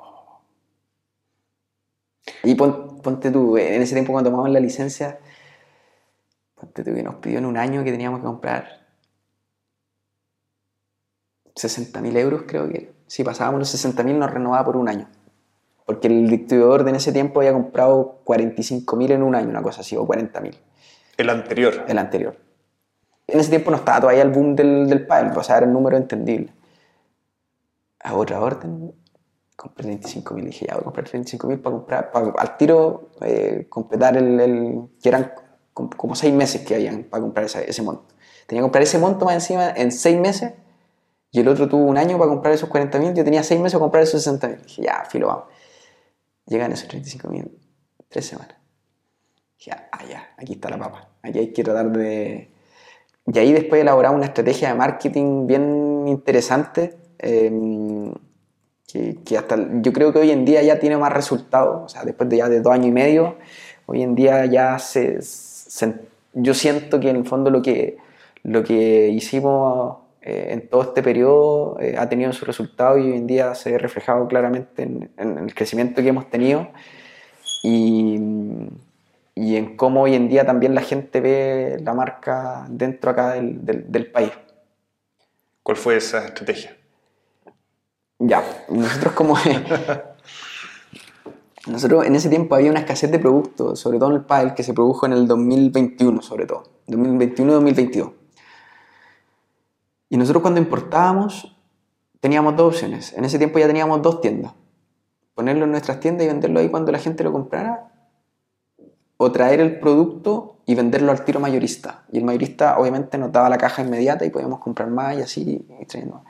y pon- ponte tú, en ese tiempo cuando tomamos la licencia, ponte tú que nos pidió en un año que teníamos que comprar 60.000 euros, creo que. Si pasábamos los 60.000 nos renovaba por un año. Porque el distribuidor de en ese tiempo había comprado 45.000 en un año, una cosa así, o 40.000, El anterior. el anterior. En ese tiempo no estaba todavía el boom del, del pádel, o sea, era el número entendible. A otra orden, compré 35.000. Dije, ya voy a comprar 35.000 para comprar, para al tiro eh, completar el, el- que eran com- como seis meses que habían para comprar esa- ese monto. Tenía que comprar ese monto más encima en seis meses y el otro tuvo un año para comprar esos 40.000. Yo tenía seis meses para comprar esos 60.000. Dije, ya, filo, vamos. Llegan esos 35.000, tres semanas. Dije, ah, ya, aquí está la papa. Aquí hay que tratar de... Y ahí después elaboramos una estrategia de marketing bien interesante. eh, que, que hasta yo creo que hoy en día ya tiene más resultados, o sea, después de ya de dos años y medio, hoy en día ya se, se- yo siento que en el fondo lo que, lo que hicimos eh, en todo este periodo eh, ha tenido su resultado y hoy en día se ve reflejado claramente en, en el crecimiento que hemos tenido y, y en cómo hoy en día también la gente ve la marca dentro acá del, del- del país. ¿Cuál fue esa estrategia? Ya, nosotros como... nosotros en ese tiempo había una escasez de productos, sobre todo en el pádel, que se produjo en el 2021, sobre todo. 2021-2022. Y nosotros cuando importábamos teníamos dos opciones. En ese tiempo ya teníamos dos tiendas. Ponerlo en nuestras tiendas y venderlo ahí cuando la gente lo comprara. O traer el producto y venderlo al tiro mayorista. Y el mayorista obviamente nos daba la caja inmediata y podíamos comprar más y así más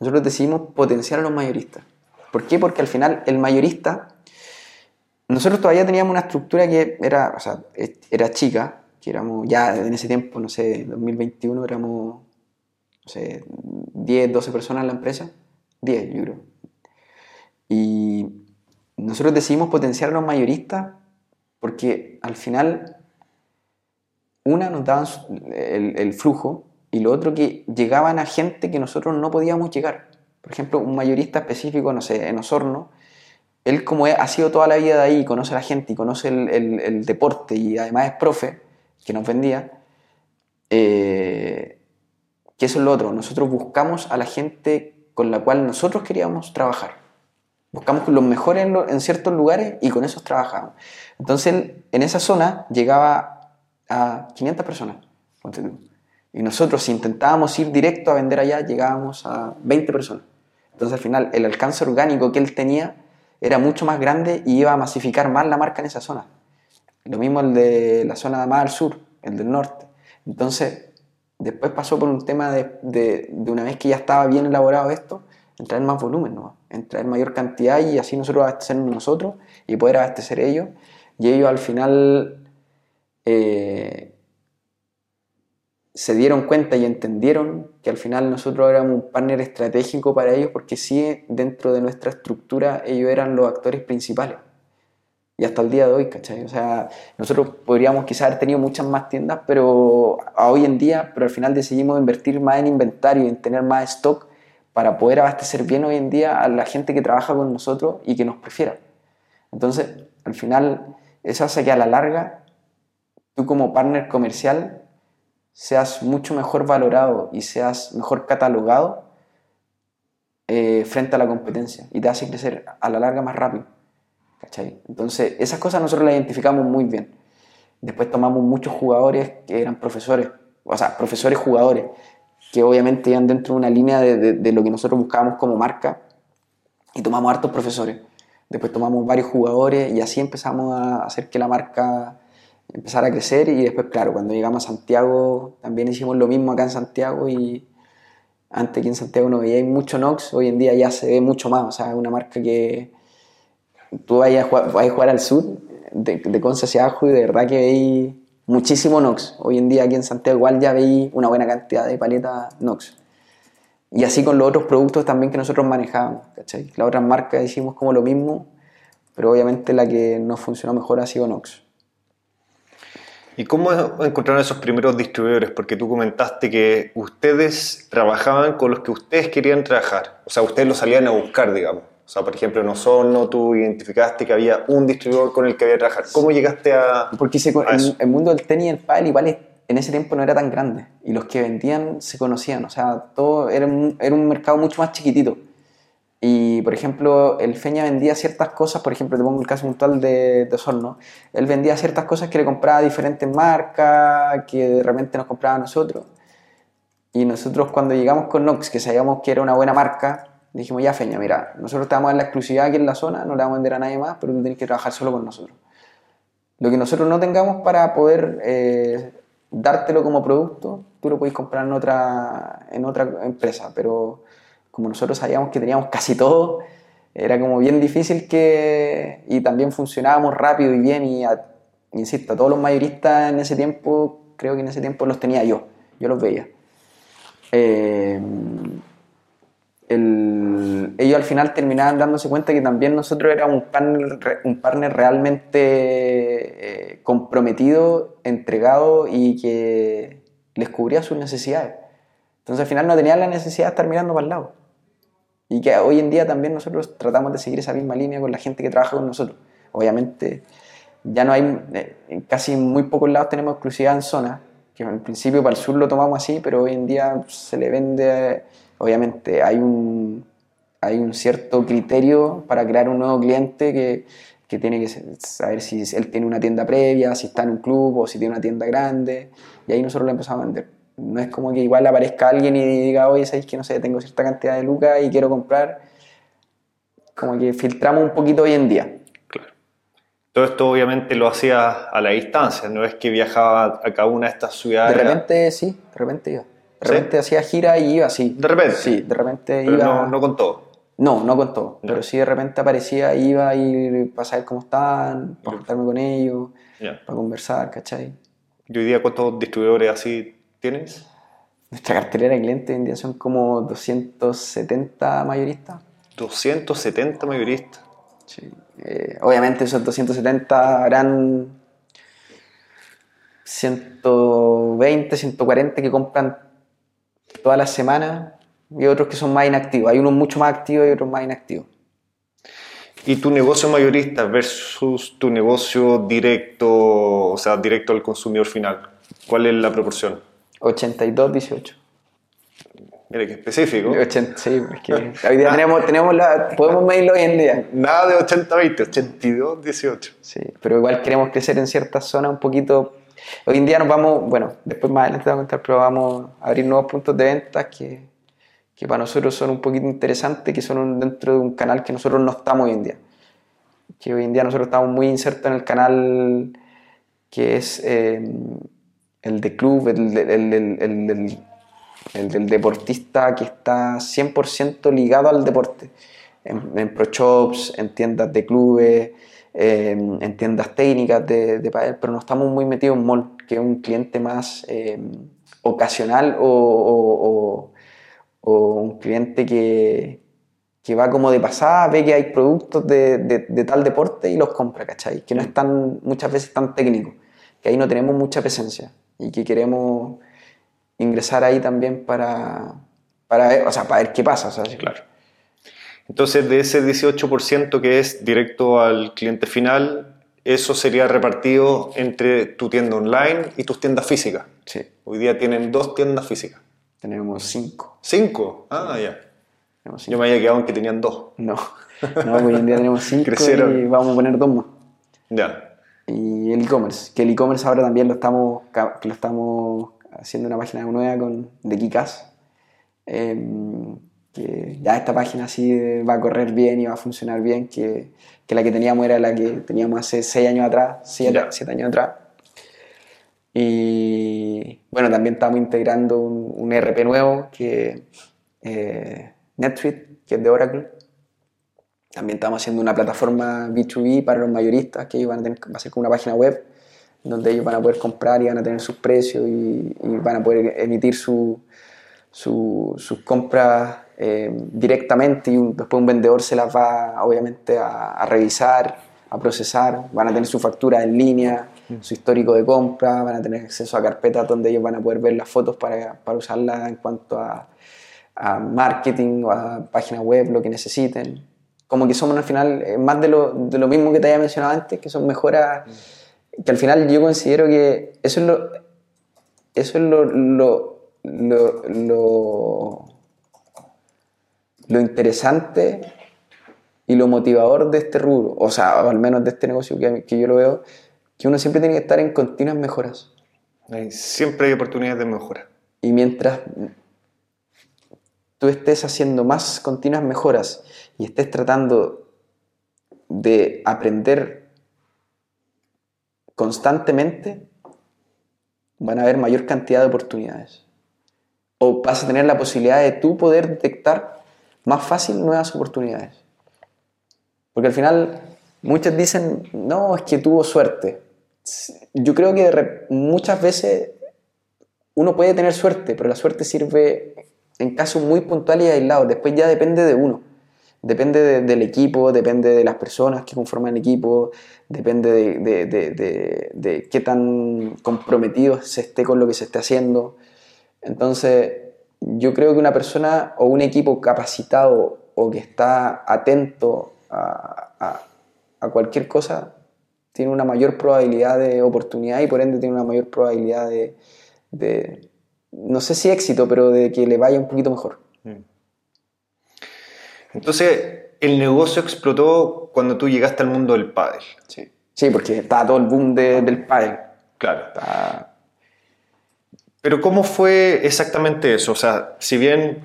nosotros decidimos potenciar a los mayoristas. ¿Por qué? Porque al final el mayorista, nosotros todavía teníamos una estructura que era, o sea, era chica, que éramos ya en ese tiempo, no sé, 2021 éramos, no sé, 10, 12 personas en la empresa, 10 yo creo. Y nosotros decidimos potenciar a los mayoristas porque al final, una, nos daban el, flujo y lo otro que llegaban a gente que nosotros no podíamos llegar. Por ejemplo, un mayorista específico, no sé, en Osorno, él como ha sido toda la vida de ahí, conoce a la gente y conoce el deporte y además es profe, que nos vendía, eh, que eso es lo otro, nosotros buscamos a la gente con la cual nosotros queríamos trabajar. Buscamos los mejores en, ciertos lugares y con esos trabajamos. Entonces, en esa zona llegaba a 500 personas. Y nosotros, si intentábamos ir directo a vender allá, llegábamos a 20 personas. Entonces, al final, el alcance orgánico que él tenía era mucho más grande y iba a masificar más la marca en esa zona. Lo mismo el de la zona más al sur, el del norte. Entonces, después pasó por un tema de, de una vez que ya estaba bien elaborado esto, en más volumen, ¿no? en mayor cantidad y así nosotros abastecernos nosotros y poder abastecer ellos. Y ellos al final eh, se dieron cuenta y entendieron que al final nosotros éramos un partner estratégico para ellos porque sí, dentro de nuestra estructura, ellos eran los actores principales. Y hasta el día de hoy, ¿cachai? O sea, nosotros podríamos quizás haber tenido muchas más tiendas, pero a hoy en día, pero al final decidimos invertir más en inventario en tener más stock para poder abastecer bien hoy en día a la gente que trabaja con nosotros y que nos prefiera. Entonces, al final, eso hace que a la larga, tú como partner comercial seas mucho mejor valorado y seas mejor catalogado eh, frente a la competencia y te hace crecer a la larga más rápido. Entonces, esas cosas nosotros las identificamos muy bien. Después tomamos muchos jugadores que eran profesores, o sea, profesores jugadores, que obviamente iban dentro de una línea de, de, lo que nosotros buscábamos como marca y tomamos hartos profesores. Después tomamos varios jugadores y así empezamos a hacer que la marca empezara a crecer y después, claro, cuando llegamos a Santiago también hicimos lo mismo acá en Santiago y antes que en Santiago no veía mucho Nox, hoy en día ya se ve mucho más, o sea, es una marca que tú vayas a jugar, vayas a jugar al sur, de, de Conce abajo y de verdad que veis muchísimo Nox. Hoy en día aquí en Santiago igual ya veis una buena cantidad de paletas Nox. Y así con los otros productos también que nosotros manejamos, ¿cachai? Las otras marcas hicimos como lo mismo, pero obviamente la que nos funcionó mejor ha sido Nox. ¿Y cómo encontraron esos primeros distribuidores? Porque tú comentaste que ustedes trabajaban con los que ustedes querían trabajar. O sea, ustedes los salían a buscar, digamos. O sea, por ejemplo, en Osorno tú identificaste que había un distribuidor con el que había que trabajar. ¿Cómo llegaste a, Porque se, a el, el mundo del tenis y el pádel igual en ese tiempo no era tan grande. Y los que vendían se conocían. O sea, todo era un, era un mercado mucho más chiquitito. Y, por ejemplo, el Feña vendía ciertas cosas, por ejemplo, te pongo el caso puntual de, de Osorno, él vendía ciertas cosas que le compraba a diferentes marcas, que de repente nos compraba a nosotros. Y nosotros cuando llegamos con Nox, que sabíamos que era una buena marca, dijimos, ya Feña, mira, nosotros te vamos a dar la exclusividad aquí en la zona, no le vamos a vender a nadie más, pero tú tienes que trabajar solo con nosotros. Lo que nosotros no tengamos para poder eh, dártelo como producto, tú lo puedes comprar en otra, en otra empresa, pero como nosotros sabíamos que teníamos casi todo, era como bien difícil que... y también funcionábamos rápido y bien y, a- insisto, a todos los mayoristas en ese tiempo, creo que en ese tiempo los tenía yo, yo los veía. Eh, el- ellos al final terminaban dándose cuenta que también nosotros éramos un partner, un partner realmente eh, comprometido, entregado y que les cubría sus necesidades. Entonces al final no tenían la necesidad de estar mirando para el lado. Y que hoy en día también nosotros tratamos de seguir esa misma línea con la gente que trabaja con nosotros. Obviamente ya no hay, eh, en casi muy pocos lados tenemos exclusividad en zona, que en principio para el sur lo tomamos así, pero hoy en día se le vende, obviamente hay un, hay un cierto criterio para crear un nuevo cliente que, que tiene que saber si él tiene una tienda previa, si está en un club o si tiene una tienda grande, y ahí nosotros lo empezamos a vender. No es como que igual aparezca alguien y diga, oye, sabéis que no sé, tengo cierta cantidad de lucas y quiero comprar. Como que filtramos un poquito hoy en día. Claro. Todo esto obviamente lo hacía a la distancia, no es que viajaba a cada una de estas De ciudades. repente sí, de repente iba. De ¿Sí? repente hacía gira y iba, sí. De repente. Sí, de repente pero iba. no, no con todo. No, no con todo. Pero sí de repente aparecía, iba y para saber cómo estaban, para juntarme con ellos, para conversar, ¿cachai? ¿Y hoy día cuántos distribuidores así tienes? Nuestra cartelera de clientes hoy en día son como 270 mayoristas. 270 mayoristas. Sí. Eh, obviamente esos 270 harán 120, 140 que compran todas las semanas y otros que son más inactivos. Hay unos mucho más activos y otros más inactivos. ¿Y tu negocio mayorista versus tu negocio directo, o sea, directo al consumidor final? ¿Cuál es la proporción? 82, 18. Mira qué específico. 80, sí, porque hoy día tenemos, tenemos la, podemos medirlo hoy en día. Nada de 80-20, 82-18. Sí, pero igual queremos crecer en ciertas zonas un poquito. Hoy en día nos vamos, bueno, después más adelante te voy a contar, pero vamos a abrir nuevos puntos de venta que, que para nosotros son un poquito interesantes, que son un- dentro de un canal que nosotros no estamos hoy en día. Que hoy en día nosotros estamos muy insertos en el canal que es eh, el de club, el, el el el del deportista que está 100% ligado al deporte. En, en pro shops, en tiendas de clubes, en, en tiendas técnicas de, de pádel, pero no estamos muy metidos en mall, que es un cliente más eh, ocasional o, o- o- o un cliente que, que va como de pasada, ve que hay productos de, de- de tal deporte y los compra, ¿cachai? Que no es tan, muchas veces tan técnico, que ahí no tenemos mucha presencia y que queremos ingresar ahí también para, para, ver, o sea, para ver qué pasa. Sea, Claro. Entonces, de ese 18% que es directo al cliente final, eso sería repartido entre tu tienda online y tus tiendas físicas. Sí, Hoy día tienen dos tiendas físicas. tenemos cinco. ¿Cinco? Ah, ya. Tenemos Yo cinco. me había quedado en que tenían dos. No, no, hoy en día tenemos cinco Crecieron. y vamos a poner dos más. Ya. Y el e-commerce, que el e-commerce ahora también lo estamos, lo estamos haciendo una página nueva con, de Kikas. em, que ya esta página sí va a correr bien y va a funcionar bien, que, que la que teníamos era la que teníamos hace 6 años atrás, 7 Ya. años atrás. Y bueno, también estamos integrando un, un ERP nuevo, que eh, NetSuite, que es de Oracle. También estamos haciendo una plataforma B2B para los mayoristas, que ellos van a tener, va a ser como una página web, donde ellos van a poder comprar y van a tener sus precios y, y van a poder emitir su- su- sus compras eh, directamente y un- después un vendedor se las va obviamente a, a revisar, a procesar, van a tener su factura en línea, su histórico de compra, van a tener acceso a carpetas donde ellos van a poder ver las fotos para, para usarlas en cuanto a, a marketing o a página web, lo que necesiten. Como que somos al final eh, más de lo, de lo mismo que te había mencionado antes, que son mejoras que al final yo considero que eso es lo, eso es lo, lo, lo, lo, lo interesante y lo motivador de este rubro, o sea, o al menos de este negocio que, que yo lo veo, que uno siempre tiene que estar en continuas mejoras. Siempre hay oportunidades de mejora. Y mientras tú estés haciendo más continuas mejoras y estés tratando de aprender constantemente, van a haber mayor cantidad de oportunidades. O vas a tener la posibilidad de tú poder detectar más fácil nuevas oportunidades. Porque al final muchos dicen, no, es que tuvo suerte. Yo creo que muchas veces uno puede tener suerte, pero la suerte sirve en casos muy puntuales y aislados. Después ya depende de uno. Depende de- del equipo, depende de las personas que conforman el equipo, depende de, de- de- de- de qué tan comprometido se esté con lo que se esté haciendo. Entonces, yo creo que una persona o un equipo capacitado o que está atento a, a- a cualquier cosa tiene una mayor probabilidad de oportunidad y por ende tiene una mayor probabilidad de, de, no sé si éxito, pero de que le vaya un poquito mejor. Entonces, el negocio explotó cuando tú llegaste al mundo del pádel. Sí, sí porque estaba todo el boom de- del pádel. Claro. Estaba- Pero ¿cómo fue exactamente eso? O sea, si bien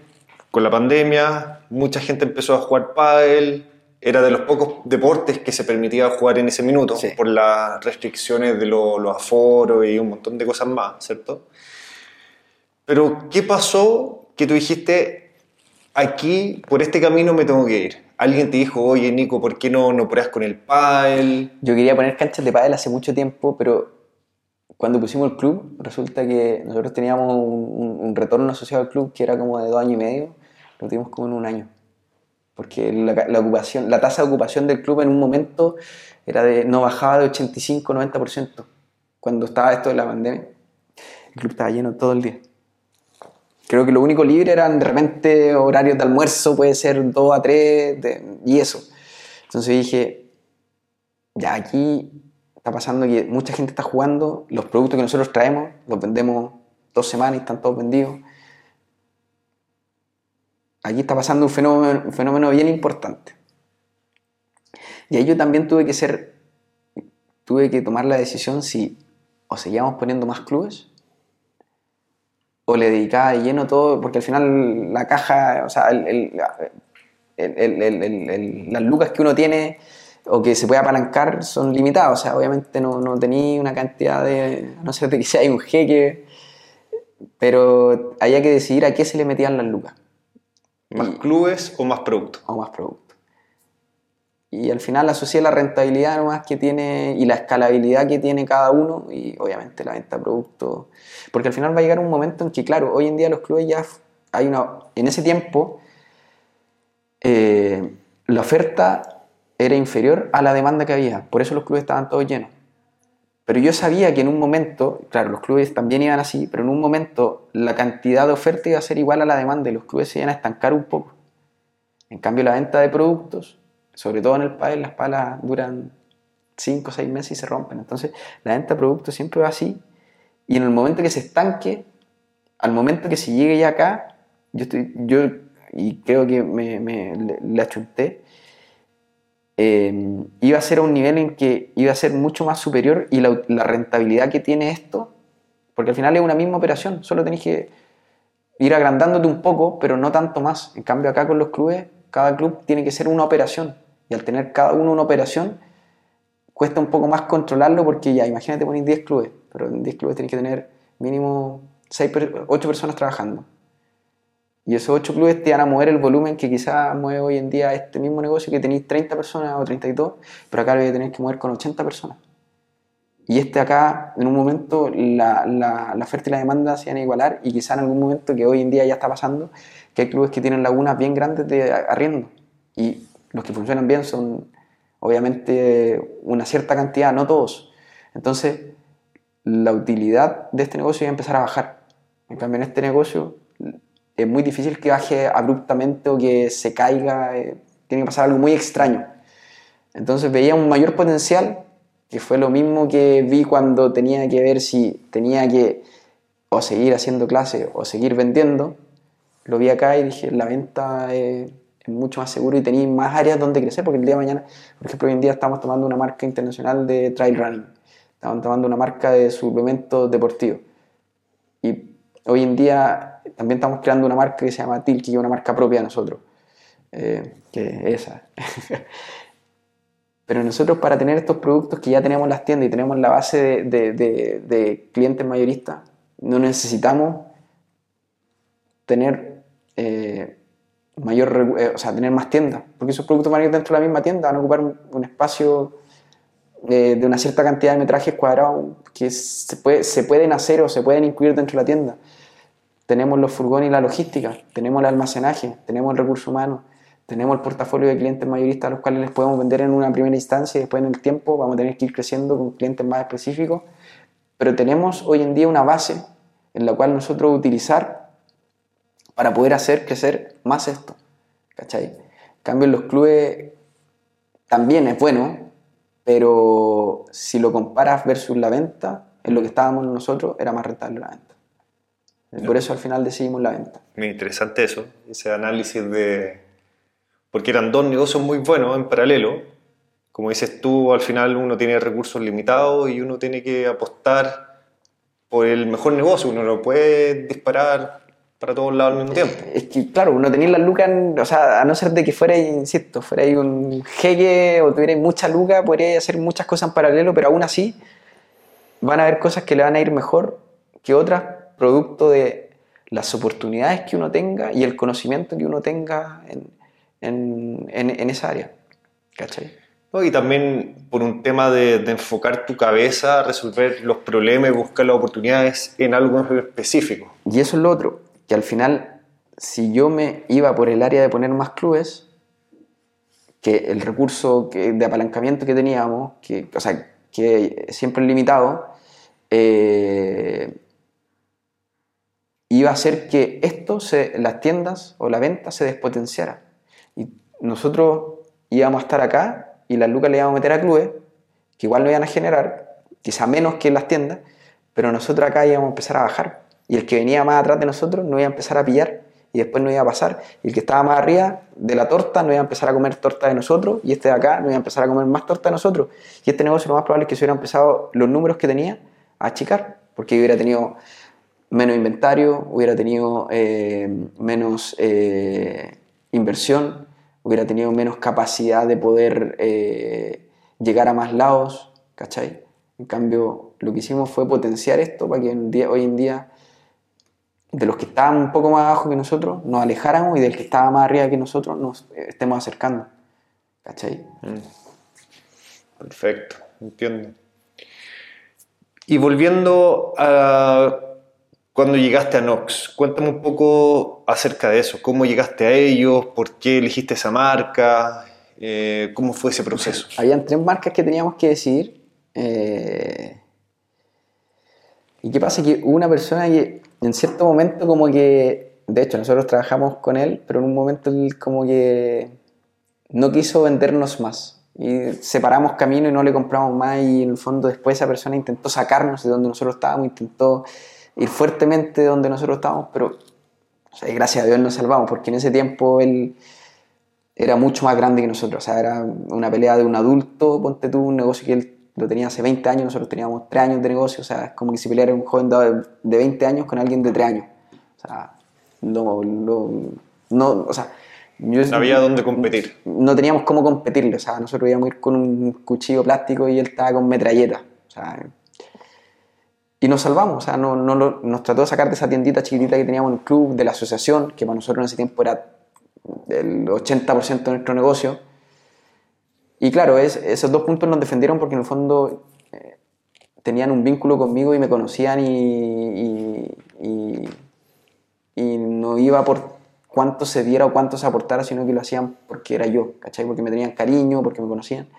con la pandemia mucha gente empezó a jugar pádel, era de los pocos deportes que se permitía jugar en ese minuto Sí. por las restricciones de lo- los aforos y un montón de cosas más, ¿cierto? Pero ¿qué pasó que tú dijiste, aquí, por este camino me tengo que ir? Alguien te dijo, oye Nico, ¿por qué no, no pruebas con el pádel? Yo quería poner canchas de pádel hace mucho tiempo, pero cuando pusimos el club, resulta que nosotros teníamos un, un- retorno asociado al club que era como de dos años y medio, lo tuvimos como en un año. Porque la, la ocupación, la tasa de ocupación del club en un momento era de, no bajaba de 85-90%. Cuando estaba esto de la pandemia, el club estaba lleno todo el día. Creo que lo único libre eran de repente horarios de almuerzo, puede ser 2 a 3 de- y eso. Entonces dije, ya aquí está pasando que mucha gente está jugando, los productos que nosotros traemos los vendemos dos semanas y están todos vendidos. Aquí está pasando un fenómeno, un fenómeno bien importante. Y ahí yo también tuve que ser, tuve que tomar la decisión si o seguíamos poniendo más clubes o le dedicaba de lleno todo, porque al final la caja, o sea, el- el- las lucas que uno tiene o que se puede apalancar son limitados. O sea, obviamente no, no tenía una cantidad de, no de que sea un jeque, pero había que decidir a qué se le metían las lucas. ¿Más Y- clubes o más productos? o más producto. Y al final asocié la rentabilidad nomás que tiene y la escalabilidad que tiene cada uno y obviamente la venta de productos. Porque al final va a llegar un momento en que, claro, hoy en día los clubes ya hay una... En ese tiempo eh, la oferta era inferior a la demanda que había. Por eso los clubes estaban todos llenos. Pero yo sabía que en un momento, claro, los clubes también iban así, pero en un momento la cantidad de oferta iba a ser igual a la demanda y los clubes se iban a estancar un poco. En cambio, la venta de productos, sobre todo en el país, las palas duran 5 o 6 meses y se rompen. Entonces, la venta de productos siempre va así. Y en el momento que se estanque, al momento que se llegue ya acá, yo, estoy, yo y creo que me, le, le achunté, eh, iba a ser a un nivel en que iba a ser mucho más superior y la, la rentabilidad que tiene esto, porque al final es una misma operación, solo tenéis que ir agrandándote un poco, pero no tanto más. En cambio, acá con los clubes, cada club tiene que ser una operación. Y al tener cada uno una operación, cuesta un poco más controlarlo porque ya, imagínate poner 10 clubes, pero en 10 clubes tienes que tener mínimo 6, 8 personas trabajando. Y esos 8 clubes te van a mover el volumen que quizás mueve hoy en día este mismo negocio que tenéis 30 personas o 32, pero acá lo voy a tener que mover con 80 personas. Y este acá, en un momento, la, la, la oferta y la demanda se van a igualar y quizá en algún momento, que hoy en día ya está pasando, que hay clubes que tienen lagunas bien grandes de arriendo. Y los que funcionan bien son, obviamente, una cierta cantidad, no todos. Entonces, la utilidad de este negocio va a empezar a bajar. En cambio, en este negocio es muy difícil que baje abruptamente o que se caiga. eh, tiene que pasar algo muy extraño. Entonces veía un mayor potencial, que fue lo mismo que vi cuando tenía que ver si tenía que o seguir haciendo clase o seguir vendiendo. Lo vi acá y dije, la venta es, es mucho más seguro y tenéis más áreas donde crecer, porque el día de mañana, por ejemplo, hoy en día estamos tomando una marca internacional de trail running, estamos tomando una marca de suplementos deportivos. Y hoy en día también estamos creando una marca que se llama Tilki, que es una marca propia de nosotros, eh, que es esa. Pero nosotros para tener estos productos que ya tenemos en las tiendas y tenemos la base de, de- clientes mayoristas, no necesitamos tener eh, mayor, eh, o sea, tener más tiendas, porque esos productos van a ir dentro de la misma tienda, van a ocupar un espacio eh, de una cierta cantidad de metrajes cuadrados que se, puede- se pueden hacer o se pueden incluir dentro de la tienda. Tenemos los furgones y la logística, tenemos el almacenaje, tenemos el recurso humano, tenemos el portafolio de clientes mayoristas a los cuales les podemos vender en una primera instancia y después en el tiempo vamos a tener que ir creciendo con clientes más específicos. Pero tenemos hoy en día una base en la cual nosotros utilizar para poder hacer crecer más esto. ¿Cachai? Cambio, en los clubes también es bueno, pero si lo comparas versus la venta, en lo que estábamos nosotros era más rentable la venta. Por eso al final decidimos la venta. Muy interesante eso, ese análisis de... Porque eran dos negocios muy buenos en paralelo. Como dices tú, al final uno tiene recursos limitados y uno tiene que apostar por el mejor negocio. Uno no puede disparar para todos lados al mismo tiempo. Es que, claro, no tenéis las lucas, o sea, a no ser de que fuera, insisto, fuera un jeque o tuvierais mucha luca, podríais hacer muchas cosas en paralelo, pero aún así van a haber cosas que le van a ir mejor que otras, producto de las oportunidades que uno tenga y el conocimiento que uno tenga en, en- en- en esa área. ¿Cachai? ¿no? Y también por un tema de, de enfocar tu cabeza resolver los problemas y buscar las oportunidades en algo específico. Y eso es lo otro, que al final, si yo me iba por el área de poner más clubes, que el recurso de apalancamiento que teníamos, que, o sea, que siempre es limitado, eh, iba a hacer que esto, se, las tiendas o la venta se despotenciara. Y nosotros íbamos a estar acá y las lucas le íbamos a meter a clubes, que igual lo iban a generar, quizá menos que en las tiendas, pero nosotros acá íbamos a empezar a bajar. Y el que venía más atrás de nosotros no iba a empezar a pillar y después no iba a pasar. Y el que estaba más arriba de la torta no iba a empezar a comer torta de nosotros y este de acá no iba a empezar a comer más torta de nosotros. Y este negocio lo más probable es que se hubiera empezado los números que tenía a achicar, porque hubiera tenido menos inventario, hubiera tenido eh, menos eh, inversión, hubiera tenido menos capacidad de poder eh, llegar a más lados, ¿cachai? En cambio, lo que hicimos fue potenciar esto para que hoy en día de los que estaban un poco más abajo que nosotros nos alejáramos y del que estaba más arriba que nosotros nos estemos acercando. ¿Cachai? Perfecto, entiendo. Y volviendo a cuando llegaste a Nox, cuéntame un poco acerca de eso. ¿Cómo llegaste a ellos? ¿Por qué elegiste esa marca? Eh, ¿Cómo fue ese proceso? Habían tres marcas que teníamos que decidir. Eh, ¿Y qué pasa? Que una persona que en cierto momento como que, de hecho nosotros trabajamos con él, pero en un momento él como que no quiso vendernos más. Y separamos camino y no le compramos más y en el fondo después esa persona intentó sacarnos de donde nosotros estábamos, intentó ir fuertemente de donde nosotros estábamos, pero gracias a Dios nos salvamos, porque en ese tiempo él era mucho más grande que nosotros, o sea, era una pelea de un adulto, ponte tú, un negocio que él lo tenía hace 20 años, nosotros teníamos 3 años de negocio, o sea, es como que si peleara un joven de 20 años con alguien de 3 años. O sea, no, no, o sea, no había dónde competir. No teníamos cómo competirle, o sea, nosotros íbamos a ir con un cuchillo plástico y él estaba con metralleta, o sea, y nos salvamos, o sea, no, no nos trató de sacar de esa tiendita chiquitita que teníamos en el club, de la asociación, que para nosotros en ese tiempo era el 80% de nuestro negocio, y claro, es, esos dos puntos nos defendieron porque en el fondo eh, tenían un vínculo conmigo y me conocían y, y, y, no iba por cuánto se diera o cuánto se aportara, sino que lo hacían porque era yo, ¿cachai? Porque me tenían cariño, porque me conocían.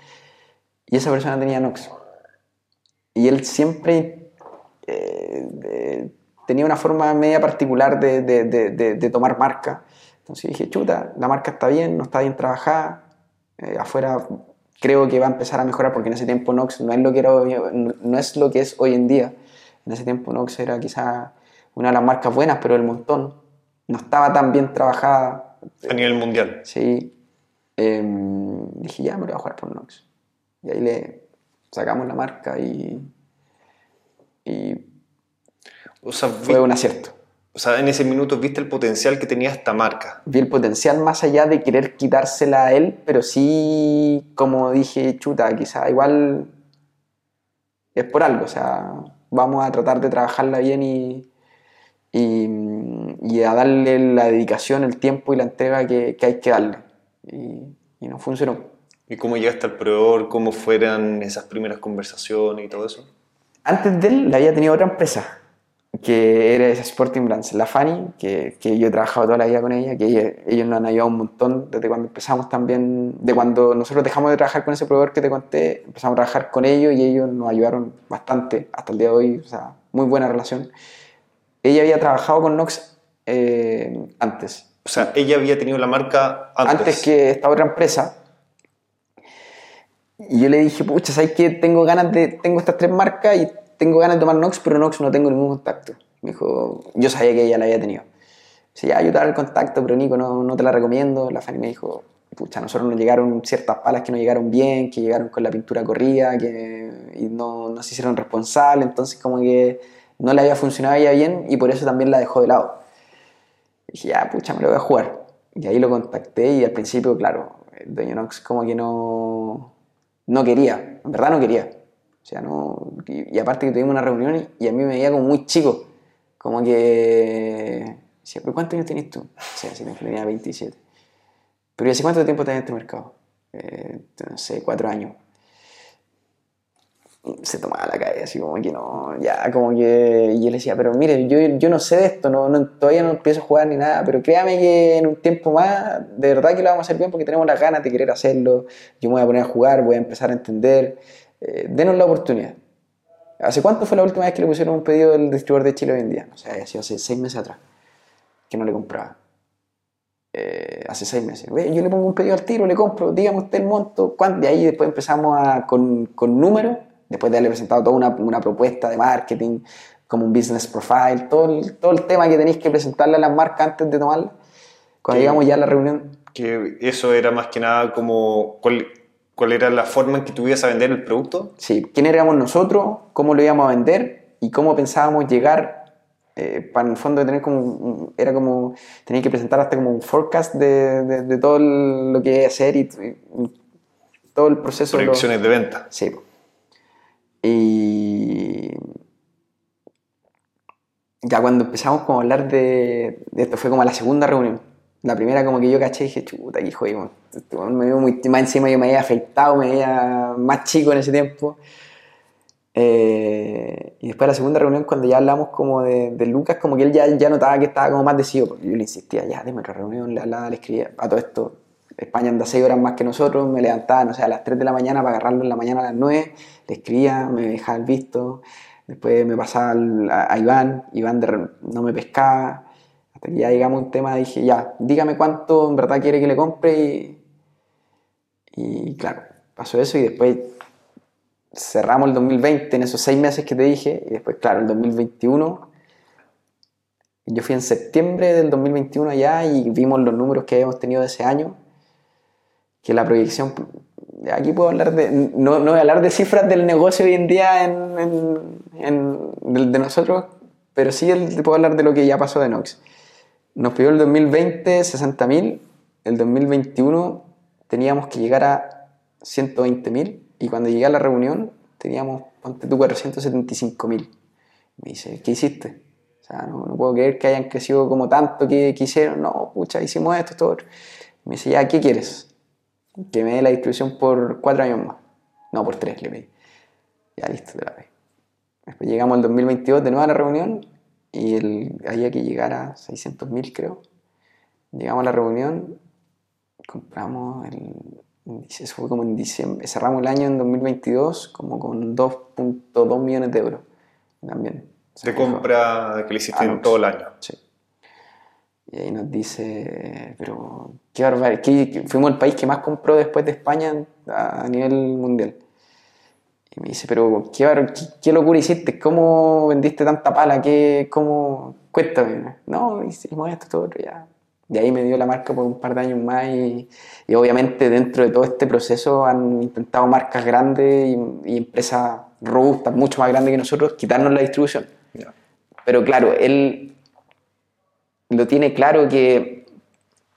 Y esa persona tenía Nox. Y él siempre eh, tenía una forma media particular de, de, de, de, tomar marca. Entonces dije, chuta, la marca está bien, no está bien trabajada, eh, afuera creo que va a empezar a mejorar porque en ese tiempo Nox no es lo que, era, no es, lo que es hoy en día. En ese tiempo Nox era quizá una de las marcas buenas, pero el montón. No estaba tan bien trabajada. A nivel mundial. Sí. Em, dije, ya me voy a jugar por Nox. Y ahí le sacamos la marca y, y fue un acierto. O sea, en ese minuto viste el potencial que tenía esta marca. Vi el potencial más allá de querer quitársela a él, pero sí, como dije, chuta, quizá igual es por algo. O sea, vamos a tratar de trabajarla bien y, y, a darle la dedicación, el tiempo y la entrega que, hay que darle. Y, y no funcionó. ¿Y cómo llegaste al proveedor? ¿Cómo fueran esas primeras conversaciones y todo eso? Antes de él, la había tenido otra empresa que era Sporting Brands, la Fanny, que, que, yo he trabajado toda la vida con ella, que ellos nos han ayudado un montón desde cuando empezamos también, de cuando nosotros dejamos de trabajar con ese proveedor que te conté, empezamos a trabajar con ellos y ellos nos ayudaron bastante hasta el día de hoy, o sea, muy buena relación. Ella había trabajado con Nox eh, antes. O sea, ella había tenido la marca antes. Antes que esta otra empresa. Y yo le dije, pucha, ¿sabes qué? Tengo ganas de, tengo estas tres marcas y tengo ganas de tomar Nox, pero Nox no tengo ningún contacto. Me dijo, yo sabía que ella la había tenido. Dice, ya, yo te el contacto, pero Nico, no, no te la recomiendo. La Fanny me dijo, pucha, a nosotros nos llegaron ciertas palas que no llegaron bien, que llegaron con la pintura corrida, que y no, no se hicieron responsables, entonces como que no le había funcionado a ella bien y por eso también la dejó de lado. dije, ya, pucha, me lo voy a jugar. Y ahí lo contacté y al principio, claro, el dueño Nox como que no, no quería, en verdad no quería. O sea, no. Y, aparte que tuvimos una reunión y a mí me veía como muy chico. Como que. Decía, ¿pero cuántos años tienes tú? O sea, si tenía 27. Pero ¿hace cuánto tiempo tenés en este mercado? Eh, no sé, cuatro años. Se tomaba la calle, así como que no, ya, como que. Y yo le decía, pero mire, yo, yo no sé de esto, no, no, todavía no empiezo a jugar ni nada, pero créame que en un tiempo más, de verdad que lo vamos a hacer bien porque tenemos las ganas de querer hacerlo. Yo me voy a poner a jugar, voy a empezar a entender. Eh, denos la oportunidad. ¿Hace cuánto fue la última vez que le pusieron un pedido del distribuidor de Chile hoy en día? O sea, ha sido hace seis meses atrás que no le compraba. Eh, hace seis meses. Yo le pongo un pedido al tiro, le compro, dígame usted el monto, ¿cuánto? De ahí después empezamos a, con, con números, después de haberle presentado toda una, una, propuesta de marketing, como un business profile, todo el, todo el tema que tenéis que presentarle a las marcas antes de tomarla. Cuando llegamos ya a la reunión. Que eso era más que nada como cuál era la forma en que tú ibas a vender el producto. Sí, quién éramos nosotros, cómo lo íbamos a vender y cómo pensábamos llegar eh, para en el fondo tener como, un- era como, tenía que presentar hasta como un forecast de, de- de todo el- lo que iba a hacer y, y todo el proceso. de Proyecciones de venta. Sí. Y ya cuando empezamos como a hablar de, de esto, fue como la segunda reunión. La primera como que yo caché y dije, chuta, aquí jodimos. Este me veo muy, más encima yo me había afeitado, me veía más chico en ese tiempo. Eh, y después de la segunda reunión, cuando ya hablamos como de, de Lucas, como que él ya, ya notaba que estaba como más decidido, porque yo le insistía, ya, dime otra reunión, le hablaba, le escribía, a todo esto, España anda 6 horas más que nosotros, me levantaba, no sé, a las 3 de la mañana para agarrarlo en la mañana a las 9, le escribía, me dejaba el visto, después me pasaba a, a Iván, Iván de no me pescaba, ya llegamos a un tema, dije, ya, dígame cuánto en verdad quiere que le compre y, y claro, pasó eso y después cerramos el 2020 en esos seis meses que te dije, y después, claro, el 2021. Yo fui en septiembre del 2021 allá y vimos los números que habíamos tenido de ese año. Que la proyección. Aquí puedo hablar de. No, no voy a hablar de cifras del negocio hoy en día en, en- en- del- de, nosotros, pero sí el- puedo hablar de lo que ya pasó de Nox. Nos pidió el 2020 60.000, el 2021 teníamos que llegar a 120.000 y cuando llegué a la reunión teníamos, ponte tú, 475.000. Me dice, ¿qué hiciste? O sea, no, no puedo creer que hayan crecido como tanto que quisieron. No, pucha, hicimos esto, otro. Me dice, ya, ¿qué quieres? Que me dé la distribución por cuatro años más. No, por tres, le pedí. Ya, listo, te la pedí. Después llegamos al 2022 de nuevo a la reunión y el, había que llegar a 600.000, creo. Llegamos a la reunión, compramos el, eso fue como en diciembre, cerramos el año en 2022 como con 2.2 millones de euros también. De compra que le hiciste en todo el año. Sí. Y ahí nos dice, pero qué barbaridad, que- fuimos el país que más compró después de España a nivel mundial. Y me dice, pero qué, qué, qué locura hiciste, ¿cómo vendiste tanta pala? ¿Qué, ¿Cómo? Cuéntame. No, hicimos esto, todo otro, ya. De ahí me dio la marca por un par de años más y, y obviamente dentro de todo este proceso han intentado marcas grandes y, y empresas robustas, mucho más grandes que nosotros, quitarnos la distribución. Ya. Pero claro, él lo tiene claro que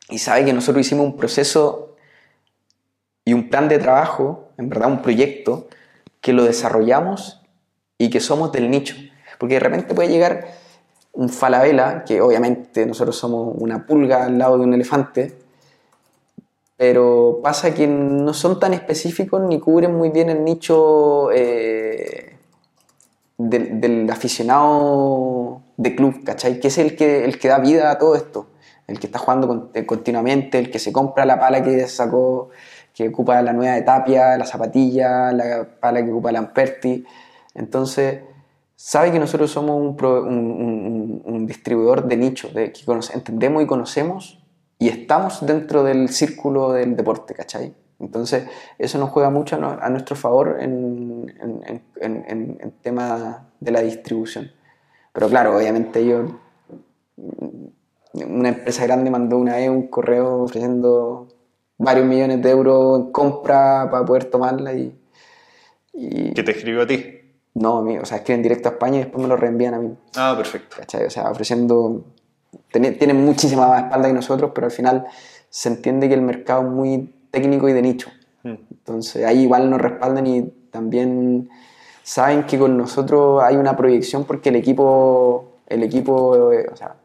y sabe que nosotros hicimos un proceso y un plan de trabajo, en verdad un proyecto, que lo desarrollamos y que somos del nicho. Porque de repente puede llegar un falabella, que obviamente nosotros somos una pulga al lado de un elefante, pero pasa que no son tan específicos ni cubren muy bien el nicho eh, del, aficionado de club, ¿cachai? Que es el que, el que da vida a todo esto, el que está jugando eh, continuamente, el que se compra la pala que sacó, que ocupa la nueva de Tapia, la zapatilla, la pala que ocupa Lamperti. Entonces, sabe que nosotros somos un, distribuidor de nicho, que entendemos y conocemos y estamos dentro del círculo del deporte, ¿cachai? Entonces, eso nos juega mucho a, nuestro favor en, en, en, en- tema de la distribución. Pero claro, obviamente ellos, una empresa grande mandó una vez un correo ofreciendo varios millones de euros en compra para poder tomarla y, y Que te escribió a ti. no, a mí, o sea, escriben directo a España y después me lo reenvían a mí. Ah, perfecto. ¿cachai? O sea, ofreciendo, tiene- tienen muchísima más espalda que nosotros, pero al final se entiende que el mercado es muy técnico y de nicho. Mm. Entonces ahí igual nos respaldan y también saben que con nosotros hay una proyección porque el equipo, el equipo, eh, o sea,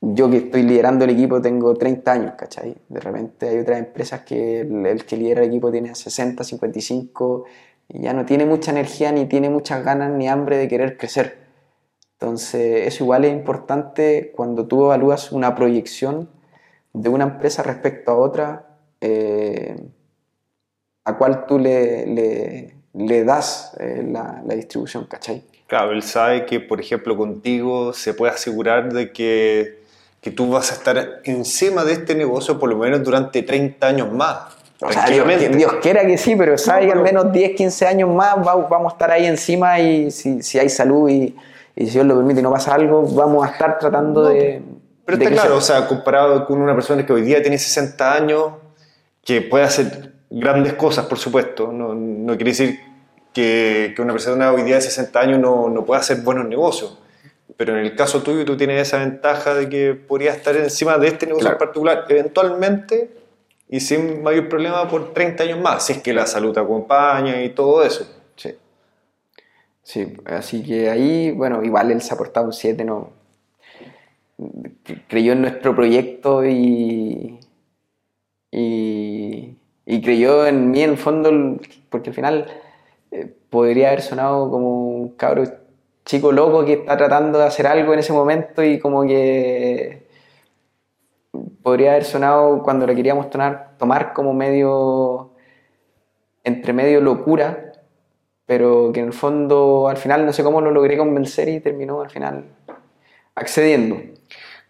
yo que estoy liderando el equipo tengo 30 años, ¿cachai? De repente hay otras empresas que el, el que lidera el equipo tiene 60, 55 y ya no tiene mucha energía, ni tiene muchas ganas, ni hambre de querer crecer. Entonces, eso igual es importante cuando tú evalúas una proyección de una empresa respecto a otra, eh, a cuál tú le, le- le das eh, la, la distribución, ¿cachai? Claro, él sabe que, por ejemplo, contigo se puede asegurar de que, que tú vas a estar encima de este negocio por lo menos durante 30 años más. O sea, Dios. Dios quiera que sí, pero sabe que al menos 10, 15 años más va- vamos a estar ahí encima y si, si hay salud y, y si Dios lo permite y no pasa algo, vamos a estar tratando No, de... Pero de está claro, o sea, comparado con una persona que hoy día tiene 60 años, que puede hacer grandes cosas, por supuesto, no, no quiere decir que, que una persona hoy día de 60 años no, no pueda hacer buenos negocios. Pero en el caso tuyo tú tienes esa ventaja de que podrías estar encima de este negocio Claro. en particular eventualmente y sin mayor problema por 30 años más, si es que la salud te acompaña y todo eso. Sí. Sí, así que ahí, bueno, igual él se ha portado un 7, no. Creyó en nuestro proyecto y. Y, y creyó en mí en el fondo, porque al final eh, podría haber sonado como un cabro chico loco que está tratando de hacer algo en ese momento y como que podría haber sonado cuando lo queríamos tomar, tomar como medio entre medio locura, pero que en el fondo al final no sé cómo lo logré convencer y terminó al final accediendo.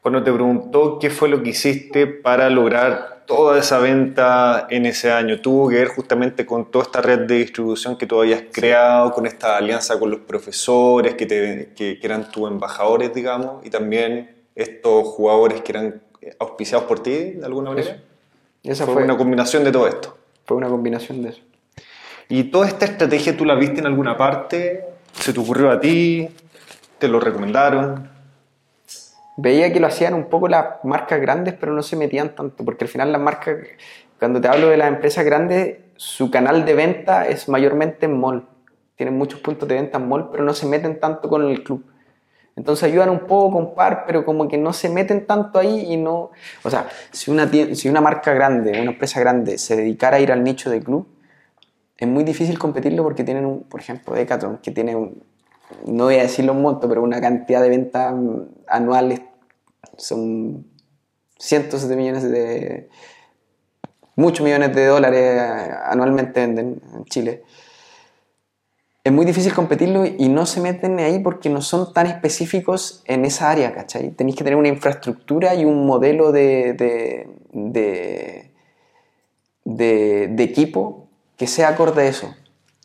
Cuando te preguntó qué fue lo que hiciste para lograr toda esa venta en ese año, tuvo que ver justamente con toda esta red de distribución que tú habías creado, con esta alianza con los profesores que, te- que- que eran tus embajadores, digamos, y también estos jugadores que eran auspiciados por ti, de alguna manera. Esa fue, fue, una combinación de todo esto. fue una combinación de eso. ¿Y toda esta estrategia tú la viste en alguna parte? ¿Se te ocurrió a ti? ¿Te lo recomendaron? Veía que lo hacían un poco las marcas grandes, pero no se metían tanto, porque al final las marcas, cuando te hablo de las empresas grandes, su canal de venta es mayormente en mall. Tienen muchos puntos de venta en mall, pero no se meten tanto con el club. Entonces ayudan un poco con par, pero como que no se meten tanto ahí y no... O sea, si una, si una marca grande, una empresa grande, se dedicara a ir al nicho de club, es muy difícil competirlo porque tienen, un, por ejemplo, Decathlon, que tiene, no voy a decirlo un monto, pero una cantidad de ventas anuales, son cientos de millones de... Muchos millones de dólares anualmente venden en Chile. Es muy difícil competirlo y no se meten ahí porque no son tan específicos en esa área, ¿cachai? Tenéis que tener una infraestructura y un modelo de, de, de, equipo que sea acorde a eso.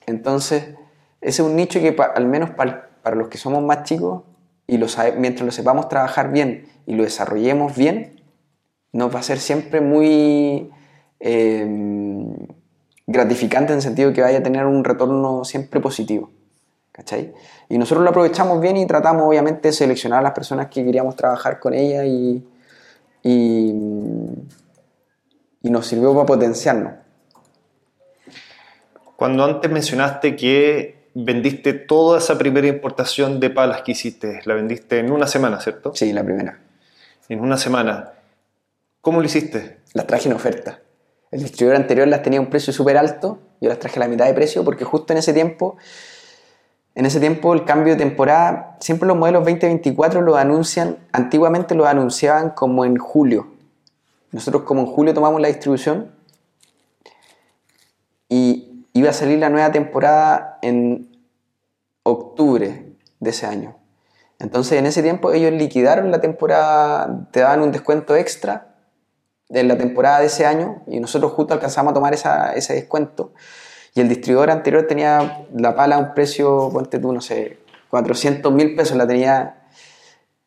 Entonces, ese es un nicho que al menos pa- para los que somos más chicos y lo sabe- mientras lo sepamos trabajar bien y lo desarrollemos bien, nos va a ser siempre muy eh, gratificante en el sentido que vaya a tener un retorno siempre positivo. ¿Cachai? Y nosotros lo aprovechamos bien y tratamos obviamente de seleccionar a las personas que queríamos trabajar con ella y, y, y nos sirvió para potenciarnos. Cuando antes mencionaste que vendiste toda esa primera importación de palas que hiciste, la vendiste en una semana, ¿cierto? Sí, la primera. En una semana. ¿Cómo lo hiciste? Las traje en oferta. El distribuidor anterior las tenía a un precio súper alto, yo las traje a la mitad de precio porque justo en ese tiempo, en ese tiempo el cambio de temporada, siempre los modelos 2024 los anuncian, antiguamente los anunciaban como en julio. Nosotros como en julio tomamos la distribución y iba a salir la nueva temporada en octubre de ese año. Entonces en ese tiempo ellos liquidaron la temporada, te daban un descuento extra de la temporada de ese año y nosotros justo alcanzamos a tomar ese descuento. Y el distribuidor anterior tenía la pala a un precio, ponte tú, no sé, 400 mil pesos la tenía.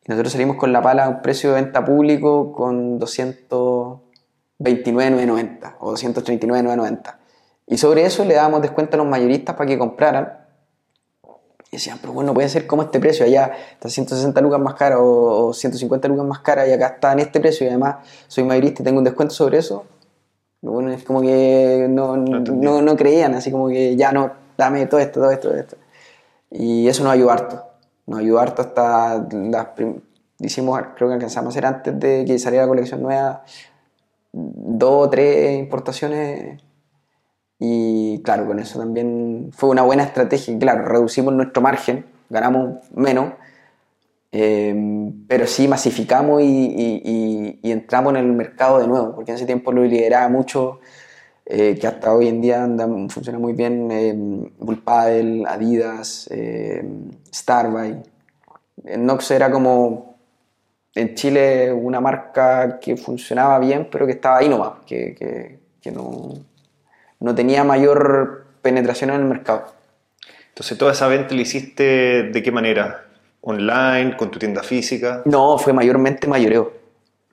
Y nosotros salimos con la pala a un precio de venta público con 229,990 o 239,990. Y sobre eso le dábamos descuento a los mayoristas para que compraran. Y decían, pero bueno, puede ser como este precio, allá está 160 lucas más cara o, o 150 lucas más cara y acá está en este precio y además soy mayorista y tengo un descuento sobre eso. Bueno es como que no, entendí. no, no creían, así como que ya no, dame todo esto, todo esto, todo esto. Y eso nos ayudó harto. Nos ayudó harto hasta las hicimos, creo que alcanzamos a hacer antes de que saliera la colección nueva, dos o tres importaciones y claro, con eso también fue una buena estrategia. Claro, reducimos nuestro margen, ganamos menos, eh, pero sí masificamos y, y- y- y entramos en el mercado de nuevo, porque en ese tiempo lo lideraba mucho, eh, que hasta hoy en día anda- funciona muy bien, eh, Bullpadel, Adidas, eh, Starbuy. Nox era como en Chile una marca que funcionaba bien, pero que estaba ahí nomás, que, que- que no, no tenía mayor penetración en el mercado. Entonces, toda esa venta la hiciste de qué manera? ¿Online? ¿Con tu tienda física? No, fue mayormente mayoreo.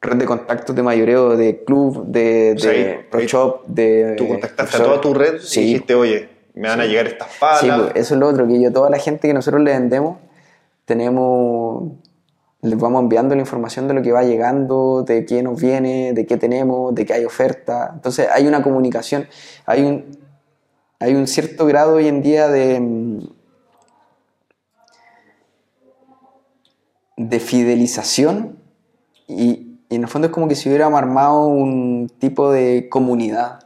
Red de contactos de mayoreo, de club, de, de ahí- pro shop, de. Tú contactaste a toda tu red Sí. y dijiste, oye, me van a llegar estas palas. Sí, pues, eso es lo otro, que yo, toda la gente que nosotros le vendemos, tenemos les vamos enviando la información de lo que va llegando, de qué nos viene, de qué tenemos, de qué hay oferta. Entonces hay una comunicación, hay un, hay un cierto grado hoy en día de, mm, de fidelización y, y en el fondo es como que si hubiéramos armado un tipo de comunidad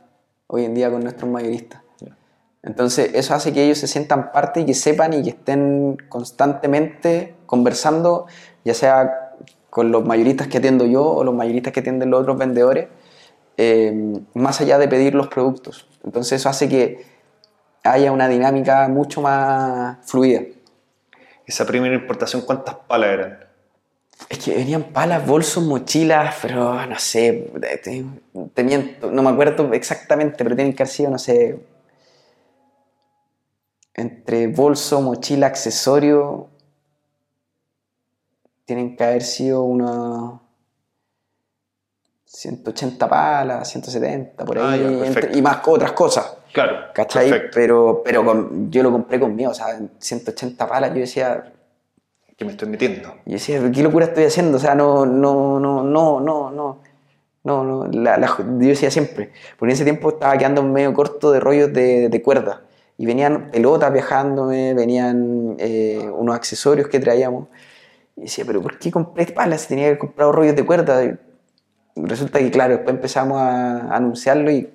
hoy en día con nuestros mayoristas. Entonces eso hace que ellos se sientan parte y que sepan y que estén constantemente conversando, ya sea con los mayoristas que atiendo yo o los mayoristas que atienden los otros vendedores, eh, más allá de pedir los productos. Entonces eso hace que haya una dinámica mucho más fluida. Esa primera importación, ¿cuántas palas eran? Es que venían palas, bolsos, mochilas, pero no sé, te, te miento, no me acuerdo exactamente, pero tienen que haber sido, no sé, entre bolso, mochila, accesorio, tienen que haber sido unos 180 palas, 170, por Ah, ahí, ya, entre- perfecto. y más otras cosas. Claro, ¿Cachai? perfecto. Pero, pero con- yo lo compré conmigo, o sea, en 180 palas, yo decía, Que me estoy metiendo. yo decía, ¿qué locura estoy haciendo? O sea, no, no, no, no, no, no. No, no, la- la- yo decía siempre, porque en ese tiempo estaba quedando medio corto de rollos de, de cuerda. Y venían pelotas viajándome, venían eh, unos accesorios que traíamos. Y decía, pero ¿por qué compré palas si tenía que haber comprado rollos de cuerda? Y resulta que, claro, después empezamos a anunciarlo y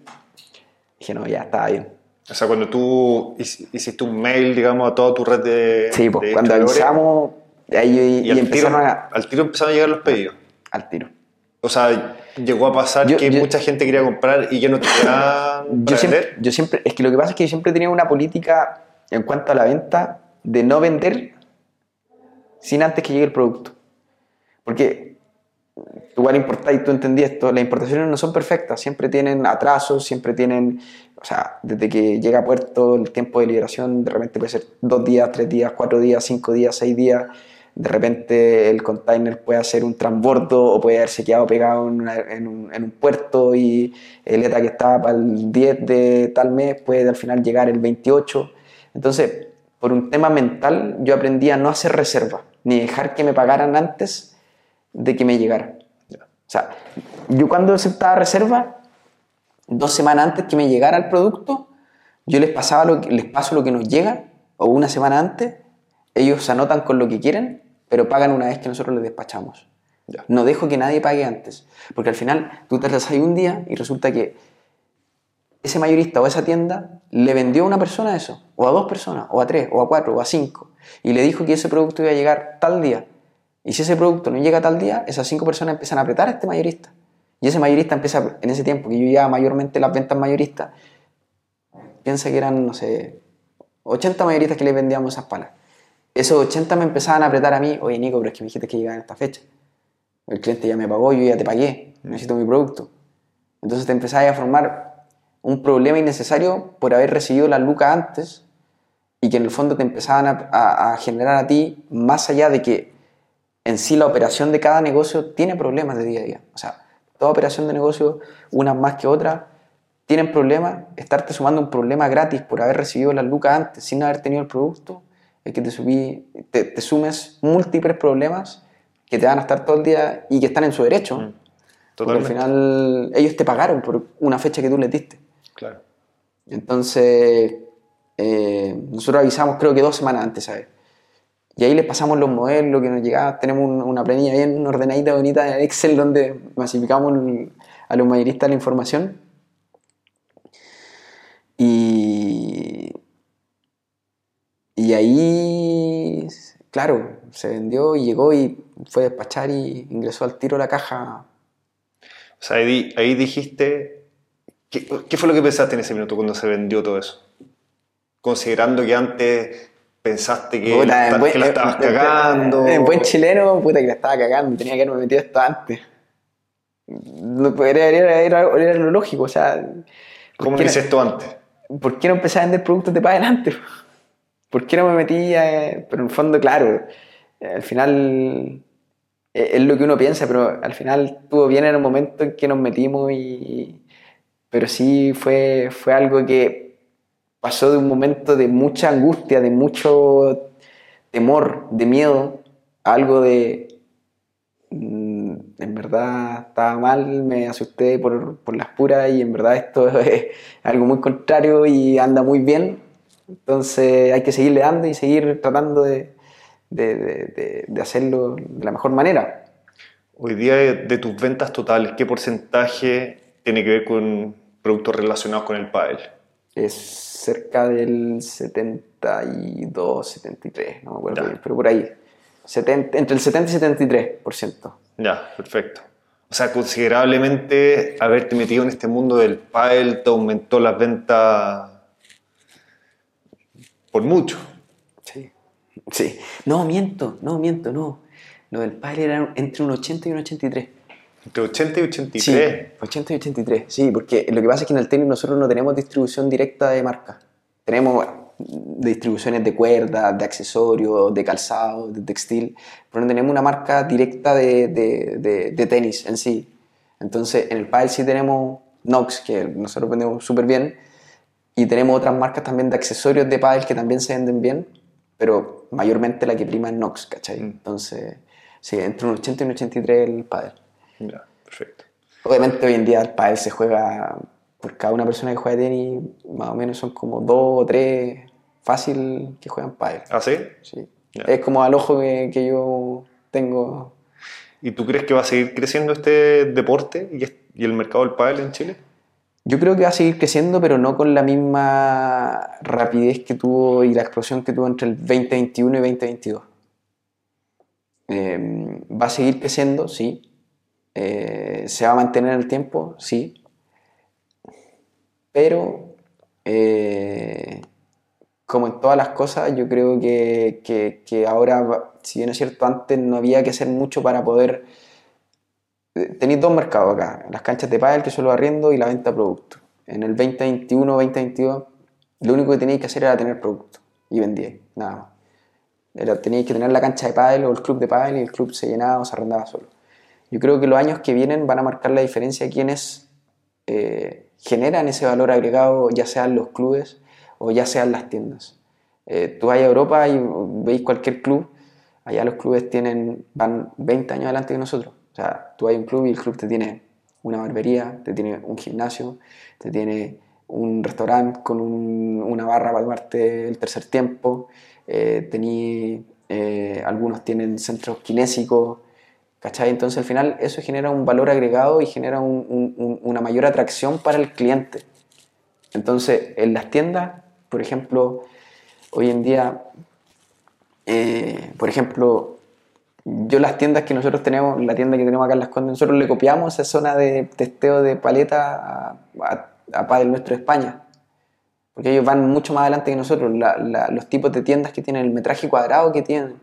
dije, no, ya estaba bien. O sea, cuando tú hic- hiciste un mail, digamos, a toda tu red de. Sí, pues de cuando avisamos, ahí, y, Y, tiro, empezaron a, al tiro empezaron a llegar los pedidos. al tiro. O sea, llegó a pasar Yo- que yo- mucha gente quería comprar y ya no tenían para yo siempre, vender. yo siempre, es que lo que pasa es que yo siempre tenía una política en cuanto a la venta de no vender sin antes que llegue el producto. Porque igual importa, y tú entendí esto, las importaciones no son perfectas, siempre tienen atrasos, siempre tienen, o sea, desde que llega a puerto el tiempo de liberación de repente puede ser dos días, tres días, cuatro días, cinco días, seis días. De repente el container puede hacer un transbordo o puede haberse quedado pegado en, una- en un, en un puerto y el ETA que estaba para el 10 de tal mes puede al final llegar el 28. Entonces, por un tema mental, yo aprendí a no hacer reserva, ni dejar que me pagaran antes de que me llegara. O sea, yo cuando aceptaba reserva, dos semanas antes que me llegara el producto, yo les, pasaba lo que, les paso lo que nos llega, o una semana antes, ellos se anotan con lo que quieren, pero pagan una vez que nosotros les despachamos. No dejo que nadie pague antes, porque al final tú te ahí un día y resulta que ese mayorista o esa tienda le vendió a una persona eso, o a dos personas, o a tres, o a cuatro, o a cinco, y le dijo que ese producto iba a llegar tal día. Y si ese producto no llega tal día, esas cinco personas empiezan a apretar a este mayorista. Y ese mayorista empieza, en ese tiempo que yo llevaba mayormente las ventas mayoristas, piensa que eran, no sé, 80 mayoristas que le vendíamos esas palas. Esos 80 me empezaban a apretar a mí, oye Nico, pero es que me dijiste que llegaba en esta fecha. El cliente ya me pagó, yo ya te pagué, necesito mi producto. Entonces te empezás a formar un problema innecesario por haber recibido la luca antes y que en el fondo te empezaban a, a- a generar a ti, más allá de que en sí la operación de cada negocio tiene problemas de día a día. O sea, toda operación de negocio, unas más que otras, tienen problemas. Estarte sumando un problema gratis por haber recibido las lucas antes sin haber tenido el producto, es que te, subí, te, te sumes múltiples problemas que te van a estar todo el día y que están en su derecho. Mm, Porque al final ellos te pagaron por una fecha que tú les diste. Claro. Entonces, eh, nosotros avisamos creo que dos semanas antes, ¿sabes? Y ahí les pasamos los modelos, lo que nos llegaba. Tenemos un- una planilla bien ordenadita, bonita en Excel, donde masificamos a los mayoristas la información. Y, y ahí, claro, se vendió y llegó y fue a despachar y ingresó al tiro la caja. O sea, ahí, ahí dijiste. ¿qué, qué fue lo que pensaste en ese minuto cuando se vendió todo eso? Considerando que antes pensaste que, Puta, la, en buen- que la en- estabas en- cagando. En buen chileno, puta que la estaba cagando, tenía que haberme metido esto antes. No podría era, era, era lo lógico, o sea. ¿por ¿Cómo no- hice esto antes? ¿Por qué no empecé a vender productos de para adelante? ¿Por qué no me metí? a- pero en el fondo, claro, eh, al final eh, es lo que uno piensa, pero al final estuvo bien en el momento en que nos metimos y... Pero sí fue, fue algo que pasó de un momento de mucha angustia, de mucho temor, de miedo, algo de mm, en verdad estaba mal, me asusté por, por las puras y en verdad esto es algo muy contrario y anda muy bien. Entonces hay que seguirle dando y seguir tratando de, de, de- de hacerlo de la mejor manera. Hoy día de, de tus ventas totales, ¿qué porcentaje tiene que ver con productos relacionados con el pádel? Es cerca del 72, 73, no me acuerdo Ya. bien, pero por ahí. 70 entre el 70 y 73%. Ya, perfecto. O sea, considerablemente haberte metido en este mundo del pádel te aumentó las ventas por mucho. Sí. Sí. No, miento, no, miento, no. Lo del padre era entre un 80 y un 83. Entre 80 y 83. Sí, 80 y 83. Sí, porque lo que pasa es que en el tenis nosotros no tenemos distribución directa de marca. Tenemos distribuciones de cuerdas, de accesorios, de calzado, de textil, pero no tenemos una marca directa de, de- de- de tenis en sí. Entonces, en el pádel sí tenemos Nox, que nosotros vendemos súper bien, y tenemos otras marcas también de accesorios de pádel que también se venden bien, pero mayormente la que prima es Nox, ¿cachai? Mm. Entonces, sí, entre un 80 y un 83 el pádel. Ya, perfecto. Obviamente hoy en día el pádel se juega por cada una persona que juega tenis, más o menos son como dos o tres fácil que juegan pádel. ¿Ah, sí? Sí. Es como al ojo que, que yo tengo. ¿Y tú crees que va a seguir creciendo este deporte y, el mercado del pádel en Chile? Yo creo que va a seguir creciendo, pero no con la misma rapidez que tuvo y la explosión que tuvo entre el 2021 y 2022. Eh, va a seguir creciendo, sí. Eh, se va a mantener en el tiempo, sí. Pero, eh, como en todas las cosas, yo creo que, que- ahora, si bien es cierto, antes no había que hacer mucho para poder eh, tenéis dos mercados acá, las canchas de pádel que son los arriendo y la venta de productos. En el 2021, 2022, lo único que teníais que hacer era tener producto y vendíais, nada más. Teníais que tener la cancha de pádel o el club de pádel y el club se llenaba o se arrendaba solo. Yo creo que los años que vienen van a marcar la diferencia de quienes eh, generan ese valor agregado, ya sean los clubes o ya sean las tiendas. Eh, tú vas a Europa y veis cualquier club, allá los clubes tienen, van 20 años adelante que nosotros. O sea, tú hay un club y el club te tiene una barbería, te tiene un gimnasio, te tiene un restaurante con un- una barra para tomarte el tercer tiempo, eh, tení, algunos tienen centros kinésicos, Entonces al final eso genera un valor agregado y genera un- un- un- una mayor atracción para el cliente. Entonces en las tiendas, por ejemplo, hoy en día, eh, por ejemplo, yo las tiendas que nosotros tenemos, la tienda que tenemos acá en Las Condes, nosotros le copiamos esa zona de testeo de paleta a, a, a Nuestro de España. Porque ellos van mucho más adelante que nosotros. Los tipos de tiendas que tienen, el metraje cuadrado que tienen,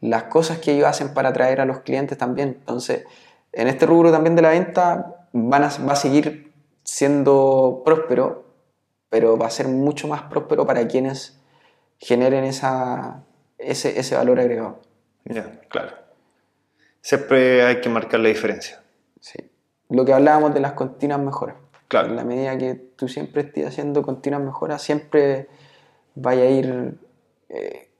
las cosas que ellos hacen para atraer a los clientes también. Entonces, en este rubro también de la venta van a, va a seguir siendo próspero, pero va a ser mucho más próspero para quienes generen esa, ese, ese valor agregado. Ya, claro. Siempre hay que marcar la diferencia. Sí. Lo que hablábamos de las continuas mejoras. Claro. En la medida que tú siempre estés haciendo continuas mejoras, siempre vaya a ir, eh,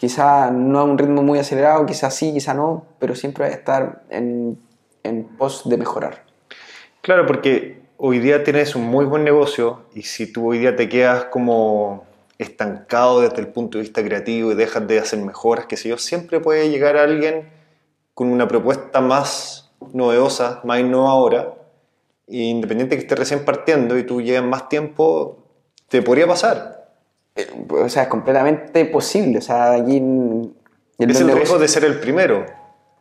quizá no a un ritmo muy acelerado, quizá sí, quizá no, pero siempre vaya a estar en, en pos de mejorar. Claro, porque hoy día tienes un muy buen negocio y si tú hoy día te quedas como estancado desde el punto de vista creativo y dejas de hacer mejoras, que sé yo, siempre puede llegar alguien con una propuesta más novedosa, más innovadora, e independiente que esté recién partiendo y tú lleves más tiempo, te podría pasar. Eh, o sea, es completamente posible. O sea, aquí en, en Es el riesgo de ser el primero.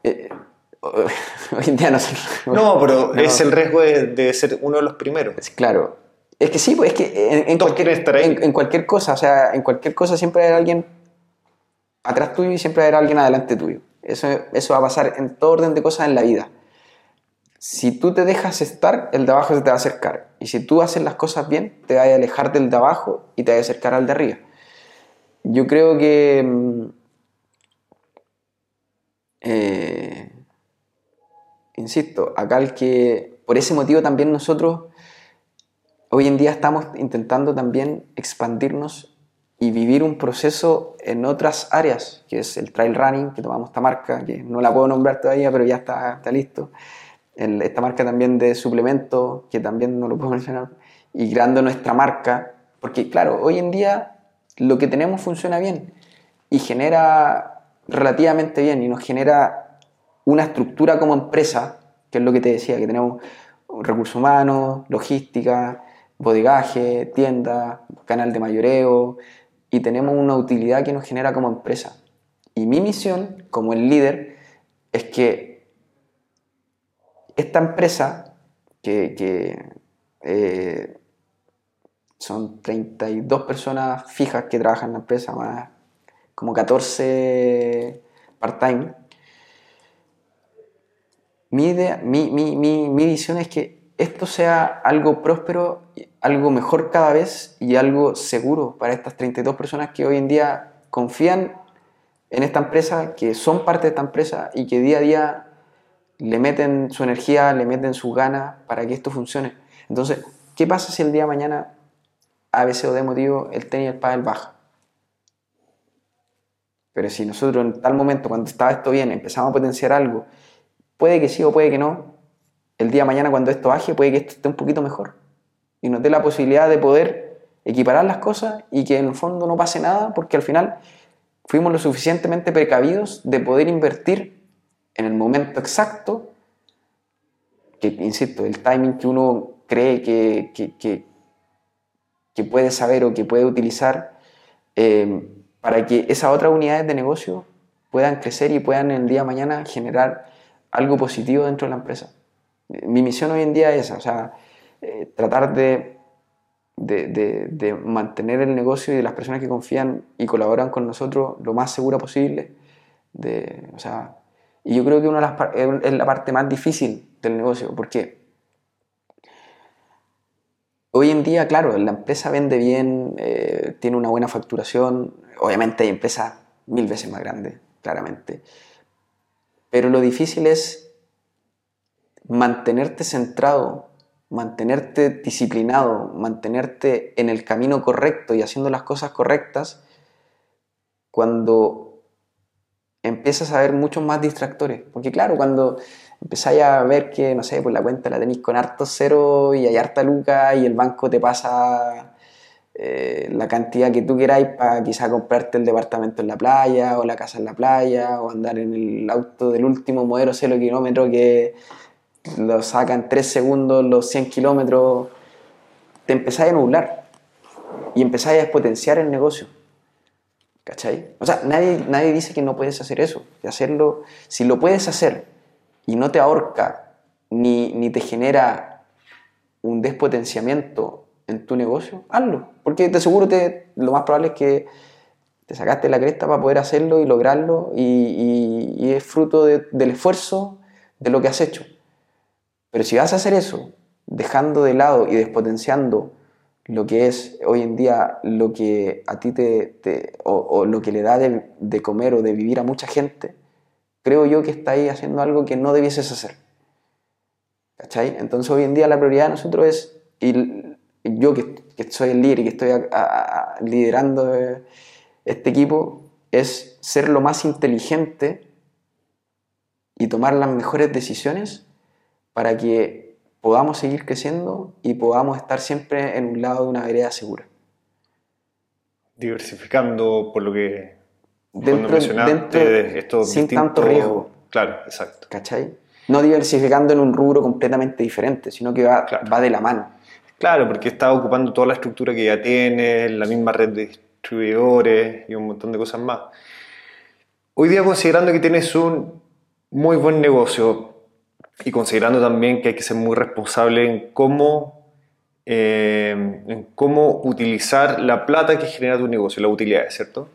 eh, hoy en día no. No, pero No. es el riesgo de, de ser uno de los primeros. Es claro. Es que sí, pues es que en, cualquier, en, en cosa, o sea, en cualquier cosa siempre hay alguien atrás tuyo y siempre hay alguien adelante tuyo. Eso, eso va a pasar en todo orden de cosas en la vida. Si tú te dejas estar, el de abajo se te va a acercar. Y si tú haces las cosas bien, te vas a alejar del de abajo y te vas a acercar al de arriba. Yo creo que... mm, eh, insisto, acá el que... Por ese motivo también nosotros hoy en día estamos intentando también expandirnos y vivir un proceso en otras áreas, que es el trail running, que tomamos esta marca, que no la puedo nombrar todavía, pero ya está, está listo. Esta marca también de suplemento, que también no lo puedo mencionar, y creando nuestra marca, porque claro, hoy en día lo que tenemos funciona bien y genera relativamente bien y nos genera una estructura como empresa, que es lo que te decía, que tenemos recursos humanos, logística, bodegaje, tienda, canal de mayoreo, y tenemos una utilidad que nos genera como empresa. Y mi misión como el líder es que esta empresa, que, eh, son 32 personas fijas que trabajan en la empresa, más como 14 part-time, mi, mi, mi, mi visión es que esto sea algo próspero, algo mejor cada vez y algo seguro para estas 32 personas que hoy en día confían en esta empresa, que son parte de esta empresa y que día a día le meten su energía, le meten su ganas para que esto funcione. Entonces, ¿qué pasa si el día de mañana, a veces o de motivo, el tenis y el pádel baja? Pero si nosotros en tal momento, cuando estaba esto bien, empezamos a potenciar algo, puede que sí o puede que no, el día de mañana cuando esto baje puede que esto esté un poquito mejor. Y nos dé la posibilidad de poder equiparar las cosas y que en el fondo no pase nada porque al final fuimos lo suficientemente precavidos de poder invertir en el momento exacto, que insisto, el timing que uno cree que, que, puede saber o que puede utilizar eh, para que esas otras unidades de negocio puedan crecer y puedan el día de mañana generar algo positivo dentro de la empresa mi misión hoy en día es esa, o sea, eh, tratar de, de, mantener el negocio y de las personas que confían y colaboran con nosotros lo más segura posible. o sea, y yo creo que una de las, es la parte más difícil del negocio, porque hoy en día, claro, la empresa vende bien, eh, tiene una buena facturación, obviamente hay empresas mil veces más grandes, claramente, pero lo difícil es mantenerte centrado, mantenerte disciplinado, mantenerte en el camino correcto y haciendo las cosas correctas cuando empiezas a ver muchos más distractores. Porque claro, cuando empezáis a ver que, no sé, pues la cuenta la tenéis con harto cero y hay harta luca y el banco te pasa eh, la cantidad que tú queráis para quizá comprarte el departamento en la playa o la casa en la playa o andar en el auto del último modelo cero kilómetro que lo sacan 3 segundos los 100 kilómetros, te empezáis a nublar y empezáis a expotenciar el negocio. ¿Cachai? O sea, nadie, nadie dice que no puedes hacer eso. De hacerlo, si lo puedes hacer y no te ahorca ni, ni te genera un despotenciamiento en tu negocio, hazlo. Porque te aseguro que lo más probable es que te sacaste la cresta para poder hacerlo y lograrlo y, es fruto del esfuerzo de lo que has hecho. Pero si vas a hacer eso, dejando de lado y despotenciando lo que es hoy en día lo que a ti te, o, lo que le da de, comer o de vivir a mucha gente, creo yo que está ahí haciendo algo que no debieses hacer. ¿Cachai? Entonces hoy en día la prioridad de nosotros es, y yo que, soy el líder y que estoy liderando eh, este equipo, es ser lo más inteligente y tomar las mejores decisiones para que podamos seguir creciendo y podamos estar siempre en un lado de una vereda segura. Diversificando por lo que dentro, mencionaste esto sin tanto riesgo. Claro, exacto. ¿Cachai? No diversificando en un rubro completamente diferente, sino que va, va de la mano. Claro, porque está ocupando toda la estructura que ya tiene, la misma red de distribuidores y un montón de cosas más. Hoy día, considerando que tienes un muy buen negocio, y considerando también que hay que ser muy responsable en cómo, eh, en cómo utilizar la plata que genera tu negocio, la utilidad, ¿cierto?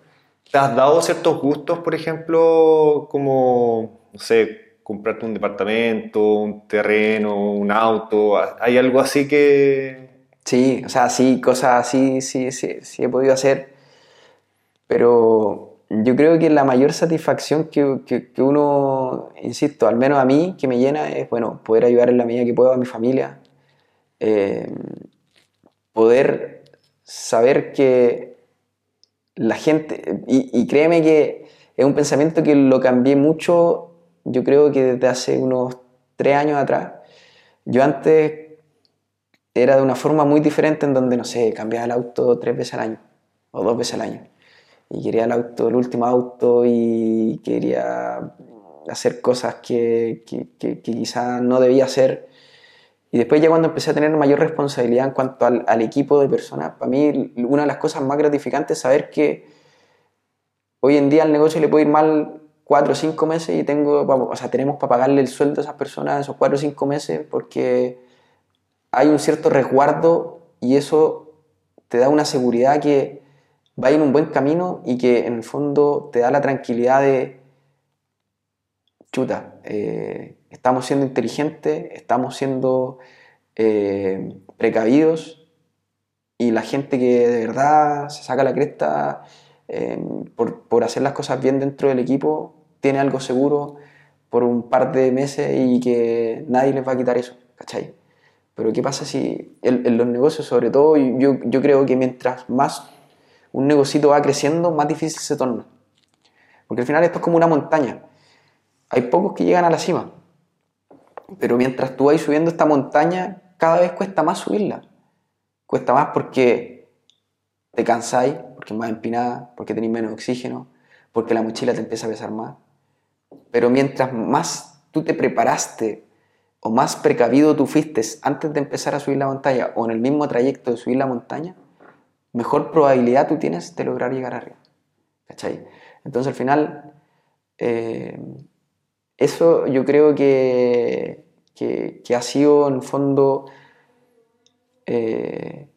¿Te has dado ciertos gustos, por ejemplo, como, no sé, comprarte un departamento, un terreno, un auto? ¿Hay algo así que...? Sí, o sea, sí, cosas así, sí, sí, sí he podido hacer, pero yo creo que la mayor satisfacción que, que, uno, insisto, al menos a mí, que me llena es, bueno, poder ayudar en la medida que puedo a mi familia, eh, poder saber que la gente, y, y créeme que es un pensamiento que lo cambié mucho, yo creo que desde hace unos tres años atrás. Yo antes era de una forma muy diferente en donde, no sé, cambiaba el auto tres veces al año o dos veces al año. Y quería el auto, el último auto y quería hacer cosas que, que, quizás no debía hacer. Y después ya cuando empecé a tener mayor responsabilidad en cuanto al, al equipo de personas, para mí una de las cosas más gratificantes es saber que hoy en día al negocio le puede ir mal cuatro o cinco meses y tengo, o sea, tenemos para pagarle el sueldo a esas personas esos cuatro o cinco meses porque hay un cierto resguardo y eso te da una seguridad que va en un buen camino y que en el fondo te da la tranquilidad de, chuta, eh, estamos siendo inteligentes, estamos siendo eh, precavidos y la gente que de verdad se saca la cresta eh, por, por, hacer las cosas bien dentro del equipo tiene algo seguro por un par de meses y que nadie les va a quitar eso, ¿cachai? Pero ¿qué pasa si en, los negocios, sobre todo, yo, yo creo que mientras más un negocito va creciendo, más difícil se torna? Porque al final esto es como una montaña. Hay pocos que llegan a la cima. Pero mientras tú vas subiendo esta montaña, cada vez cuesta más subirla. Cuesta más porque te cansáis, porque es más empinada, porque tenéis menos oxígeno, porque la mochila te empieza a pesar más. Pero mientras más tú te preparaste o más precavido tú fuiste antes de empezar a subir la montaña o en el mismo trayecto de subir la montaña, mejor probabilidad tú tienes de lograr llegar arriba. ¿Cachai? Entonces al final, eh, eso yo creo que, que, ha sido en fondo eh,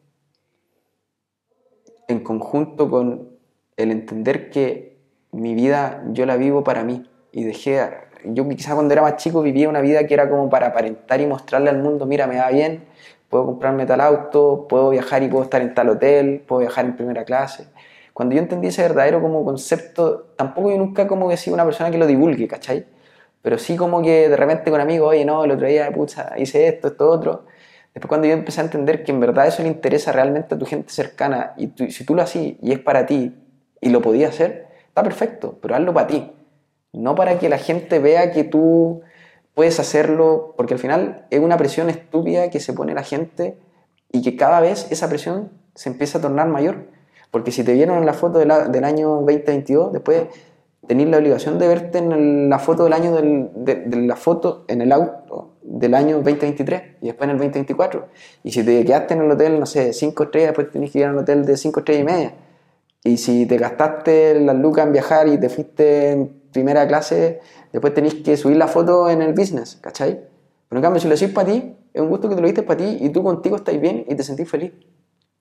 en conjunto con el entender que mi vida yo la vivo para mí y dejé yo quizás cuando era más chico vivía una vida que era como para aparentar y mostrarle al mundo, mira, me va bien, puedo comprarme tal auto, puedo viajar y puedo estar en tal hotel, puedo viajar en primera clase. Cuando yo entendí ese verdadero como concepto, tampoco yo nunca como que he una persona que lo divulgue, ¿cachai? Pero sí como que de repente con amigos, oye, no, el otro día, pucha, hice esto, esto, otro. Después cuando yo empecé a entender que en verdad eso le interesa realmente a tu gente cercana y si tú lo haces y es para ti y lo podías hacer, está perfecto, pero hazlo para ti no para que la gente vea que tú puedes hacerlo, porque al final es una presión estúpida que se pone la gente y que cada vez esa presión se empieza a tornar mayor. Porque si te vieron en la foto del año 2022, después tenés la obligación de verte en la foto del año del, de, la foto en el auto del año 2023 y después en el 2024. Y si te quedaste en el hotel, no sé, 5 estrellas, después tenés que ir al hotel de 5 estrellas y media. Y si te gastaste las lucas en viajar y te fuiste en primera clase, después tenéis que subir la foto en el business, ¿cachai? Pero en cambio, si lo hacéis para ti, es un gusto que te lo diste para ti y tú contigo estáis bien y te sentís feliz,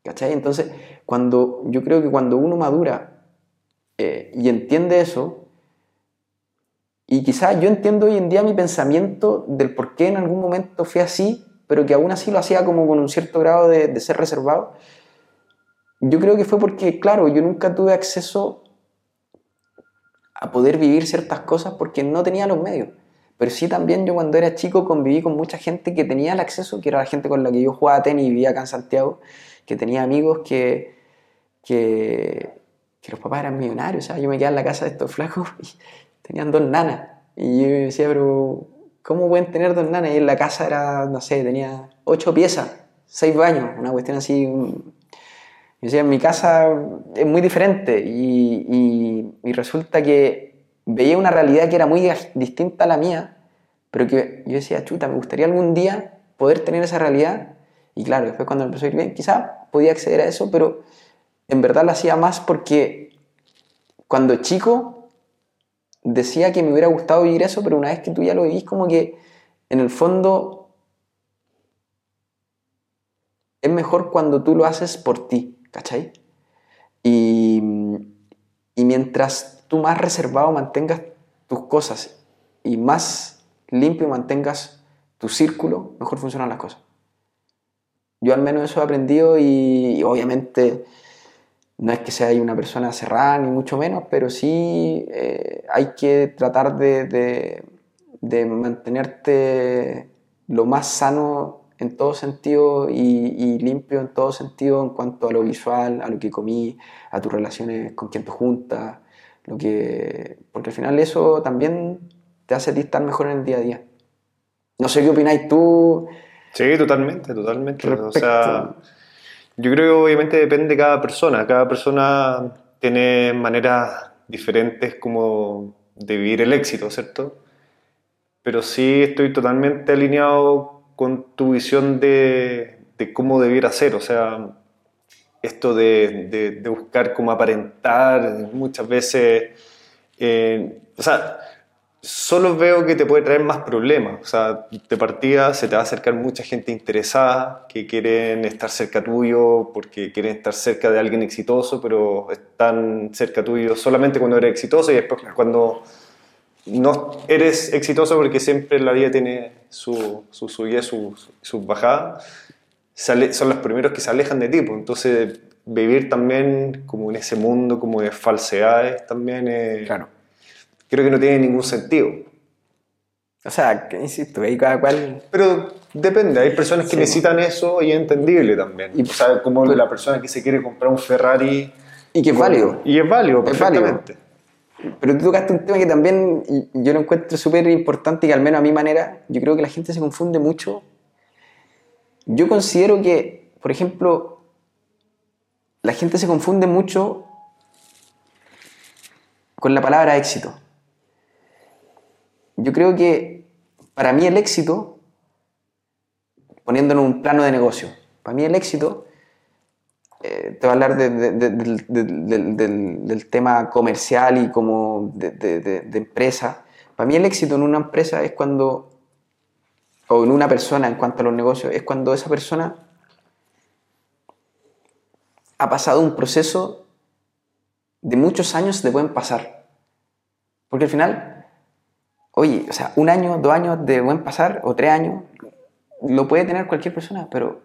¿cachai? Entonces, cuando, yo creo que cuando uno madura eh, y entiende eso, y quizás yo entiendo hoy en día mi pensamiento del por qué en algún momento fue así, pero que aún así lo hacía como con un cierto grado de, de ser reservado. Yo creo que fue porque, claro, yo nunca tuve acceso a poder vivir ciertas cosas porque no tenía los medios. Pero sí también yo cuando era chico conviví con mucha gente que tenía el acceso, que era la gente con la que yo jugaba tenis y vivía acá en Santiago, que tenía amigos que, que, que los papás eran millonarios. O yo me quedaba en la casa de estos flacos y tenían dos nanas. Y yo decía, pero ¿cómo pueden tener dos nanas? Y en la casa era, no sé, tenía ocho piezas, seis baños, una cuestión así yo decía, en mi casa es muy diferente y, y, resulta que veía una realidad que era muy distinta a la mía, pero que yo decía, chuta, me gustaría algún día poder tener esa realidad. Y claro, después cuando empezó a ir bien, quizá podía acceder a eso, pero en verdad lo hacía más porque cuando chico decía que me hubiera gustado vivir eso, pero una vez que tú ya lo vivís, como que en el fondo es mejor cuando tú lo haces por ti. ¿Cachai? Y, y mientras tú más reservado mantengas tus cosas y más limpio mantengas tu círculo, mejor funcionan las cosas. Yo al menos eso he aprendido y, obviamente no es que sea una persona cerrada ni mucho menos, pero sí eh, hay que tratar de, de, de, mantenerte lo más sano en todo sentido y, y limpio en todo sentido en cuanto a lo visual, a lo que comí, a tus relaciones con quien te juntas, lo que, porque al final eso también te hace a ti estar mejor en el día a día. No sé qué opináis tú. Sí, totalmente, totalmente. O Respecto- sea, yo creo que obviamente depende de cada persona. Cada persona tiene maneras diferentes como de vivir el éxito, ¿cierto? Pero sí estoy totalmente alineado con tu visión de, cómo debiera ser. O sea, esto de buscar cómo aparentar muchas veces... eh, o sea, solo veo que te puede traer más problemas. O sea, de partida se te va a acercar mucha gente interesada que quieren estar cerca tuyo porque quieren estar cerca de alguien exitoso, pero están cerca tuyo solamente cuando eres exitoso y después cuando no eres exitoso porque siempre la vida tiene su, su subida y su- sus bajadas, son los primeros que se alejan de ti. pues. Entonces, vivir también como en ese mundo como de falsedades también es creo que no tiene ningún sentido. O sea, que, insisto, ahí cada cual... Pero depende, hay personas que Sí. necesitan eso y es entendible también. Y- o sea, como pero- la persona que se quiere comprar un Ferrari. Y que es válido. Y es válido, Es válido. Pero tú tocaste un tema que también yo lo encuentro súper importante y que al menos a mi manera, yo creo que la gente se confunde mucho. Yo considero que, por ejemplo, la gente se confunde mucho con la palabra éxito. Yo creo que para mí el éxito, poniéndolo en un plano de negocio, para mí el éxito eh, te voy a hablar de- de- de- del, del- tema comercial y como de, empresa. Para mí el éxito en una empresa es cuando, o en una persona en cuanto a los negocios, es cuando esa persona ha pasado un proceso de muchos años de buen pasar. Porque al final, oye, o sea, un año, dos años de buen pasar, o tres años, lo puede tener cualquier persona, pero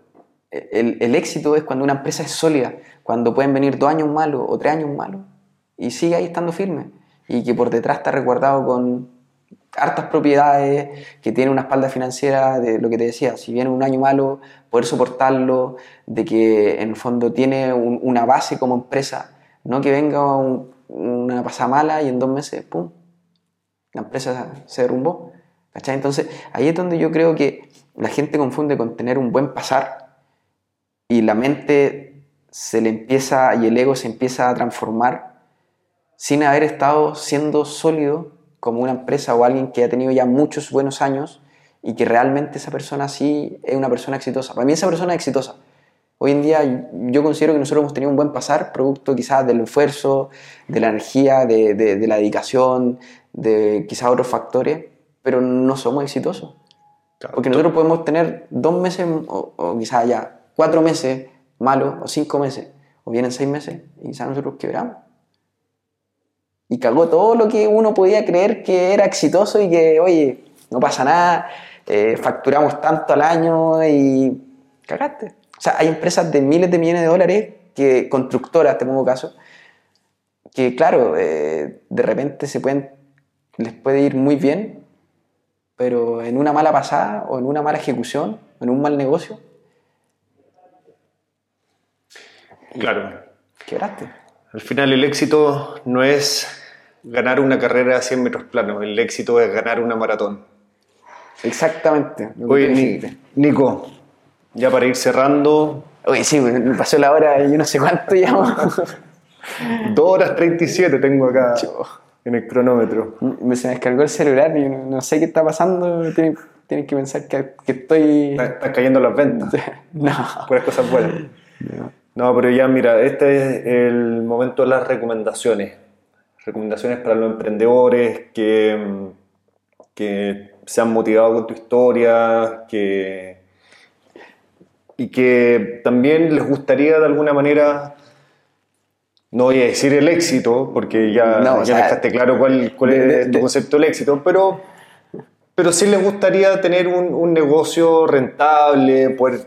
el, éxito es cuando una empresa es sólida, cuando pueden venir dos años malos o tres años malos y sigue ahí estando firme y que por detrás está resguardado con hartas propiedades, que tiene una espalda financiera de lo que te decía, si viene un año malo, poder soportarlo, de que en el fondo tiene un- una base como empresa, no que venga un- una pasada mala y en dos meses, ¡pum!, la empresa se derrumbó. ¿cachai? Entonces, ahí es donde yo creo que la gente confunde con tener un buen pasar y la mente se le empieza y el ego se empieza a transformar sin haber estado siendo sólido como una empresa o alguien que ha tenido ya muchos buenos años y que realmente esa persona sí es una persona exitosa. Para mí esa persona es exitosa. Hoy en día yo considero que nosotros hemos tenido un buen pasar, producto quizás del esfuerzo, de la energía, de, de- de la dedicación, de quizás otros factores, pero no somos exitosos. Claro, Porque nosotros podemos tener dos meses o, o quizás ya cuatro meses malos o cinco meses, o vienen seis meses y quizás nosotros quebramos. Y cagó todo lo que uno podía creer que era exitoso y que, oye, no pasa nada, eh, facturamos tanto al año y cagaste. O sea, hay empresas de miles de millones de dólares, que constructoras, te pongo caso, que claro, eh, de repente se pueden, les puede ir muy bien, pero en una mala pasada o en una mala ejecución, en un mal negocio, Claro. quebraste. Al final el éxito no es ganar una carrera a 100 metros planos, el éxito es ganar una maratón. Exactamente. Oye. Nico, ya para ir cerrando, Oye, sí, me pasó la hora y yo no sé cuánto llamo. 2 horas 37 tengo acá en el cronómetro. me se me descargó el celular y no, sé qué está pasando. Tienen, tienen que pensar que, que estoy. Están están cayendo las ventas, No. puras cosas buenas. No, pero ya mira, este es el momento de las recomendaciones. Recomendaciones para los emprendedores que, mm, que se han motivado con tu historia, que, y que también les gustaría de alguna manera, no voy a decir el éxito, porque ya, No, ya sea, dejaste claro cuál, cuál de- es de- tu concepto del éxito, pero, pero sí les gustaría tener un, un negocio rentable, poder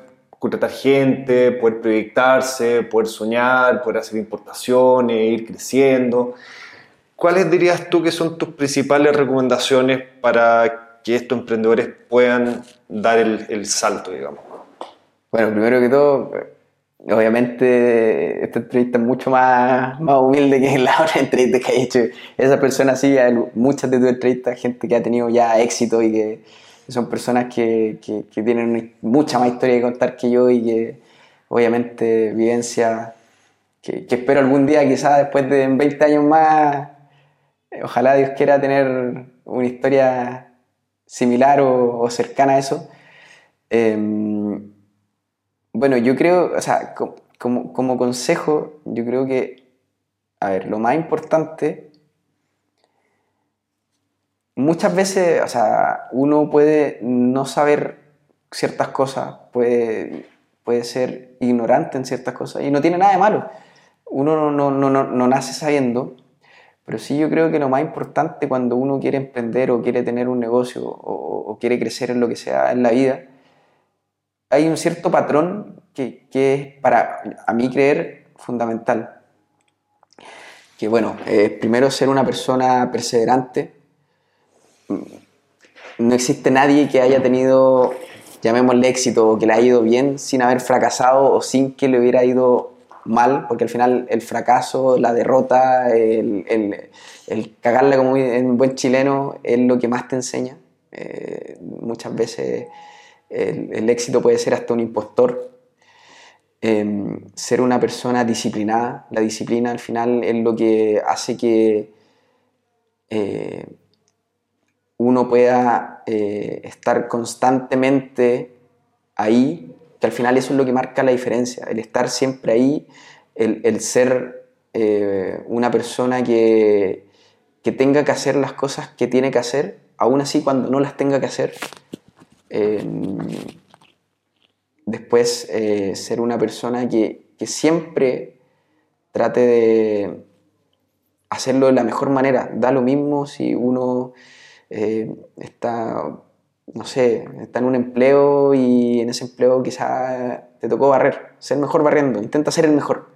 contratar gente, poder proyectarse, poder soñar, poder hacer importaciones, ir creciendo. ¿Cuáles dirías tú que son tus principales recomendaciones para que estos emprendedores puedan dar el, salto, digamos? Bueno, primero que todo, obviamente esta entrevista es mucho más, más humilde que la otra entrevista que he hecho. Esa persona sí, muchas de tus entrevistas, gente que ha tenido ya éxito y que son personas que, que, tienen mucha más historia que contar que yo y que obviamente vivencia que, espero algún día, quizás después de 20 años más, ojalá Dios quiera tener una historia similar o, cercana a eso. Eh, bueno, yo creo, o sea, como, como consejo, yo creo que, a ver, lo más importante, muchas veces, o sea, uno puede no saber ciertas cosas, puede, puede ser ignorante en ciertas cosas, y no tiene nada de malo. Uno no, no, no, no nace sabiendo, pero sí yo creo que lo más importante cuando uno quiere emprender o quiere tener un negocio o, o quiere crecer en lo que sea en la vida, hay un cierto patrón que, que, es para a mí creer fundamental. Que bueno, eh, primero ser una persona perseverante. No existe nadie que haya tenido, llamémosle éxito, o que le haya ido bien sin haber fracasado o sin que le hubiera ido mal, porque al final el fracaso, la derrota, el, el, el como en buen chileno es lo que más te enseña. Eh, muchas veces el, éxito puede ser hasta un impostor. Eh, ser una persona disciplinada, la disciplina al final es lo que hace que eh, uno pueda eh, estar constantemente ahí, que al final eso es lo que marca la diferencia, el estar siempre ahí, el, el ser eh, una persona que, que tenga que hacer las cosas que tiene que hacer, aún así cuando no las tenga que hacer, eh, después eh, ser una persona que, que, siempre trate de hacerlo de la mejor manera. Da lo mismo si uno eh, está, no sé, está en un empleo y en ese empleo quizá te tocó barrer, ser mejor barriendo, intenta ser el mejor.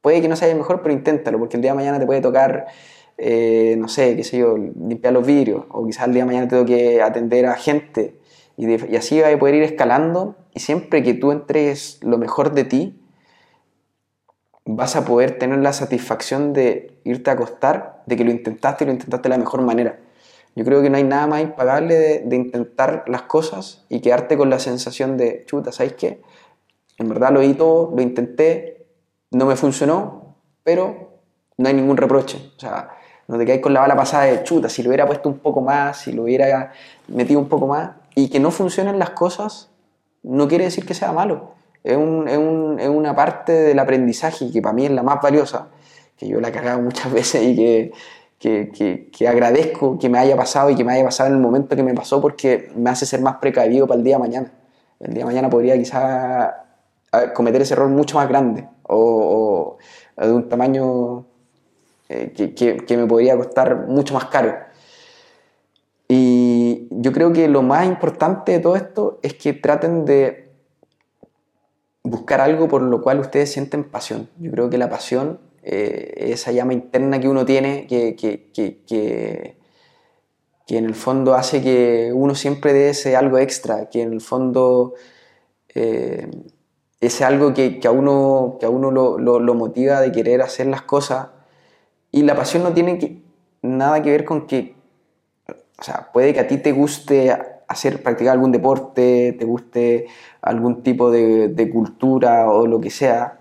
Puede que no sea el mejor, pero inténtalo, porque el día de mañana te puede tocar, eh, no sé, qué sé yo, limpiar los vidrios, o quizás el día de mañana te toque atender a gente y, así va a poder ir escalando y siempre que tú entregues lo mejor de ti, vas a poder tener la satisfacción de irte a acostar, de que lo intentaste y lo intentaste de la mejor manera. Yo creo que no hay nada más impagable de, de intentar las cosas y quedarte con la sensación de, chuta, ¿sabes qué? En verdad lo di todo, lo intenté, no me funcionó, pero no hay ningún reproche. O sea, no te quedáis con la bala pasada de chuta, si lo hubiera puesto un poco más, si lo hubiera metido un poco más, y que no funcionen las cosas no quiere decir que sea malo. Es, un, es, un, es, una parte del aprendizaje que para mí es la más valiosa, que yo la he cagado muchas veces y que, que, que, que, agradezco que me haya pasado y que me haya pasado en el momento que me pasó porque me hace ser más precavido para el día de mañana. El día de mañana podría quizás cometer ese error mucho más grande o, de un tamaño eh, que, que me podría costar mucho más caro. Y yo creo que lo más importante de todo esto es que traten de buscar algo por lo cual ustedes sienten pasión. Yo creo que la pasión, eh, esa llama interna que uno tiene, que, que, que, que, en el fondo hace que uno siempre dé ese algo extra, que en el fondo eh, ese algo que, a uno, que a uno lo, lo, motiva de querer hacer las cosas. Y la pasión no tiene nada que ver con que o sea, puede que a ti te guste hacer, practicar algún deporte, te guste algún tipo de, de cultura o lo que sea,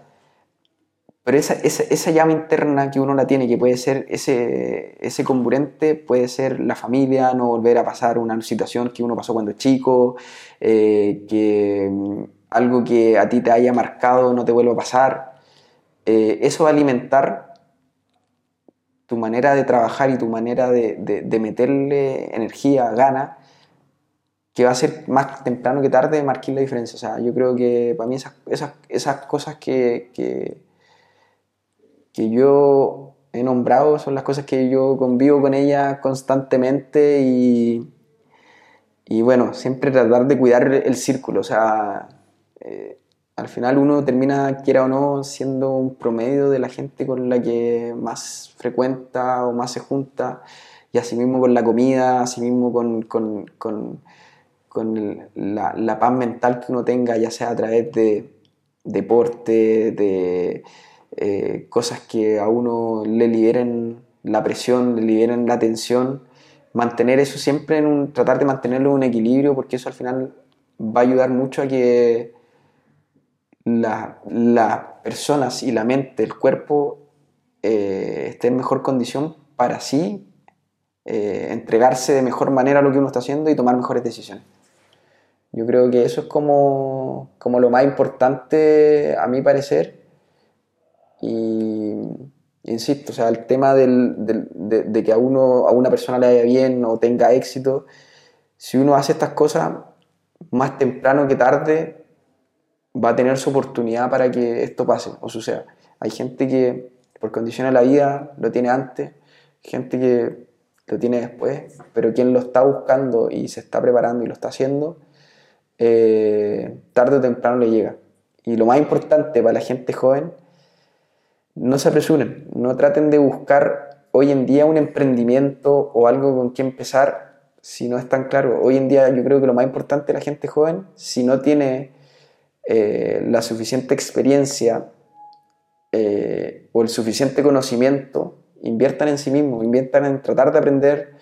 pero esa, esa, esa, llama interna que uno la tiene, que puede ser ese, ese comburente, puede ser la familia, no volver a pasar una situación que uno pasó cuando chico, eh, que mm, algo que a ti te haya marcado no te vuelva a pasar. Eh, eso va a alimentar tu manera de trabajar y tu manera de, de, de, meterle energía, gana, que va a ser más temprano que tarde marcar la diferencia. O sea, yo creo que para mí esas, esas, esas cosas que, que, que yo he nombrado son las cosas que yo convivo con ellas constantemente y, y bueno, siempre tratar de cuidar el círculo. O sea, eh, al final uno termina, quiera o no, siendo un promedio de la gente con la que más frecuenta o más se junta y así mismo con la comida, así mismo con, con, con, la, la paz mental que uno tenga, ya sea a través de deporte, de eh, cosas que a uno le liberen la presión, le liberen la tensión, mantener eso siempre en un, tratar de mantenerlo en un equilibrio, porque eso al final va a ayudar mucho a que la- las personas y la mente, el cuerpo, eh, esté en mejor condición para así eh, entregarse de mejor manera a lo que uno está haciendo y tomar mejores decisiones. Yo creo que eso es como, como lo más importante a mi parecer. Y insisto, o sea, el tema del- del- de, de que a, uno, a una persona le vaya bien o tenga éxito, si uno hace estas cosas, más temprano que tarde va a tener su oportunidad para que esto pase o suceda. Hay gente que por condiciones de la vida lo tiene antes, gente que lo tiene después, pero quien lo está buscando y se está preparando y lo está haciendo, eh, tarde o temprano le llega. Y lo más importante para la gente joven, no se apresuren, no traten de buscar hoy en día un emprendimiento o algo con que empezar si no es tan claro. Hoy en día yo creo que lo más importante de la gente joven, si no tiene eh, la suficiente experiencia eh, o el suficiente conocimiento, inviertan en sí mismos, inviertan en tratar de aprender,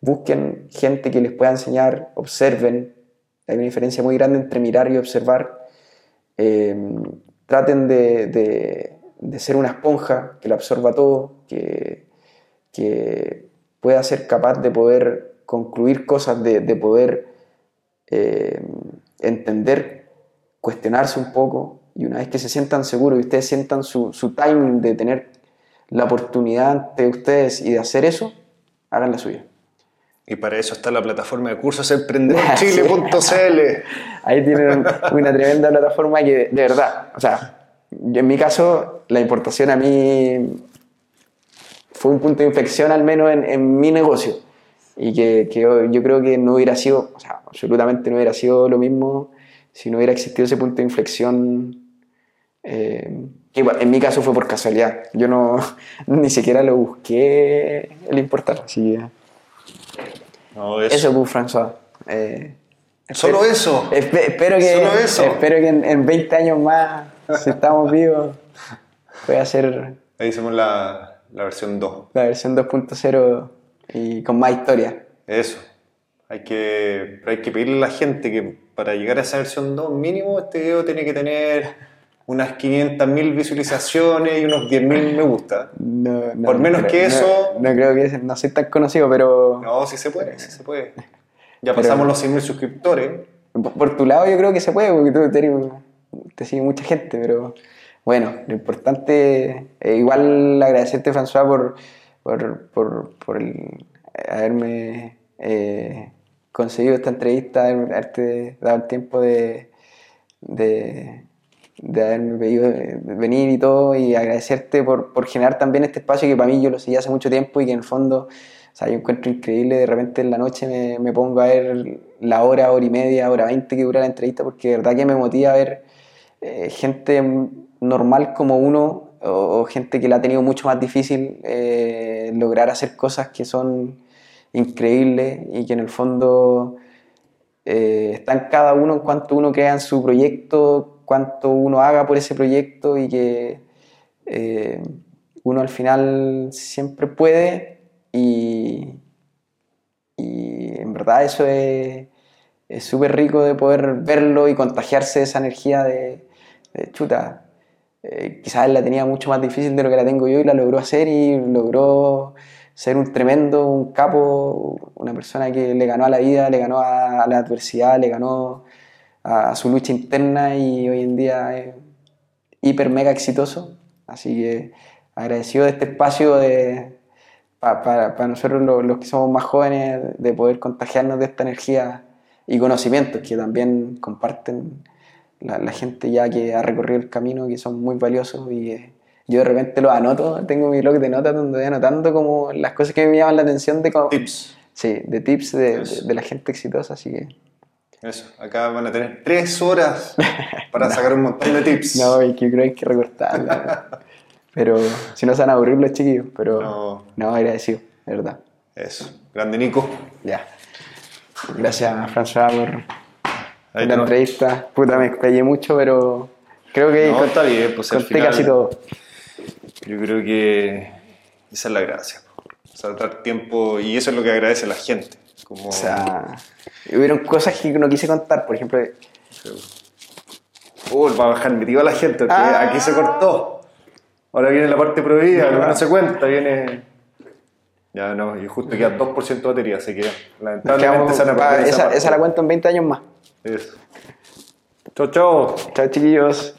busquen gente que les pueda enseñar, observen. Hay una diferencia muy grande entre mirar y observar. Eh, traten de, de- de ser una esponja que lo absorba todo, que, que pueda ser capaz de poder concluir cosas, de, de poder eh, entender, cuestionarse un poco, y una vez que se sientan seguros y ustedes sientan su, su timing de tener la oportunidad ante ustedes y de hacer eso, hagan la suya. Y para eso está la plataforma de cursos emprendedorchile.cl. Ahí tienen una tremenda plataforma que, de verdad, o sea, en mi caso, la importación a mí fue un punto de inflexión al menos en, en mi negocio. Y que, que yo yo creo que no hubiera sido, o sea, absolutamente no hubiera sido lo mismo si no hubiera existido ese punto de inflexión. eh, que en mi caso fue por casualidad. Yo no, ni siquiera lo busqué el importar. Así No, eso. eso, pues, François. Eh, Solo eso. Espe- espero que, Solo eso. espero que en, en 20 años más, si estamos vivos, pueda ser Ahí hicimos la, la versión 2. la versión 2.0 y con más historia. Eso. Hay que, hay que pedirle a la gente que para llegar a esa versión 2 mínimo este video tiene que tener unas 500.000 visualizaciones y unos 10.000 me gusta. No, no, Por menos creo- que eso- No, creo que no soy tan conocido, pero No, sí se puede, sí se puede. Ya Pero- pasamos los 100.000 suscriptores. por, tu lado yo creo que se puede, porque tú tienes- te sigue mucha gente, pero bueno, lo importante, eh, igual agradecerte François por, por, por, por el- haberme eh, conseguido esta entrevista, haber- haberte dado el tiempo de, de, de haberme pedido eh, venir y todo, y agradecerte por, por generar también este espacio que para mí yo lo seguía hace mucho tiempo y que en el fondo, sea, yo encuentro increíble, de repente en la noche me, me pongo a ver la hora, hora y media, hora veinte que dura la entrevista, porque de verdad que me motiva ver gente normal como uno o, gente que la ha tenido mucho más difícil eh, lograr hacer cosas que son increíbles y que en el fondo eh, está en cada uno en cuanto uno crea en su proyecto, cuánto uno haga por ese proyecto y que eh, uno al final siempre puede y, en verdad eso es es súper rico de poder verlo y contagiarse de esa energía de, de chuta. Eh, quizás él la tenía mucho más difícil de lo que la tengo yo y la logró hacer y logró ser un tremendo, un capo, una persona que le ganó a la vida, le ganó a, la adversidad, le ganó a, su lucha interna y hoy en día es hiper mega exitoso. Así que agradecido de este espacio de, para nosotros los, los que somos más jóvenes de poder contagiarnos de esta energía y conocimientos que también comparten la, la gente ya que ha recorrido el camino, que son muy valiosos y eh, yo de repente los anoto, tengo mi blog de notas donde voy anotando como las cosas que me llaman la atención de, como- Tips. sí, de tips de, de- la gente exitosa, así que Eso. Acá van a tener tres horas para sacar un montón de tips. no, y que creo que hay que recortarla. pero si no se van a aburrir los chiquillos, pero No. no, agradecido, de verdad. Eso. Grande Nico. Ya. Gracias, François, por Ahí la te- entrevista. Puta, me explayé mucho, pero creo que No, bien, pues, conté final- casi todo. Yo creo que esa es la gracia. O sea, dar tiempo, y eso es lo que agradece la gente. Como, O sea, hubieron cosas que no quise contar, por ejemplo, Uh, va a bajar metido a la gente, Ah. aquí se cortó. Ahora viene la parte prohibida, no se cuenta, viene. Ya no, y justo queda 2% de batería, así que lamentablemente se esa esa la cuento en 20 años más. Eso. Chao, chao. Chao, chiquillos.